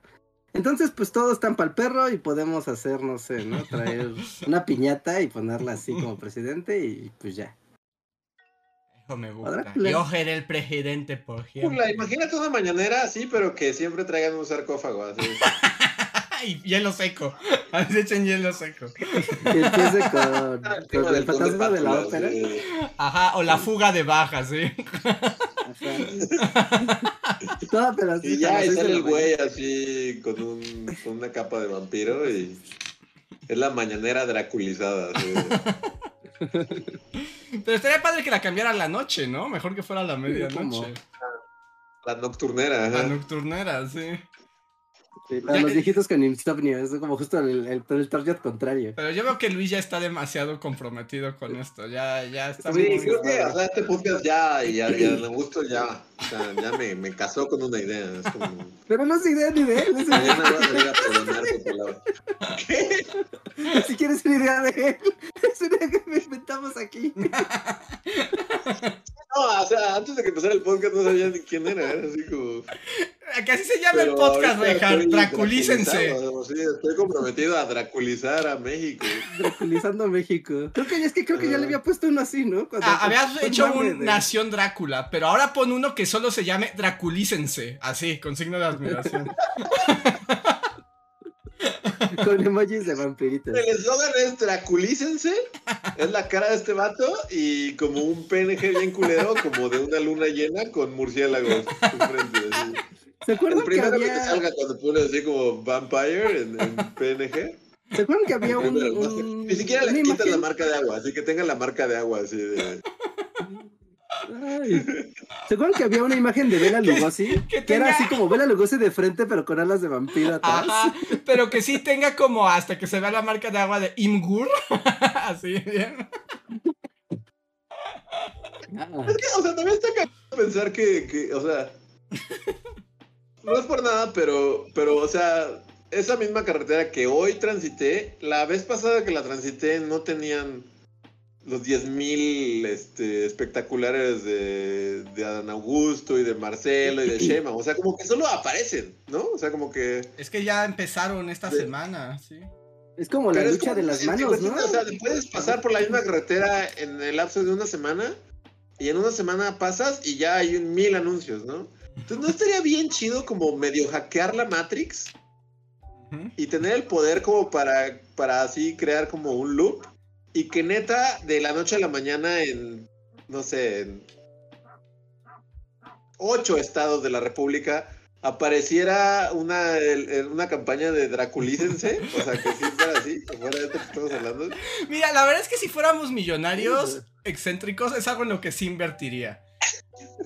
Entonces, pues todos están para el perro y podemos hacer, no sé, ¿no? Traer una piñata y ponerla así como presidente y pues ya. Eso me gusta. Yo seré el presidente por siempre. Pula, imagínate una mañanera así, pero que siempre traigan un sarcófago. Así. y hielo seco. Así echen hielo seco. Y empiece con, Ah, el con fantasma de la ópera. Ajá, o la fuga de bajas, ¿sí? Ajá. No, pero así Y a ya, las y sale el güey así con, un, con una capa de vampiro y es la mañanera draculizada. así. Pero estaría padre que la cambiara a la noche, ¿no? Mejor que fuera a la medianoche. La nocturnera. La nocturnera, sí. Sí, para Ya- los viejitos con insomnio, es como justo el, el, el target contrario. Pero yo veo que Luis ya está demasiado comprometido con esto. Ya, ya está Sí, muy... creo que o sea, este podcast ya, y a, y a Augusto ya, o sea, ya me, me casó con una idea. Es como, Pero no es idea ni de él, es voy a salir a pregonar tu palabra. ¿Qué? si quieres una idea de él, es una idea que me inventamos aquí. No, o sea, antes de que empezara el podcast no sabía ni quién era, era así como... Que así se llama el podcast, estoy Draculícense. estoy comprometido a draculizar a México. Draculizando México. Creo que, es que creo que ya le había puesto uno así, ¿no? Cuando- Ah, habías hecho un de- Nación Drácula, pero ahora pon uno que solo se llame Draculícense. Así, con signo de admiración. Con emojis de vampiritos. El eslogan es draculícense, es la cara de este vato y como un PNG bien culero, como de una luna llena con murciélagos enfrente. así. ¿Se El acuerdan que primero que había, salga cuando pones así como Vampire en, en PNG. ¿se acuerdan que había un, Ni siquiera le una quitas la marca de agua, así que tenga la marca de agua así de... Ay. ¿Se acuerdan que había una imagen de Bela Lugosi? que Que era tenga- así como Bela Lugosi de frente, pero con alas de vampiro atrás. Ajá, pero que sí tenga como hasta que se vea la marca de agua de Imgur. Así, bien. Ah. Es que, o sea, también está cabrón pensar que, que, o sea, no es por nada, pero, pero, o sea, esa misma carretera que hoy transité, la vez pasada que la transité no tenían los 10.000 este, espectaculares de, de Adán Augusto y de Marcelo y de Shema, o sea, como que solo aparecen, ¿no? O sea, como que... Es que ya empezaron esta semana, sí. Es como la Pero lucha como- de las manos, ¿no? O sea, te puedes pasar por la misma carretera en el lapso de una semana y en una semana pasas y ya hay un mil anuncios, ¿no? Entonces, ¿no estaría bien chido como medio hackear la Matrix y tener el poder como para, para así crear como un loop y que neta de la noche a la mañana en, no sé, en ocho estados de la República apareciera una, una campaña de Draculícense, o sea, que sí fuera así, que fuera esto que estamos hablando. Mira, la verdad es que si fuéramos millonarios excéntricos, es algo en lo que sí invertiría.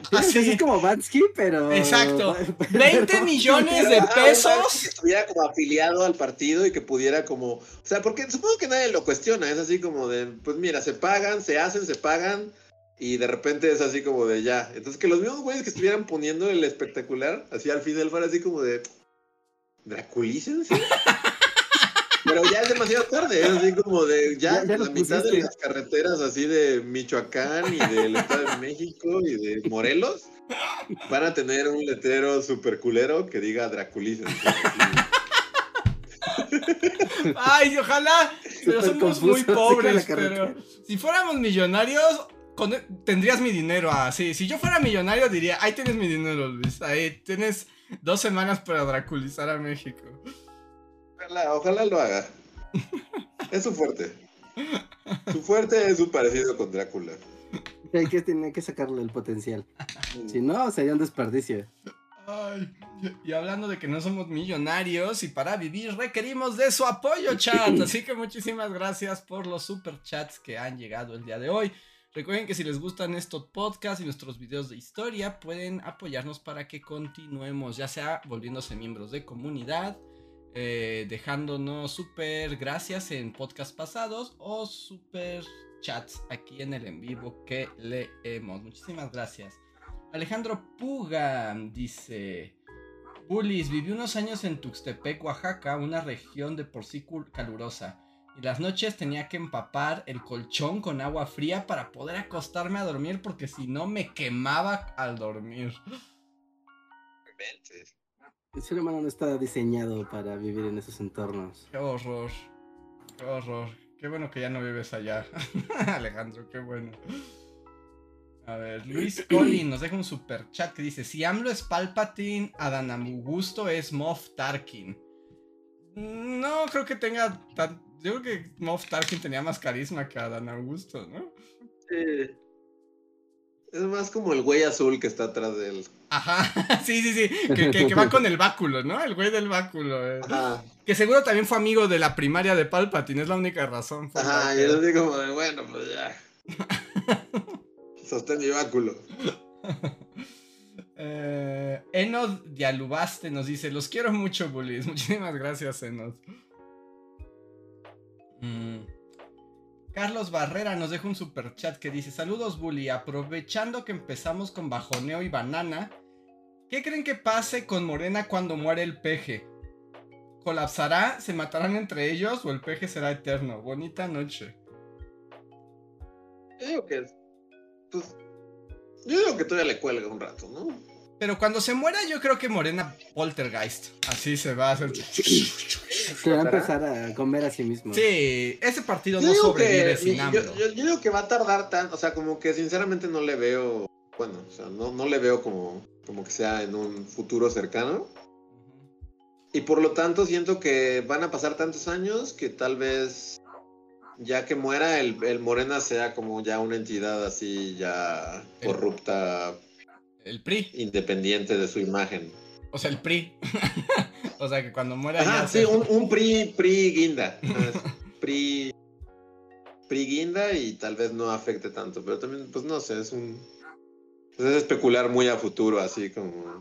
Sí, Así. Es como Bansky, pero. Exacto. pero- 20 millones de un pesos. Que estuviera como afiliado al partido y que pudiera como... O sea, porque supongo que nadie lo cuestiona, es así como de, pues mira, se pagan, se hacen, se pagan y de repente es así como de ya. Entonces que los mismos güeyes que estuvieran poniendo el espectacular, así al final fuera así como de... ¿Draculícense? Pero ya es demasiado tarde, es así como de ya, Ya- ya la mitad de pusiste. las carreteras así de Michoacán y del Estado de México y de Morelos van a tener un letrero super culero que diga Draculícense. Ay, ojalá. Pero Súper somos confuso, muy pobres. Pero si fuéramos millonarios, con- tendrías mi dinero así. Si yo fuera millonario, diría: Ahí tienes mi dinero, Luis. Ahí tienes dos semanas para draculizar a México. Ojalá, ojalá lo haga. Es su fuerte. Su fuerte es su parecido con Drácula. Hay que, tiene que sacarle el potencial. Si no, sería un desperdicio. Ay, y hablando de que no somos millonarios y para vivir requerimos de su apoyo, chat. Así que muchísimas gracias por los super chats que han llegado el día de hoy. Recuerden que si les gustan estos podcasts y nuestros videos de historia, pueden apoyarnos para que continuemos, ya sea volviéndose miembros de comunidad, eh, dejándonos super gracias en podcasts pasados o super chats aquí en el en vivo que leemos. Muchísimas gracias. Alejandro Puga dice: Bullis, viví unos años en Tuxtepec, Oaxaca, una región de por sí calurosa. Y las noches tenía que empapar el colchón con agua fría para poder acostarme a dormir porque si no me quemaba al dormir. El ser humano no está diseñado para vivir en esos entornos. Qué horror. Qué horror. Qué bueno que ya no vives allá. Alejandro, qué bueno. A ver, Luis Collin nos deja un super chat que dice: Si AMLO es Palpatine, Adán Augusto es Moff Tarkin. No creo que tenga tan, yo creo que Moff Tarkin tenía más carisma que Adán Augusto, ¿no? Sí. Es más como el güey azul que está atrás de él. Ajá, sí, sí, sí. Que, va con el báculo, ¿no? El güey del báculo. Eh. Ajá. Que seguro también fue amigo de la primaria de Palpatine, es la única razón. Ajá, y yo digo como de, bueno, pues ya. Sostén mi báculo. Eh, Enos Dialubaste nos dice: Los quiero mucho, bullies. Muchísimas gracias, Enos. Mm. Carlos Barrera nos deja un super chat que dice: Saludos, Bully. Aprovechando que empezamos con bajoneo y banana, ¿qué creen que pase con Morena cuando muere el peje? ¿Colapsará? ¿Se matarán entre ellos o el peje será eterno? Bonita noche. Yo digo que. Pues, yo digo que todavía le cuelga un rato, ¿no? Pero cuando se muera, yo creo que Morena Poltergeist. Así se va a hacer. Se va a empezar a comer a sí mismo. Sí, ese partido no sobrevive sin hambre. Yo, digo que va a tardar tanto. O sea, como que sinceramente no le veo. Bueno, o sea, no, no le veo como, como que sea en un futuro cercano. Y por lo tanto, siento que van a pasar tantos años que tal vez ya que muera el, el Morena sea como ya una entidad así ya corrupta el PRI. Independiente de su imagen. O sea, el PRI. o sea, que cuando muera. Ah, sí, un, PRI, PRI guinda. PRI. PRI guinda y tal vez no afecte tanto. Pero también, pues no sé, es un. Pues, es especular muy a futuro, así como.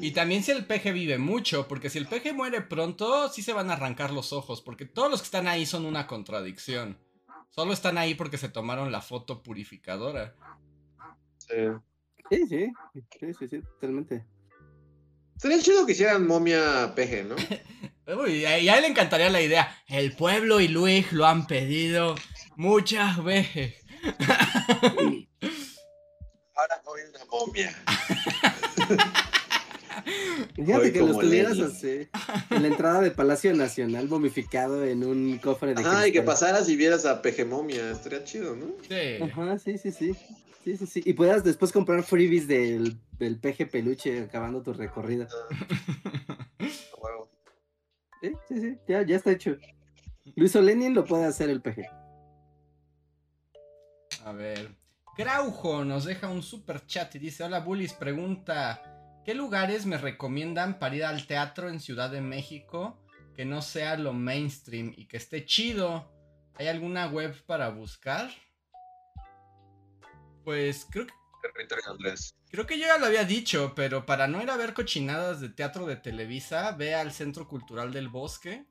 Y también si el peje vive mucho, porque si el peje muere pronto, sí se van a arrancar los ojos, porque todos los que están ahí son una contradicción. Solo están ahí porque se tomaron la foto purificadora. Sí. Sí, sí, sí, sí, sí, totalmente. Sería chido que hicieran momia peje, ¿no? Uy, a él le encantaría la idea. El pueblo y Luis lo han pedido muchas veces. Ahora voy una momia. Fíjate que los tuvieras así, en la entrada de Palacio Nacional, momificado en un cofre de. Ah, y que pasaras y vieras a Peje Momia, estaría chido, ¿no? Sí. Ajá, sí, sí, sí. Sí, sí, sí. Y puedas después comprar freebies del, del peje peluche acabando tu recorrida. sí, sí, sí. Ya, ya está hecho. Luis Olenin lo puede hacer el peje. A ver. Graujo nos deja un super chat y dice: Hola Bullies, pregunta. ¿Qué lugares me recomiendan para ir al teatro en Ciudad de México que no sea lo mainstream y que esté chido? ¿Hay alguna web para buscar? Pues creo que. Creo que yo ya lo había dicho, pero para no ir a ver cochinadas de teatro de Televisa, ve al Centro Cultural del Bosque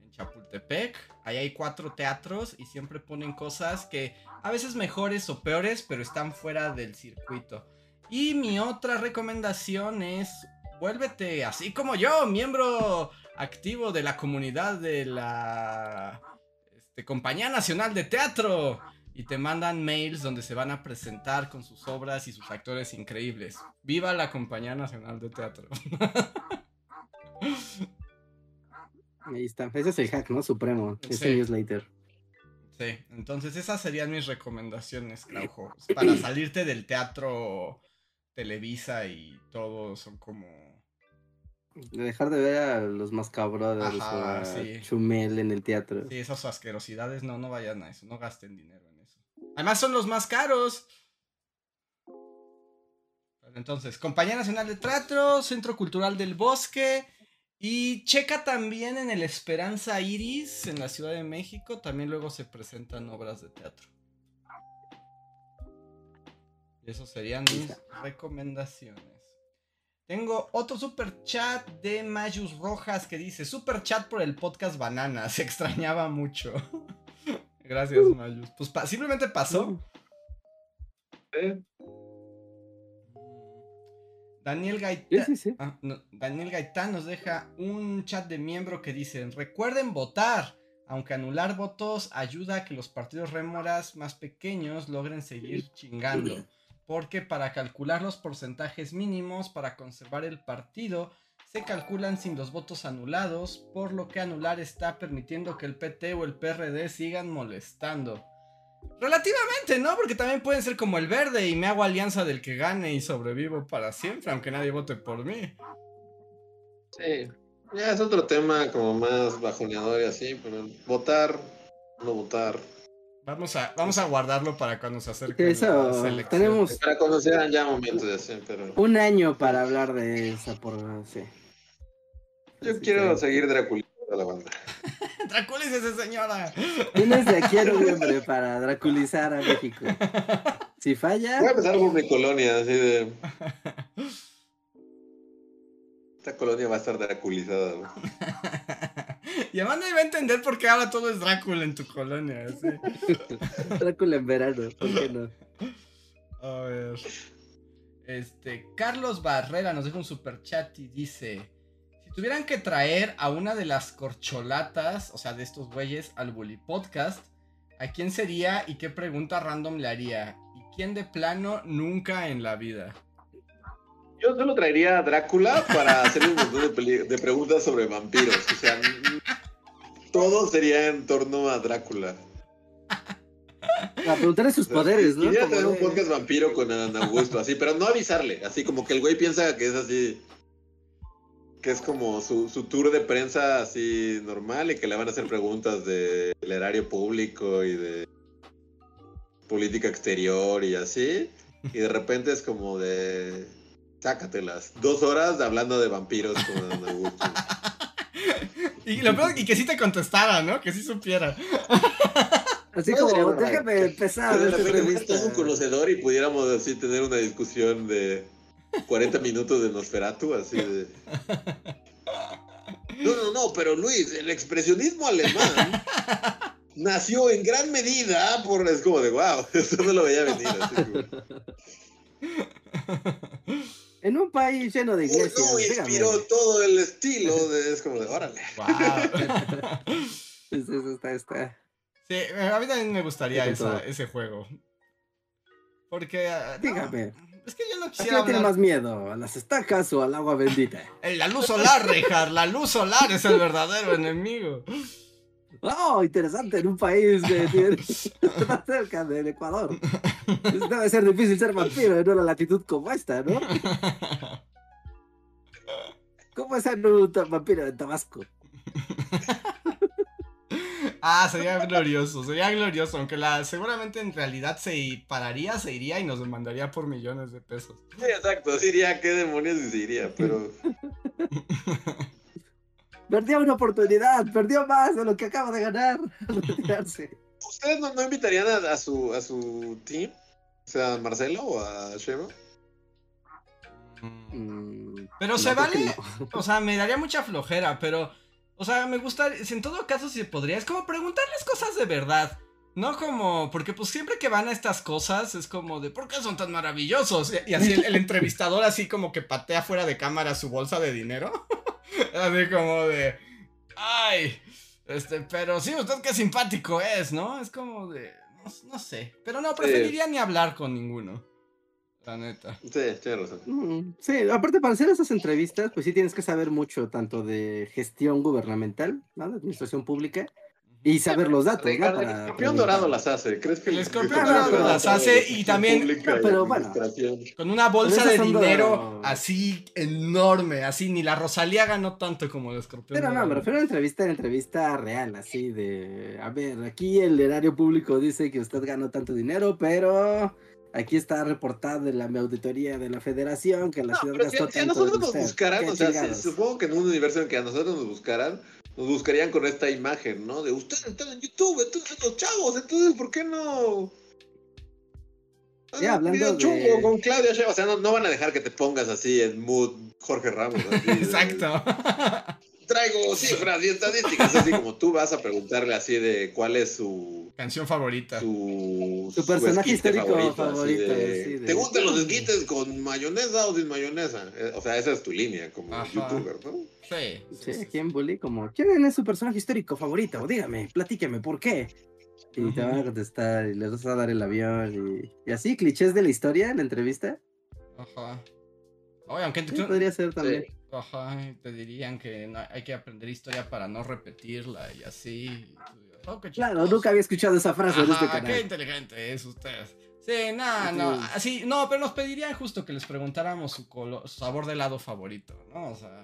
en Chapultepec. Ahí hay cuatro teatros y siempre ponen cosas que a veces mejores o peores, pero están fuera del circuito. Y mi otra recomendación es vuélvete así como yo, miembro activo de la comunidad de la este, Compañía Nacional de Teatro y te mandan mails donde se van a presentar con sus obras y sus actores increíbles. ¡Viva la Compañía Nacional de Teatro! Ahí está, ese es el hack, ¿no? Supremo, ese newsletter. Sí, entonces esas serían mis recomendaciones, Claujo. Para salirte del teatro Televisa y todo son como... Dejar de ver a los mascabrothers o Ajá, a sí. Chumel en el teatro. Sí, esas asquerosidades, no, no vayan a eso, no gasten dinero en. Además son los más caros. Entonces, Compañía Nacional de Teatro, Centro Cultural del Bosque y checa también en el Esperanza Iris en la Ciudad de México, también luego se presentan obras de teatro. Y esos serían mis recomendaciones. Tengo otro super chat de Mayus Rojas que dice: Super chat por el podcast Banana. Se extrañaba mucho. Gracias, Mayus. Pues pa- simplemente pasó. ¿Eh? Daniel Sí, Gaitán. sí, sí. Ah, no, Daniel Gaitán nos deja un chat de miembro que dice: Recuerden votar. Aunque anular votos ayuda a que los partidos rémoras más pequeños logren seguir chingando. Porque para calcular los porcentajes mínimos para conservar el partido, se calculan sin los votos anulados, por lo que anular está permitiendo que el PT o el PRD sigan molestando. Relativamente, ¿no? Porque también pueden ser como el verde y me hago alianza del que gane y sobrevivo para siempre, aunque nadie vote por mí. Sí. Ya es otro tema como más bajoneador y así, pero votar, no votar. Vamos a, vamos a guardarlo para cuando se acerque Eso, elecciones. tenemos Para conocer ya momentos de así, pero un año para hablar de esa por sí. yo quiero seguir draculizando a la banda. ¡Draculícese, señora! Tienes de aquí a noviembre para draculizar a México. Si falla, Voy a empezar por mi colonia, así de. Esta colonia va a estar draculizada. ¿no? Y Amanda iba a entender por qué ahora todo es Drácula en tu colonia. así. Drácula en verano, ¿por qué no? A ver. Este, Carlos Barrera nos deja un super chat y dice: Si tuvieran que traer a una de las corcholatas, o sea, de estos güeyes, al Bully Podcast, ¿a quién sería y qué pregunta random le haría? ¿Y quién de plano nunca en la vida? Yo solo traería a Drácula para hacerle un montón de, de preguntas sobre vampiros. O sea, todo sería en torno a Drácula. A preguntarle sus poderes, ¿no? Como tener un de- podcast vampiro con Adán Augusto, así, pero no avisarle. Así como que el güey piensa que es así. Que es como su, su tour de prensa así normal y que le van a hacer preguntas del erario público y de política exterior y así. Y de repente es como de. Sácatelas. Dos horas hablando de vampiros con Augusto. Y lo peor, y que sí te contestara, ¿no? Que sí supiera. Así No, como, verdad. déjame empezar fuera entrevista. todo un conocedor y pudiéramos así tener una discusión de 40 minutos de Nosferatu, así de... No, no, no, pero Luis, el expresionismo alemán nació en gran medida por... Es como de, wow, esto no lo veía venir. Así como, En un país lleno de "Uy, iglesias. no, dígame. inspiró todo el estilo de... Es como de, órale. Wow. Eso, eso está, está. Sí, a mí también me gustaría esa- ese juego. Porque. ah, no, Dígame. es que yo no ¿A qué quisiera tiene más miedo? ¿A las estacas o al agua bendita? Eh, La luz solar, Richard. La luz solar es el verdadero enemigo. Oh, interesante, en un país más cerca del Ecuador. Debe ser difícil ser vampiro en una latitud como esta, ¿no? ¿Cómo es ser un vampiro en Tabasco? Ah, sería glorioso, sería glorioso. Aunque la seguramente en realidad se i- pararía, se iría y nos demandaría por millones de pesos. Sí, exacto, así diría, ¿qué demonios diría? Pero... Perdió una oportunidad, perdió más de lo que acaba de ganar al retirarse. ¿Ustedes no, no invitarían a, a su, a su team? O sea, a Marcelo o a Sheva. Mm, Pero no, se vale. no. O sea, me daría mucha flojera, pero. O sea, me gusta. si En todo caso, si podría. Es como preguntarles cosas de verdad. No como. Porque, pues siempre que van a estas cosas, es como de. ¿Por qué son tan maravillosos? Y, y así el, el entrevistador, así como que patea fuera de cámara su bolsa de dinero. así como de. ¡Ay! Este, pero sí, usted qué simpático es, ¿no? Es como de. No, no sé. Pero no, preferiría ni hablar con ninguno. La neta. Sí, tiene razón. Mm, Sí, aparte para hacer esas entrevistas, pues sí tienes que saber mucho tanto de gestión gubernamental, ¿no? de administración pública, Y saber los datos, ¿no? El Para escorpión dorado las hace. ¿Crees que El escorpión dorado las hace y también- pero bueno. Con una bolsa de dinero de- así enorme, así ni la Rosalía ganó tanto como el escorpión. Pero no, me refiero a una entrevista, a entrevista real, así de, a ver, aquí el erario público dice que usted ganó tanto dinero, pero aquí está reportado en la auditoría de la federación que la No, ciudad pero si, gastó si a tanto nosotros nos buscaran, o sea, si- supongo que en un universo en el que a nosotros nos buscaran, nos buscarían con esta imagen, ¿no? De ustedes están en YouTube, entonces los chavos, entonces, ¿por qué no? Ya, Ah, hablando de- chungo con Claudia o sea, no, no van a dejar que te pongas así en mood Jorge Ramos. así de, Exacto. Traigo cifras y estadísticas, así como tú vas a preguntarle así de cuál es su Canción favorita. su, Su personaje histórico favorito, de, así de- ¿Te gustan los esquites con mayonesa o sin mayonesa? Eh, O sea, esa es tu línea como Ajá. youtuber, ¿no? Sí. Sí, aquí en Bully, como, ¿quién es su personaje histórico favorito? Dígame, platíqueme, ¿por qué? Y te van a contestar y les vas a dar el avión y, y así, clichés de la historia en la entrevista. Ajá. Oye, aunque Sí, podría ser también. Ajá, te dirían que no- hay que aprender historia para no repetirla y así. Oh, qué Claro, nunca había escuchado esa frase en este Ajá, qué canal. inteligente es usted. Sí, no, no, así, no, pero nos pedirían justo que les preguntáramos su, colo- su sabor de helado favorito, ¿no? O sea,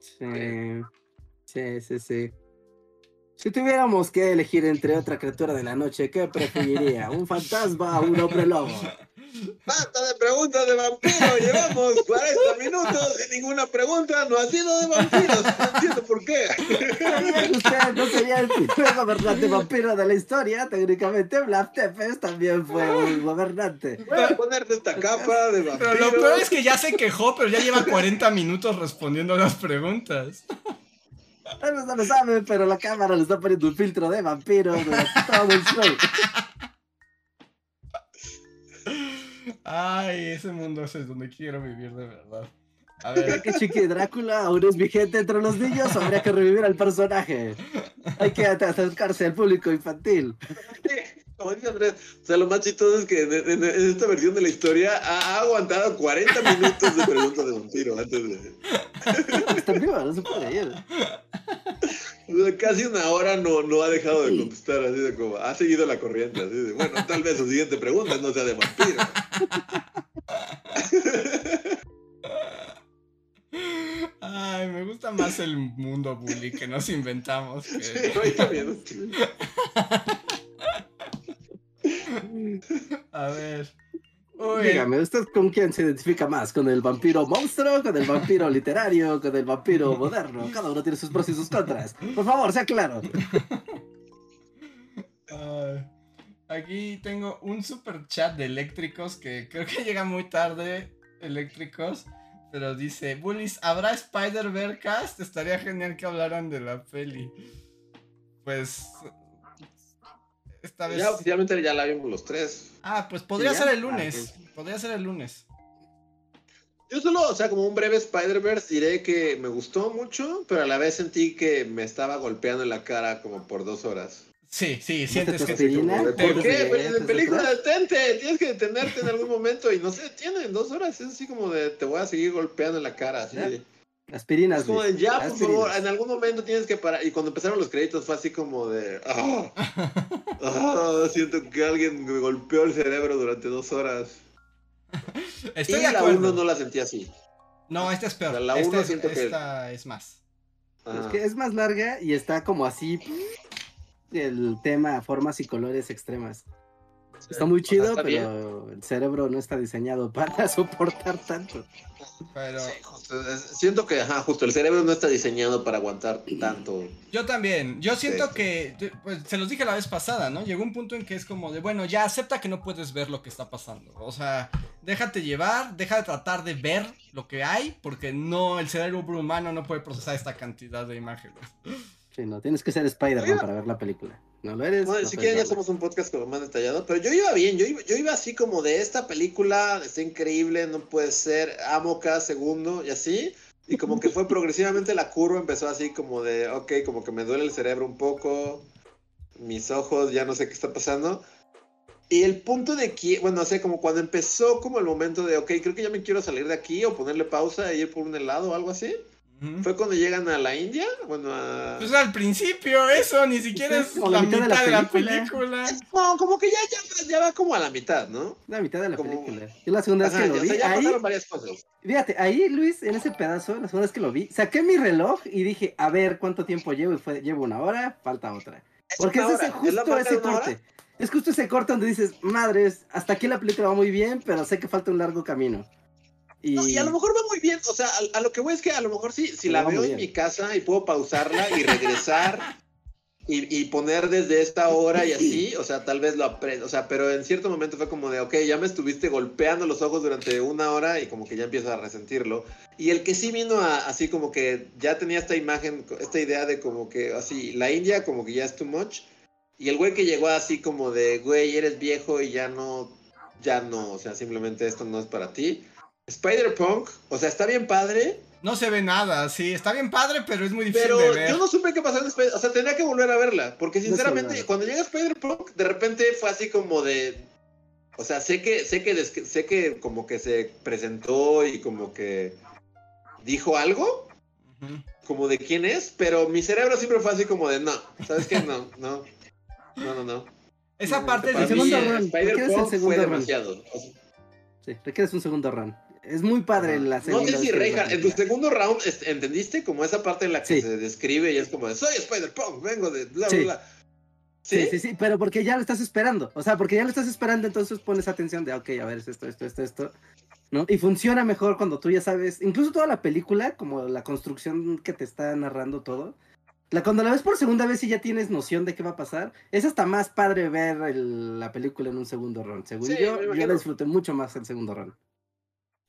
Sí, sí, sí, sí. Si tuviéramos que elegir entre otra criatura de la noche, ¿qué preferiría? ¿Un fantasma o un hombre lobo? Basta de preguntas de vampiro, llevamos 40 minutos y ninguna pregunta no ha sido de vampiros, no entiendo por qué. ¿Sabían ustedes no sería el primer gobernante vampiro de la historia? Técnicamente, Vlad Tepes también fue un gobernante. Voy a ponerte esta capa de vampiro. pero lo peor es que ya se quejó, pero ya lleva 40 minutos respondiendo las preguntas. Vez no lo saben, pero la cámara le está poniendo un filtro de vampiro durante todo el show. Ay, ese mundo es donde quiero vivir de verdad. A ver, que Chiqui Drácula aún es vigente entre los niños, habría que revivir al personaje. Hay que acercarse al público infantil. Como dice Andrés, o sea, lo más chistoso es que en, en- en esta versión de la historia ha, ha aguantado 40 minutos de preguntas de vampiro antes de... Está en vivo, no se puede ir. o sea, casi una hora no, no ha dejado de contestar, así de como, ha seguido la corriente, así de, bueno, tal vez su siguiente pregunta no sea de vampiro. ay, me gusta más el mundo bully que nos inventamos. que- también. A ver. Uy, Dígame, ¿usted con quién se identifica más? ¿Con el vampiro monstruo? ¿Con el vampiro literario? ¿Con el vampiro moderno? Cada uno tiene sus pros y sus contras. Por favor, sea claro. Aquí tengo un super chat de eléctricos que creo que llega muy tarde. Eléctricos. Pero dice, Bullies, ¿habrá Spider-Verse cast? Estaría genial que hablaran de la peli. Pues... Esta vez... Ya oficialmente ya la vimos los tres. Ah, pues podría ser el Ah, lunes. Podría ser el lunes. Yo solo, o sea, como un breve Spider-Verse diré que me gustó mucho, pero a la vez sentí que me estaba golpeando en la cara como por dos horas. Sí, sí, ¿No sientes te que... ¿Por qué? te- Pero en te- película te- detente, tienes que detenerte en algún momento y no sé, tienen dos horas, es así como de te voy a seguir golpeando en la cara, así. De- Aspirinas. Es como de ya, por aspirinas. favor, en algún momento tienes que parar. Y cuando empezaron los créditos fue así como de. "Ah, ah, siento que alguien me golpeó el cerebro durante dos horas. Estoy y de la acuerdo. 1 no la sentí así. No, esta es peor. O sea, la esta uno es, siento que- esta es más. Es Ajá. que es más larga y está como así. El tema, formas y colores extremas. Está muy O sea, chido, bien. pero el cerebro no está diseñado para soportar tanto. Pero Sí, justo, siento que, ajá, justo el cerebro no está diseñado para aguantar tanto. yo también. Yo siento Sí. que, pues, se los dije la vez pasada, ¿no? Llegó un punto en que es como de, bueno, ya acepta que no puedes ver lo que está pasando. O sea, déjate llevar, deja de tratar de ver lo que hay, porque no, el cerebro humano no puede procesar esta cantidad de imágenes. Sí, no, tienes que ser Spider-Man para ver la película. No lo eres. Bueno, no si quieren ya hacemos un podcast como más detallado, pero yo iba bien, yo iba, yo iba así como de esta película, está increíble, no puede ser, amo cada segundo y así, y como que fue progresivamente la curva, empezó así como de, ok, como que me duele el cerebro un poco, mis ojos, ya no sé qué está pasando. Y el punto de que, bueno, o sea, como cuando empezó como el momento de, ok, creo que ya me quiero salir de aquí o ponerle pausa e ir por un helado o algo así. Fue cuando llegan a la India, bueno, a... Pues al principio, eso, ni siquiera es la mitad de la película. película. No, como que ya, ya, ya va como a la mitad, ¿no? La mitad de la Como- película. Yo la segunda vez que lo vi, o sea, ya ahí, varias cosas. fíjate, ahí Luis, en ese pedazo, la segunda vez que lo vi, saqué mi reloj y dije, a ver cuánto tiempo llevo, y fue, llevo una hora, falta otra. Es Porque es ese, es justo falta ese una hora. corte. Es justo ese corte donde dices, madres, hasta aquí la película va muy bien, pero sé que falta un largo camino. Y, No, y a lo mejor va muy bien, o sea, a, a lo que voy es que a lo mejor sí, si la veo en mi casa y puedo pausarla y regresar y, y poner desde esta hora y así, o sea, tal vez lo aprendo, o sea, pero en cierto momento fue como de, ok, ya me estuviste golpeando los ojos durante una hora y como que ya empiezas a resentirlo. Y el que sí vino a, así como que ya tenía esta imagen, esta idea de como que así, la India como que ya es too much. Y el güey que llegó así como de, güey, eres viejo y ya no, ya no, o sea, simplemente esto no es para ti. Spider-Punk, o sea, está bien padre, No se ve nada, sí, está bien padre, pero es muy difícil pero de ver. yo no supe qué pasó en Spider, o sea, tenía que volver a verla, porque sinceramente, cuando llega Spider-Punk, de repente fue así como de, o sea, sé que, sé que, des- sé que como que se presentó y como que dijo algo, como de quién es, pero mi cerebro siempre fue así como de, no, ¿sabes qué? No, no, no, no, no. Esa No, parte de mí, segundo mí, run. ¿por qué eres el Spider-Punk fue run? demasiado. O sea, Sí, requieres un segundo run. Es muy padre la No segunda sé si en tu segundo round, ¿entendiste? Como esa parte en la que Sí. se describe y es como de, soy Spider-Punk, vengo de bla, bla, Sí. bla. Sí, sí, sí, pero porque ya lo estás esperando. O sea, porque ya lo estás esperando, entonces pones atención de, ok, a ver, es esto, esto, esto, esto. ¿No? Y funciona mejor cuando tú ya sabes, incluso toda la película, como la construcción que te está narrando todo. La, cuando la ves por segunda vez y ya tienes noción de qué va a pasar, es hasta más padre ver el- la película en un segundo run. Según Sí, yo, yo la disfruté mucho más el segundo run.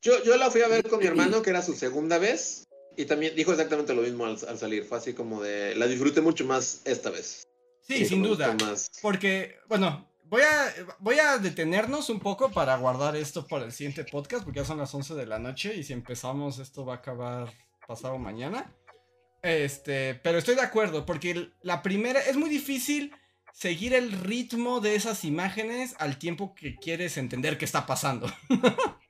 Yo, yo la fui a ver con mi hermano, que era su segunda vez, y también dijo exactamente lo mismo al, al salir. Fue así como de, la disfruté mucho más esta vez. sí, sin duda. más. Porque, bueno, voy a, voy a detenernos un poco para guardar esto para el siguiente podcast, porque ya son las 11 de la noche y si empezamos esto va a acabar pasado mañana. Este, pero estoy de acuerdo, porque la primera es muy difícil seguir el ritmo de esas imágenes al tiempo que quieres entender qué está pasando.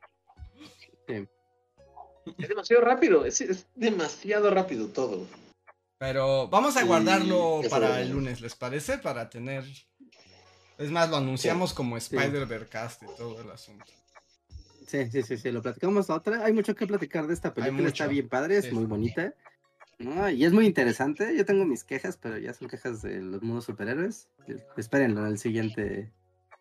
Es demasiado rápido, es, es demasiado rápido todo. Pero vamos a Sí, guardarlo para el lunes, ¿les parece? Para tener... Es más, lo anunciamos como Spider-Vercast y todo el asunto. Sí, sí, sí, sí, lo platicamos la otra. Hay mucho que platicar de esta película, está bien padre, es Sí. muy bonita. ¿no? Y es muy interesante. Yo tengo mis quejas, pero ya son quejas de los mundos superhéroes. Espérenlo en el siguiente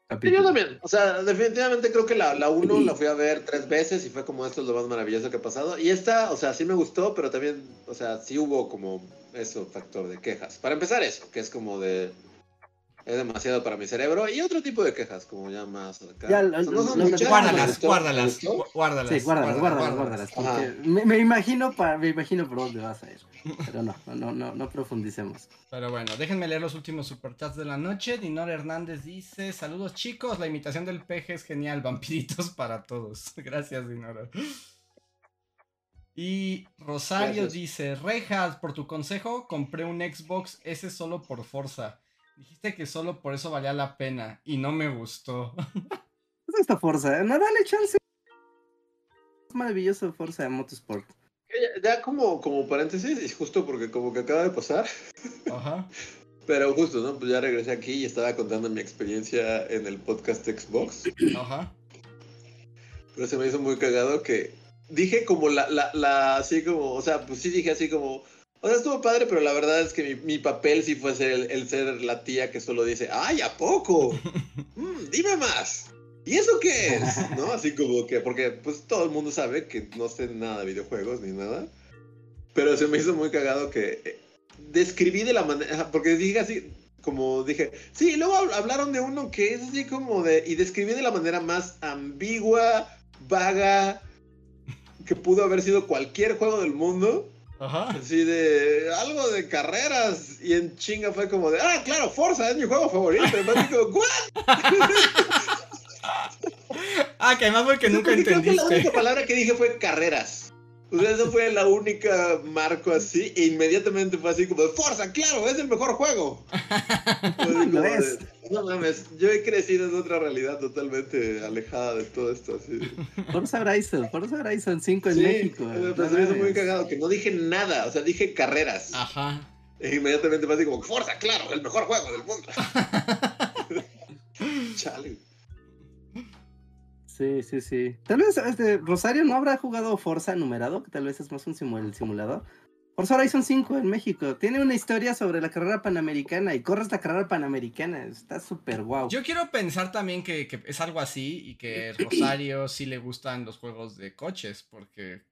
capítulo. yo también, o sea, definitivamente creo que la, la uno la fui a ver tres veces y fue como esto es lo más maravilloso que ha pasado. Y esta, o sea, sí me gustó, pero también, o sea, sí hubo como eso, factor de quejas. Para empezar eso, que es como de... Es demasiado para mi cerebro. Y otro tipo de quejas, como ya más acá. Ya, lo- O sea, no muchas, me Guárdalas, guárdalas, guárdalas. Sí, guárdalas, guárdalas, guárdalas. me, me imagino pa- me imagino por dónde vas a ir. Pero no, no, no, no, no profundicemos. Pero bueno, déjenme leer los últimos superchats de la noche. Dinor Hernández dice: Saludos chicos, la imitación del peje es genial, vampiritos para todos. Gracias, Dinor. Y Rosario Gracias. dice: Rejas, por tu consejo, compré un Xbox S solo por Forza. Dijiste que solo por eso valía la pena y no me gustó. Es esta fuerza, no dale chance. Es maravilloso Forza de Motorsport. Ya, ya como, como paréntesis, y justo porque como que acaba de pasar, Ajá. pero justo, ¿no? Pues ya regresé aquí y estaba contando mi experiencia en el podcast Xbox. Ajá. Pero se me hizo muy cagado que dije como la, la, la, así como, o sea, pues sí dije así como, o sea, estuvo padre, pero la verdad es que mi, mi papel sí fue ser el, el ser la tía que solo dice, ¡ay, a poco! Mm, dime más. ¿Y eso qué es? ¿No? Así como que, porque pues todo el mundo sabe que no sé nada de videojuegos ni nada. Pero se me hizo muy cagado que eh, describí de la manera, porque dije así, como dije, sí, luego hab- hablaron de uno que es así como de, y describí de la manera más ambigua, vaga, que pudo haber sido cualquier juego del mundo, Ajá. así de algo de carreras, y en chinga fue como de, ah, claro, Forza es mi juego favorito, y así como, "What?". Ah, que además fue que nunca Porque creo que la única palabra que dije fue carreras. O sea, eso fue la única marco así, e inmediatamente fue así como, Forza, claro, es el mejor juego. Así como de. No mames, yo he crecido en otra realidad totalmente alejada de todo esto. Así. Forza Horizon, Forza Horizon 5 en Sí, México. me no pareció muy cagado, que no dije nada, o sea, dije carreras. Ajá. E inmediatamente me así como, Forza, claro, el mejor juego del mundo. Chale. Sí, sí, sí. Tal vez este, Rosario no habrá jugado Forza numerado, que tal vez es más un simulador. Forza Horizon 5 en México. Tiene una historia sobre la carrera panamericana y corres la carrera panamericana. Está súper guau. Yo quiero pensar también que, que es algo así y que Rosario sí le gustan los juegos de coches, porque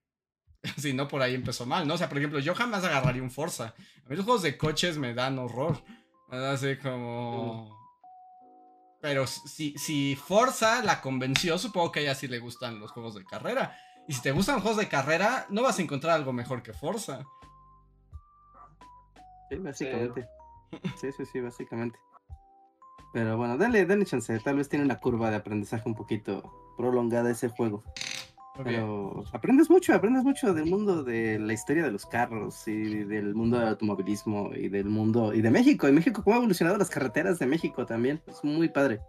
si no, por ahí empezó mal, ¿no? O sea, por ejemplo, yo jamás agarraría un Forza. A mí los juegos de coches me dan horror. Así como... Pero si, si Forza la convenció, supongo que a ella sí le gustan los juegos de carrera. Y si te gustan los juegos de carrera, no vas a encontrar algo mejor que Forza. Sí, básicamente. Sí, sí, sí, básicamente. Pero bueno, dale, dale chance. Tal vez tiene una curva de aprendizaje un poquito prolongada ese juego. Pero aprendes mucho, aprendes mucho del mundo de la historia de los carros y del mundo del automovilismo y del mundo y de México. Y México, cómo ha evolucionado las carreteras de México también. Es muy padre.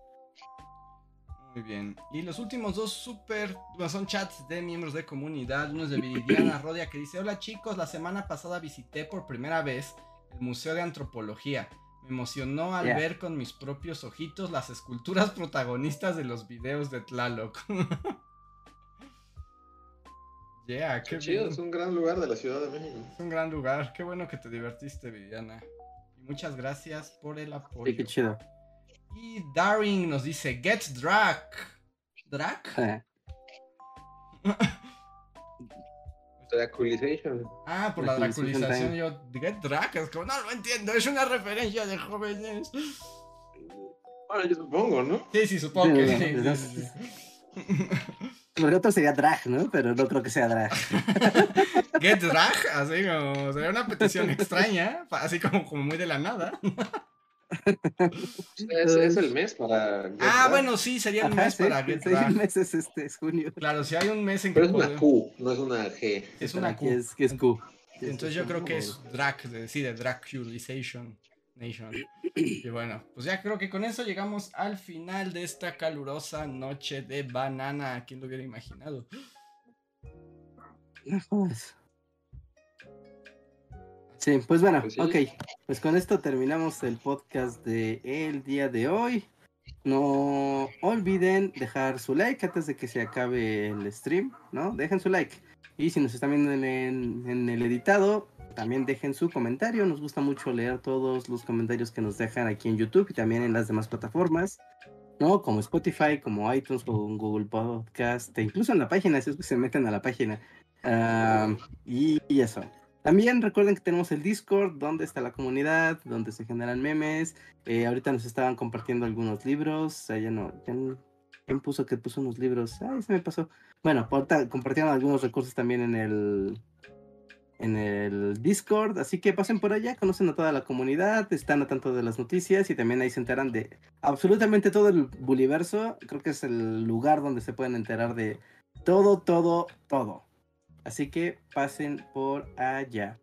Muy bien. Y los últimos dos super son chats de miembros de comunidad. Uno es de Viridiana Rodia que dice: Hola chicos, la semana pasada visité por primera vez el Museo de Antropología. Me emocionó al Yeah. ver con mis propios ojitos las esculturas protagonistas de los videos de Tlaloc. yeah, qué Qué chido, bien. es un gran lugar de la Ciudad de México. Es un gran lugar. Qué bueno que te divertiste, Viridiana. Y muchas gracias por el apoyo. Sí, qué chido. Y Daring nos dice: Get Drag. ¿Drag? Draculization. Ah, por la Draculización. Yo, ¿Get drag? Es como, no lo entiendo, es una referencia de jóvenes. Bueno, yo supongo, ¿no? Sí, sí, supongo que Sí, no, sí, sí, sí. Otro sería drag, ¿no? Pero no creo que sea drag. Get drag, así como, sería una petición extraña, así como, como muy de la nada. Es, es el mes para. Get Ah, Back. bueno, sí, sería el Ajá, mes para Get sí, drag. el mes es este, es junio. Claro, si hay un mes en que Pero es una Q, no es una G. Es una Aquí Q. es, que es Q. Entonces yo creo que es drag, sí, de Draculization Nation. Y bueno, pues ya creo que con eso llegamos al final de esta calurosa noche de banana. ¿Quién lo hubiera imaginado? No jodas. Sí, pues bueno, Pues sí. ok. Pues con esto terminamos el podcast de el día de hoy. No olviden dejar su like antes de que se acabe el stream, ¿no? Dejen su like. Y si nos están viendo en, en- en el editado, también dejen su comentario. Nos gusta mucho leer todos los comentarios que nos dejan aquí en YouTube y también en las demás plataformas, ¿no? Como Spotify, como iTunes, o Google Podcast, e incluso en la página, si es que se meten a la página. Ah, y, y eso. También recuerden que tenemos el Discord, donde está la comunidad, donde se generan memes. Eh, ahorita nos estaban compartiendo algunos libros. Sea, ya ya no- ¿Quién puso que puso unos libros? Ay, se me pasó. Bueno, ahorita compartieron algunos recursos también en el en el Discord, así que pasen por allá, conocen a toda la comunidad, están a tanto de las noticias y también ahí se enteran de absolutamente todo el Buliverso. Creo que es el lugar donde se pueden enterar de todo, todo, todo. Así que pasen por allá.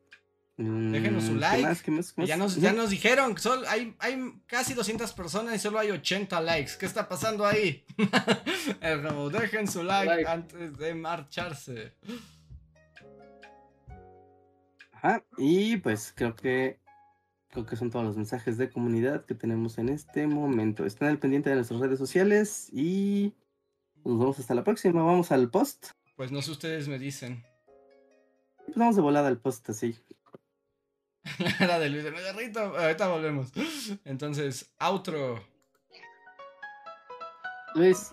Déjenos su Mm, ¿qué like. más? ¿Qué más? ¿Qué Ya nos, ya nos dijeron que solo hay, hay casi 200 personas y solo hay 80 likes. ¿Qué está pasando ahí? Como, dejen su like, Like. antes de marcharse. Ajá, y pues creo que creo que son todos los mensajes de comunidad que tenemos en este momento. Estén al pendiente de nuestras redes sociales y nos vemos hasta la próxima. Vamos al post. Pues no sé, ustedes me dicen. Pues vamos de volada al post así. La de Luis, me derrito. Ahorita volvemos. Entonces, outro. Luis,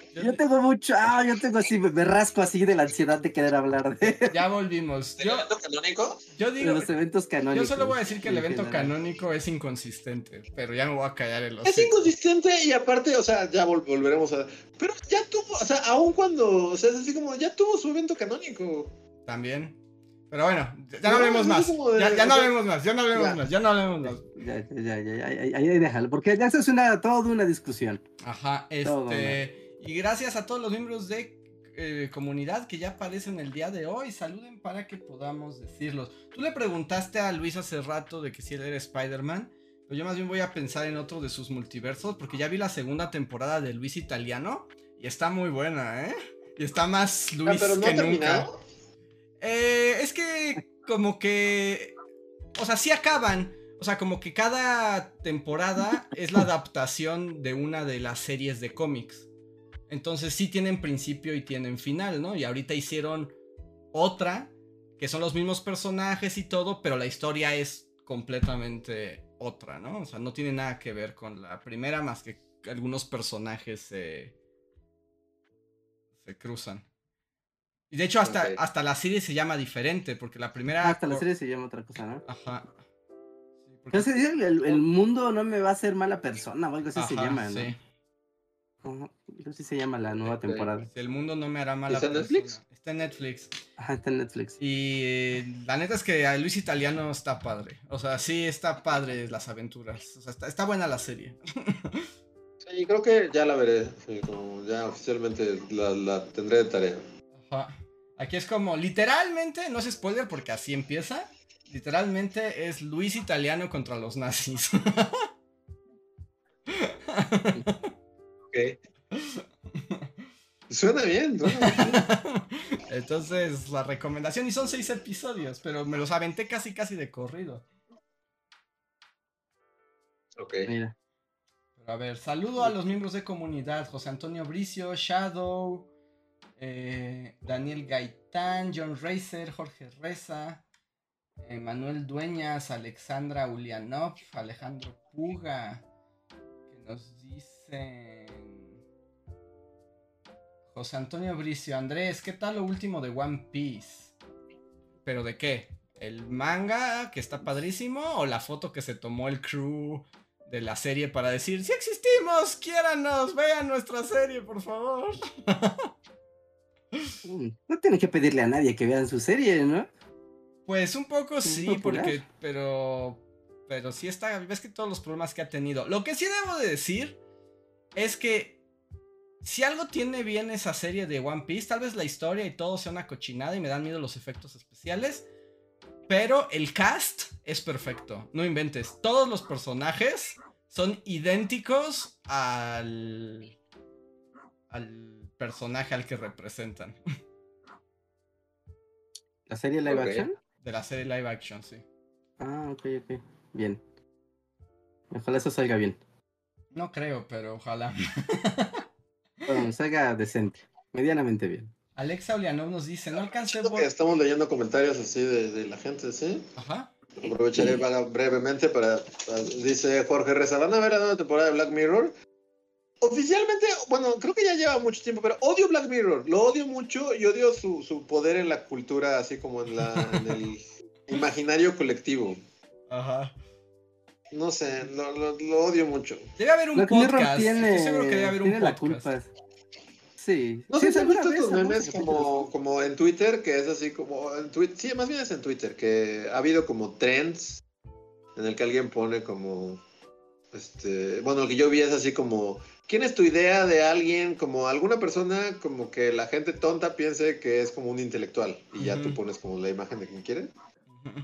Yo- Yo tengo mucho, ah, yo tengo así, me, me rasco así de la ansiedad de querer hablar de, Ya volvimos. ¿El Yo, evento canónico? yo de digo. los eventos Yo solo voy a decir que el en evento general. canónico es inconsistente, pero ya me voy a callar el Es inconsistente y aparte, o sea, ya vol- volveremos a. Pero ya tuvo, o sea, aún cuando. O sea, es así como, ya tuvo su evento canónico. También. Pero bueno, ya no hablemos más. Ya, no hablemos más, ya no hablemos más, ya no hablemos más. Ya, ya, ya, ya, ya, ya, ahí déjalo, porque ya eso es una, toda una discusión. Ajá, Todo, este. Y gracias a todos los miembros de eh, comunidad que ya aparecen el día de hoy. Saluden para que podamos decirlos. Tú le preguntaste a Luis hace rato de que si él era Spider-Man. Pero yo más bien voy a pensar en otro de sus multiversos. Porque ya vi la segunda temporada de Luis Italiano. Y está muy buena, ¿eh? Y está más Ah, Luis pero no que nunca. Eh, es que como que... O sea, sí acaban. O sea, como que cada temporada es la adaptación de una de las series de cómics. Entonces sí tienen principio y tienen final, ¿no? Y ahorita hicieron otra, que son los mismos personajes y todo, pero la historia es completamente otra, ¿no? O sea, no tiene nada que ver con la primera más que algunos personajes se... se cruzan. Y de hecho hasta, hasta la serie se llama diferente, porque la primera... Ah, hasta la serie se llama otra cosa, ¿no? Ajá. Sí, porque- Entonces el, el- mundo no me va a hacer mala persona o algo así se llama, ¿no? sí. Así se llama la nueva temporada. El mundo no me hará mala ¿Está en. Netflix? Está en Netflix. Ajá, está en Netflix. Y eh, la neta es que a Luis Italiano está padre. O sea, sí está padre las aventuras. O sea, está, está buena la serie. Sí, creo que ya la veré. sí, como ya oficialmente la, la tendré de tarea. Ajá. Aquí es como, literalmente, no es spoiler porque así empieza. Literalmente es Luis Italiano contra los nazis. Ok. Suena bien, bien. Entonces, la recomendación, y son seis episodios, pero me los aventé casi casi de corrido. Ok. Mira. Pero a ver, saludo a los miembros de comunidad: José Antonio Bricio, Shadow, eh, Daniel Gaitán, John Racer, Jorge Reza, eh, Manuel Dueñas, Alexandra Ulianov, Alejandro Puga, que nos dicen. José Antonio Bricio, Andrés, ¿qué tal lo último de One Piece? ¿Pero de qué? ¿El manga que está padrísimo o la foto que se tomó el crew de la serie para decir, si existimos, quiéranos, vean nuestra serie, por favor. No tiene que pedirle a nadie que vean su serie, ¿no? Pues un poco sí, popular. porque, pero, pero sí está, ves que todos los problemas que ha tenido. Lo que sí debo de decir es que si algo tiene bien esa serie de One Piece, tal vez la historia y todo sea una cochinada y me dan miedo los efectos especiales, pero el cast es perfecto, no inventes. Todos los personajes son idénticos al al personaje al que representan La serie live action. de la serie live action, sí. Ah, ok, ok. Bien. Ojalá eso salga bien. No creo, pero ojalá. Bueno, salga decente. Medianamente bien. Alexa Olianov nos dice, no alcancé que estamos leyendo comentarios así de, de la gente, ¿sí? Ajá. Aprovecharé brevemente para, para- Dice Jorge Reza, ¿van a ver la nueva temporada de Black Mirror? Oficialmente, bueno, creo que ya lleva mucho tiempo, pero odio Black Mirror. Lo odio mucho y odio su, su poder en la cultura, así como en, la, en el imaginario colectivo. Ajá. No sé, lo, lo- lo odio mucho. Debe haber un Black Mirror podcast. tiene, Estoy seguro que debe haber un tiene la culpa. Sí. No sé si han visto estos memes como, como en Twitter, que es así como en Twitter, sí, más bien es en Twitter, que ha habido como trends en el que alguien pone como, este, bueno, lo que yo vi es así como, ¿quién es tu idea de alguien, como alguna persona, como que la gente tonta piense que es como un intelectual y ya tú pones como la imagen de quien quiere? Ujú.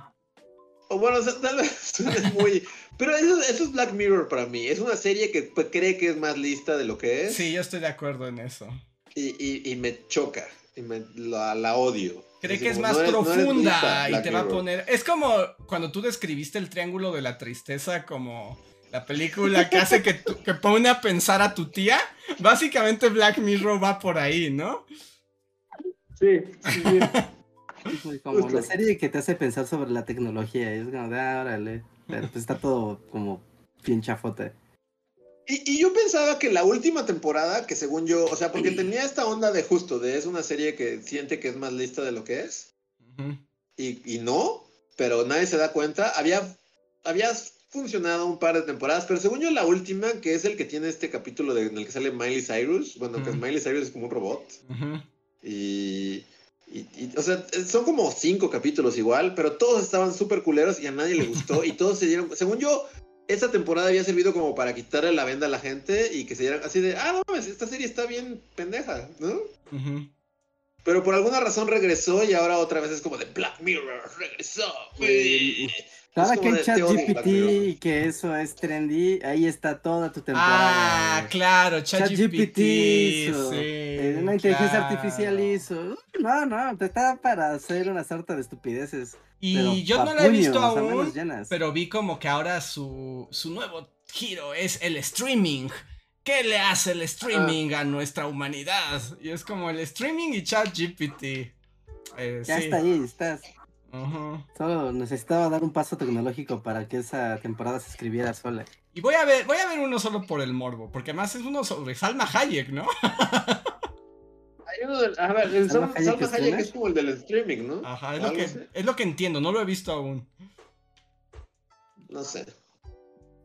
O bueno, o sea, tal vez suene muy... Pero eso, eso es Black Mirror para mí. Es una serie que pues, cree que es más lista de lo que es. Sí, yo estoy de acuerdo en eso. Y, y, y me choca. Y me, la, la odio. Cree Así que es más no eres- no eres profunda lista, y te va a poner... Es como cuando tú describiste el triángulo de la tristeza como la película que hace que, tu- que pone a pensar a tu tía. Básicamente Black Mirror va por ahí, ¿no? Sí, sí, sí. Sí, Como Justo. la serie que te hace pensar sobre la tecnología. y es como, de, ah, órale. Pero pues está todo como bien chafota. Y, y yo pensaba que la última temporada, que según yo, o sea, porque tenía esta onda de justo, de es una serie que siente que es más lista de lo que es, Ujú. y, y no, pero nadie se da cuenta. Había, había funcionado un par de temporadas, pero según yo la última, que es el que tiene este capítulo de- en el que sale Miley Cyrus, bueno, que Ujú. Miley Cyrus es como un robot, Ujú. y Y, y, o sea, son como cinco capítulos igual, pero todos estaban súper culeros y a nadie le gustó. y todos se dieron. Según yo, esta temporada había servido como para quitarle la venda a la gente y que se dieran así de, ah, no mames, esta serie está bien pendeja, ¿no? Pero por alguna razón regresó y ahora otra vez es como de Black Mirror, regresó. Ahora que hay de chat teoría, Black GPT Mirror. y que eso es trendy, ahí está toda tu temporada. Ah, claro, ChatGPT. hizo. Sí, Eh, una inteligencia claro. artificial hizo. No, no, te está para hacer una sarta de estupideces. Y yo no la he visto aún, pero vi como que ahora su, su nuevo giro es el streaming. ¿Qué le hace el streaming a nuestra humanidad? Y es como el streaming y ChatGPT. Eh, Ya sí. está ahí, estás. Ujú. Solo necesitaba dar un paso tecnológico para que esa temporada se escribiera sola. Y voy a ver, voy a ver uno solo por el morbo, porque además es uno sobre Salma Hayek, ¿no? Hay uno del- a ver, el ¿Salma Salma Hayek es como el del streaming, ¿no? Ajá, es lo, que, así. es lo que entiendo, no lo he visto aún. No sé.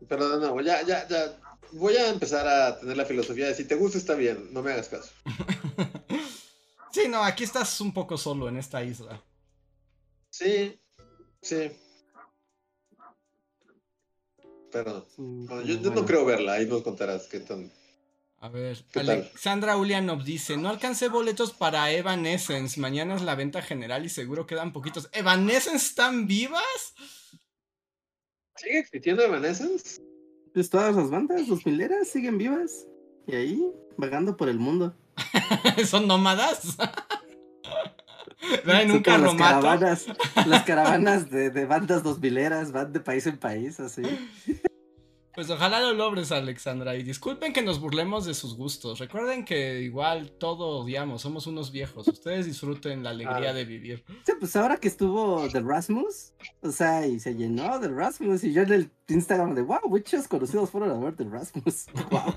Pero de nuevo, ya, ya, ya. Voy a empezar a tener la filosofía de si te gusta está bien, no me hagas caso. Sí, no, aquí estás un poco solo en esta isla. Sí, sí. Pero Mm, no, yo, yo bueno. no creo verla, ahí nos contarás qué tan. A ver. Alexandra Ulianov dice, no alcancé boletos para Evanescence, mañana es la venta general y seguro quedan poquitos. ¿Evanescence están vivas? ¿Sigue existiendo Evanescence? Pues todas las bandas, los mileras, siguen vivas. Y ahí, vagando por el mundo. ¿Son nómadas? ¿Traen Son un como las carromato? caravanas, las caravanas de, de bandas dos mileras van de país en país, así. Pues ojalá lo logres, Alexandra. Y disculpen que nos burlemos de sus gustos. Recuerden que igual todo odiamos, somos unos viejos. Ustedes disfruten la alegría Ah. de vivir. Sí, pues ahora que estuvo The Rasmus, o sea, y se llenó The Rasmus, y yo en el Instagram de, wow, muchos conocidos fueron a ver The Rasmus. Wow.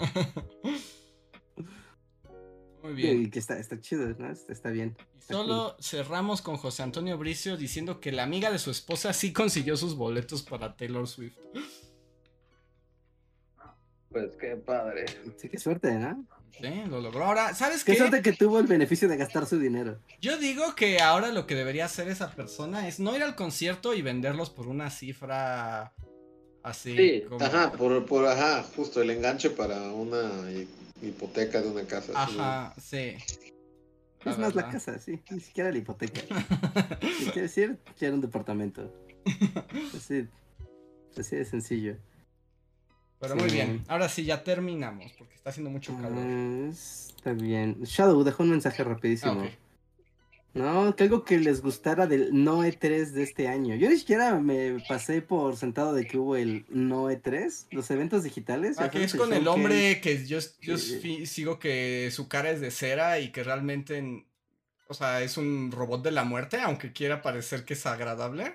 Muy bien. Y que está, está chido, ¿no? Está, está bien. Y solo cerramos con José Antonio Bricio diciendo que la amiga de su esposa sí consiguió sus boletos para Taylor Swift. Pues qué padre. Sí, qué suerte, ¿no? Sí, lo logró. Ahora, ¿sabes Qué qué? suerte que tuvo el beneficio de gastar su dinero. Yo digo que ahora lo que debería hacer esa persona es no ir al concierto y venderlos por una cifra así. Sí, como- ajá, por, por, ajá, justo el enganche para una hipoteca de una casa. Ajá, sí. Es más la casa, sí, ni siquiera la hipoteca. Si quiere decir, quiere un departamento. Así, así de sencillo. Pero Sí. muy bien, ahora sí ya terminamos porque está haciendo mucho calor. Ah, está bien. Shadow dejó un mensaje Ah, rapidísimo. No, que algo que les gustara del no E3 de este año. Yo ni siquiera me pasé por sentado de que hubo el no E3, los eventos digitales. Ah, que es con el hombre que yo, yo sigo que su cara es de cera y que realmente, en- o sea, es un robot de la muerte, aunque quiera parecer que es agradable.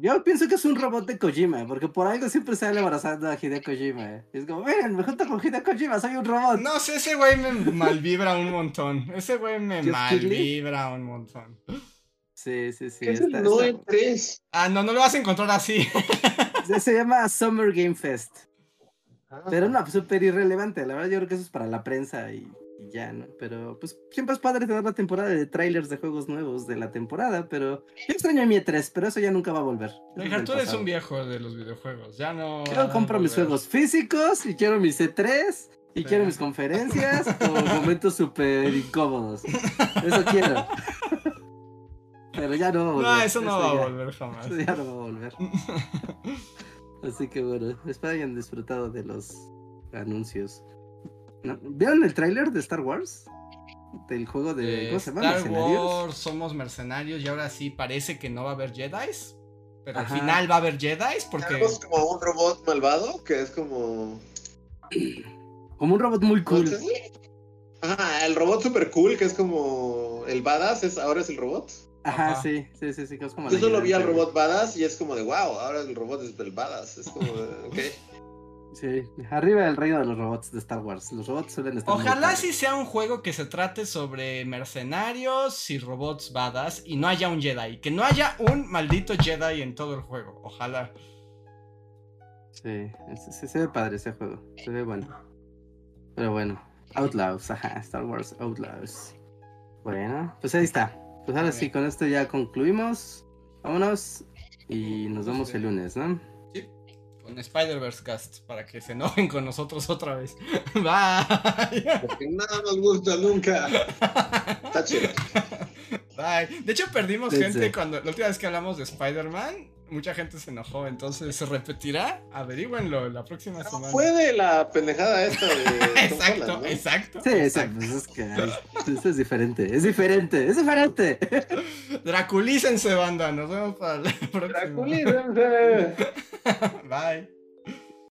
Yo pienso que es un robot de Kojima, porque por algo siempre sale abrazando a Hideo Kojima. Es como, miren, me junto con Hideo Kojima, soy un robot. No sé, ese güey me malvibra un montón. Ese güey me malvibra un montón. Sí, sí, sí. ¿Qué es está- el no está- E3? Ah, no, no lo vas a encontrar así. se- Se llama Summer Game Fest. Ah, Pero no, súper irrelevante. La verdad, yo creo que eso es para la prensa y, y ya, ¿no? Pero pues siempre es padre tener la temporada de trailers de juegos nuevos de la temporada. Pero yo extraño a mi E3, pero eso ya nunca va a volver. Del tú eres un viejo de los videojuegos. Ya no. Yo compro mis juegos físicos y quiero mis E3 y Sí. quiero mis conferencias o momentos súper incómodos. Eso quiero. Pero ya no va a volver. No, eso no va a volver jamás. Eso ya no va a volver. Así que bueno, espero hayan disfrutado de los anuncios. ¿No? ¿Vieron el tráiler de Star Wars? Del juego de... Eh, ¿Cómo se llama? Star. Wars, somos mercenarios y ahora sí parece que no va a haber Jedi. Pero Ajá. al final va a haber Jedi porque. Tenemos como un robot malvado que es como. Como un robot muy cool. Ajá, el robot super cool que es como. El badass es, ahora es el robot. Ajá, Ajá. sí, sí, sí, sí, que es como... Yo solo vi al robot badass y es como de wow, ahora el robot es el badass. Es como de, ok. Sí, arriba del reino de los robots de Star Wars. Los robots suelen estar... Ojalá sí sea un juego que se trate sobre mercenarios y robots badass y no haya un Jedi. Que no haya un maldito Jedi en todo el juego. Ojalá. Sí, se, se- se ve padre ese juego. Se ve bueno. Pero bueno, Outlaws, ajá, Star Wars Outlaws. Bueno, pues ahí está. Pues ahora sí, con esto ya concluimos. Vámonos y nos vemos el lunes, ¿no? Con Spider-Verse Cast para que se enojen con nosotros otra vez. Bye. Porque nada nos gusta nunca. Está chido. Bye. De hecho, perdimos Sí, gente sí. cuando la última vez que hablamos de Spider-Man. Mucha gente se enojó, entonces se repetirá. Averígüenlo la próxima semana. Fue de la pendejada esta de. Exacto, Holland, ¿no? exacto. Sí, sí, exacto. pues es que ay, esto es diferente, es diferente, es diferente. Draculícense, banda. Nos vemos para la próxima. Draculícense. Bye.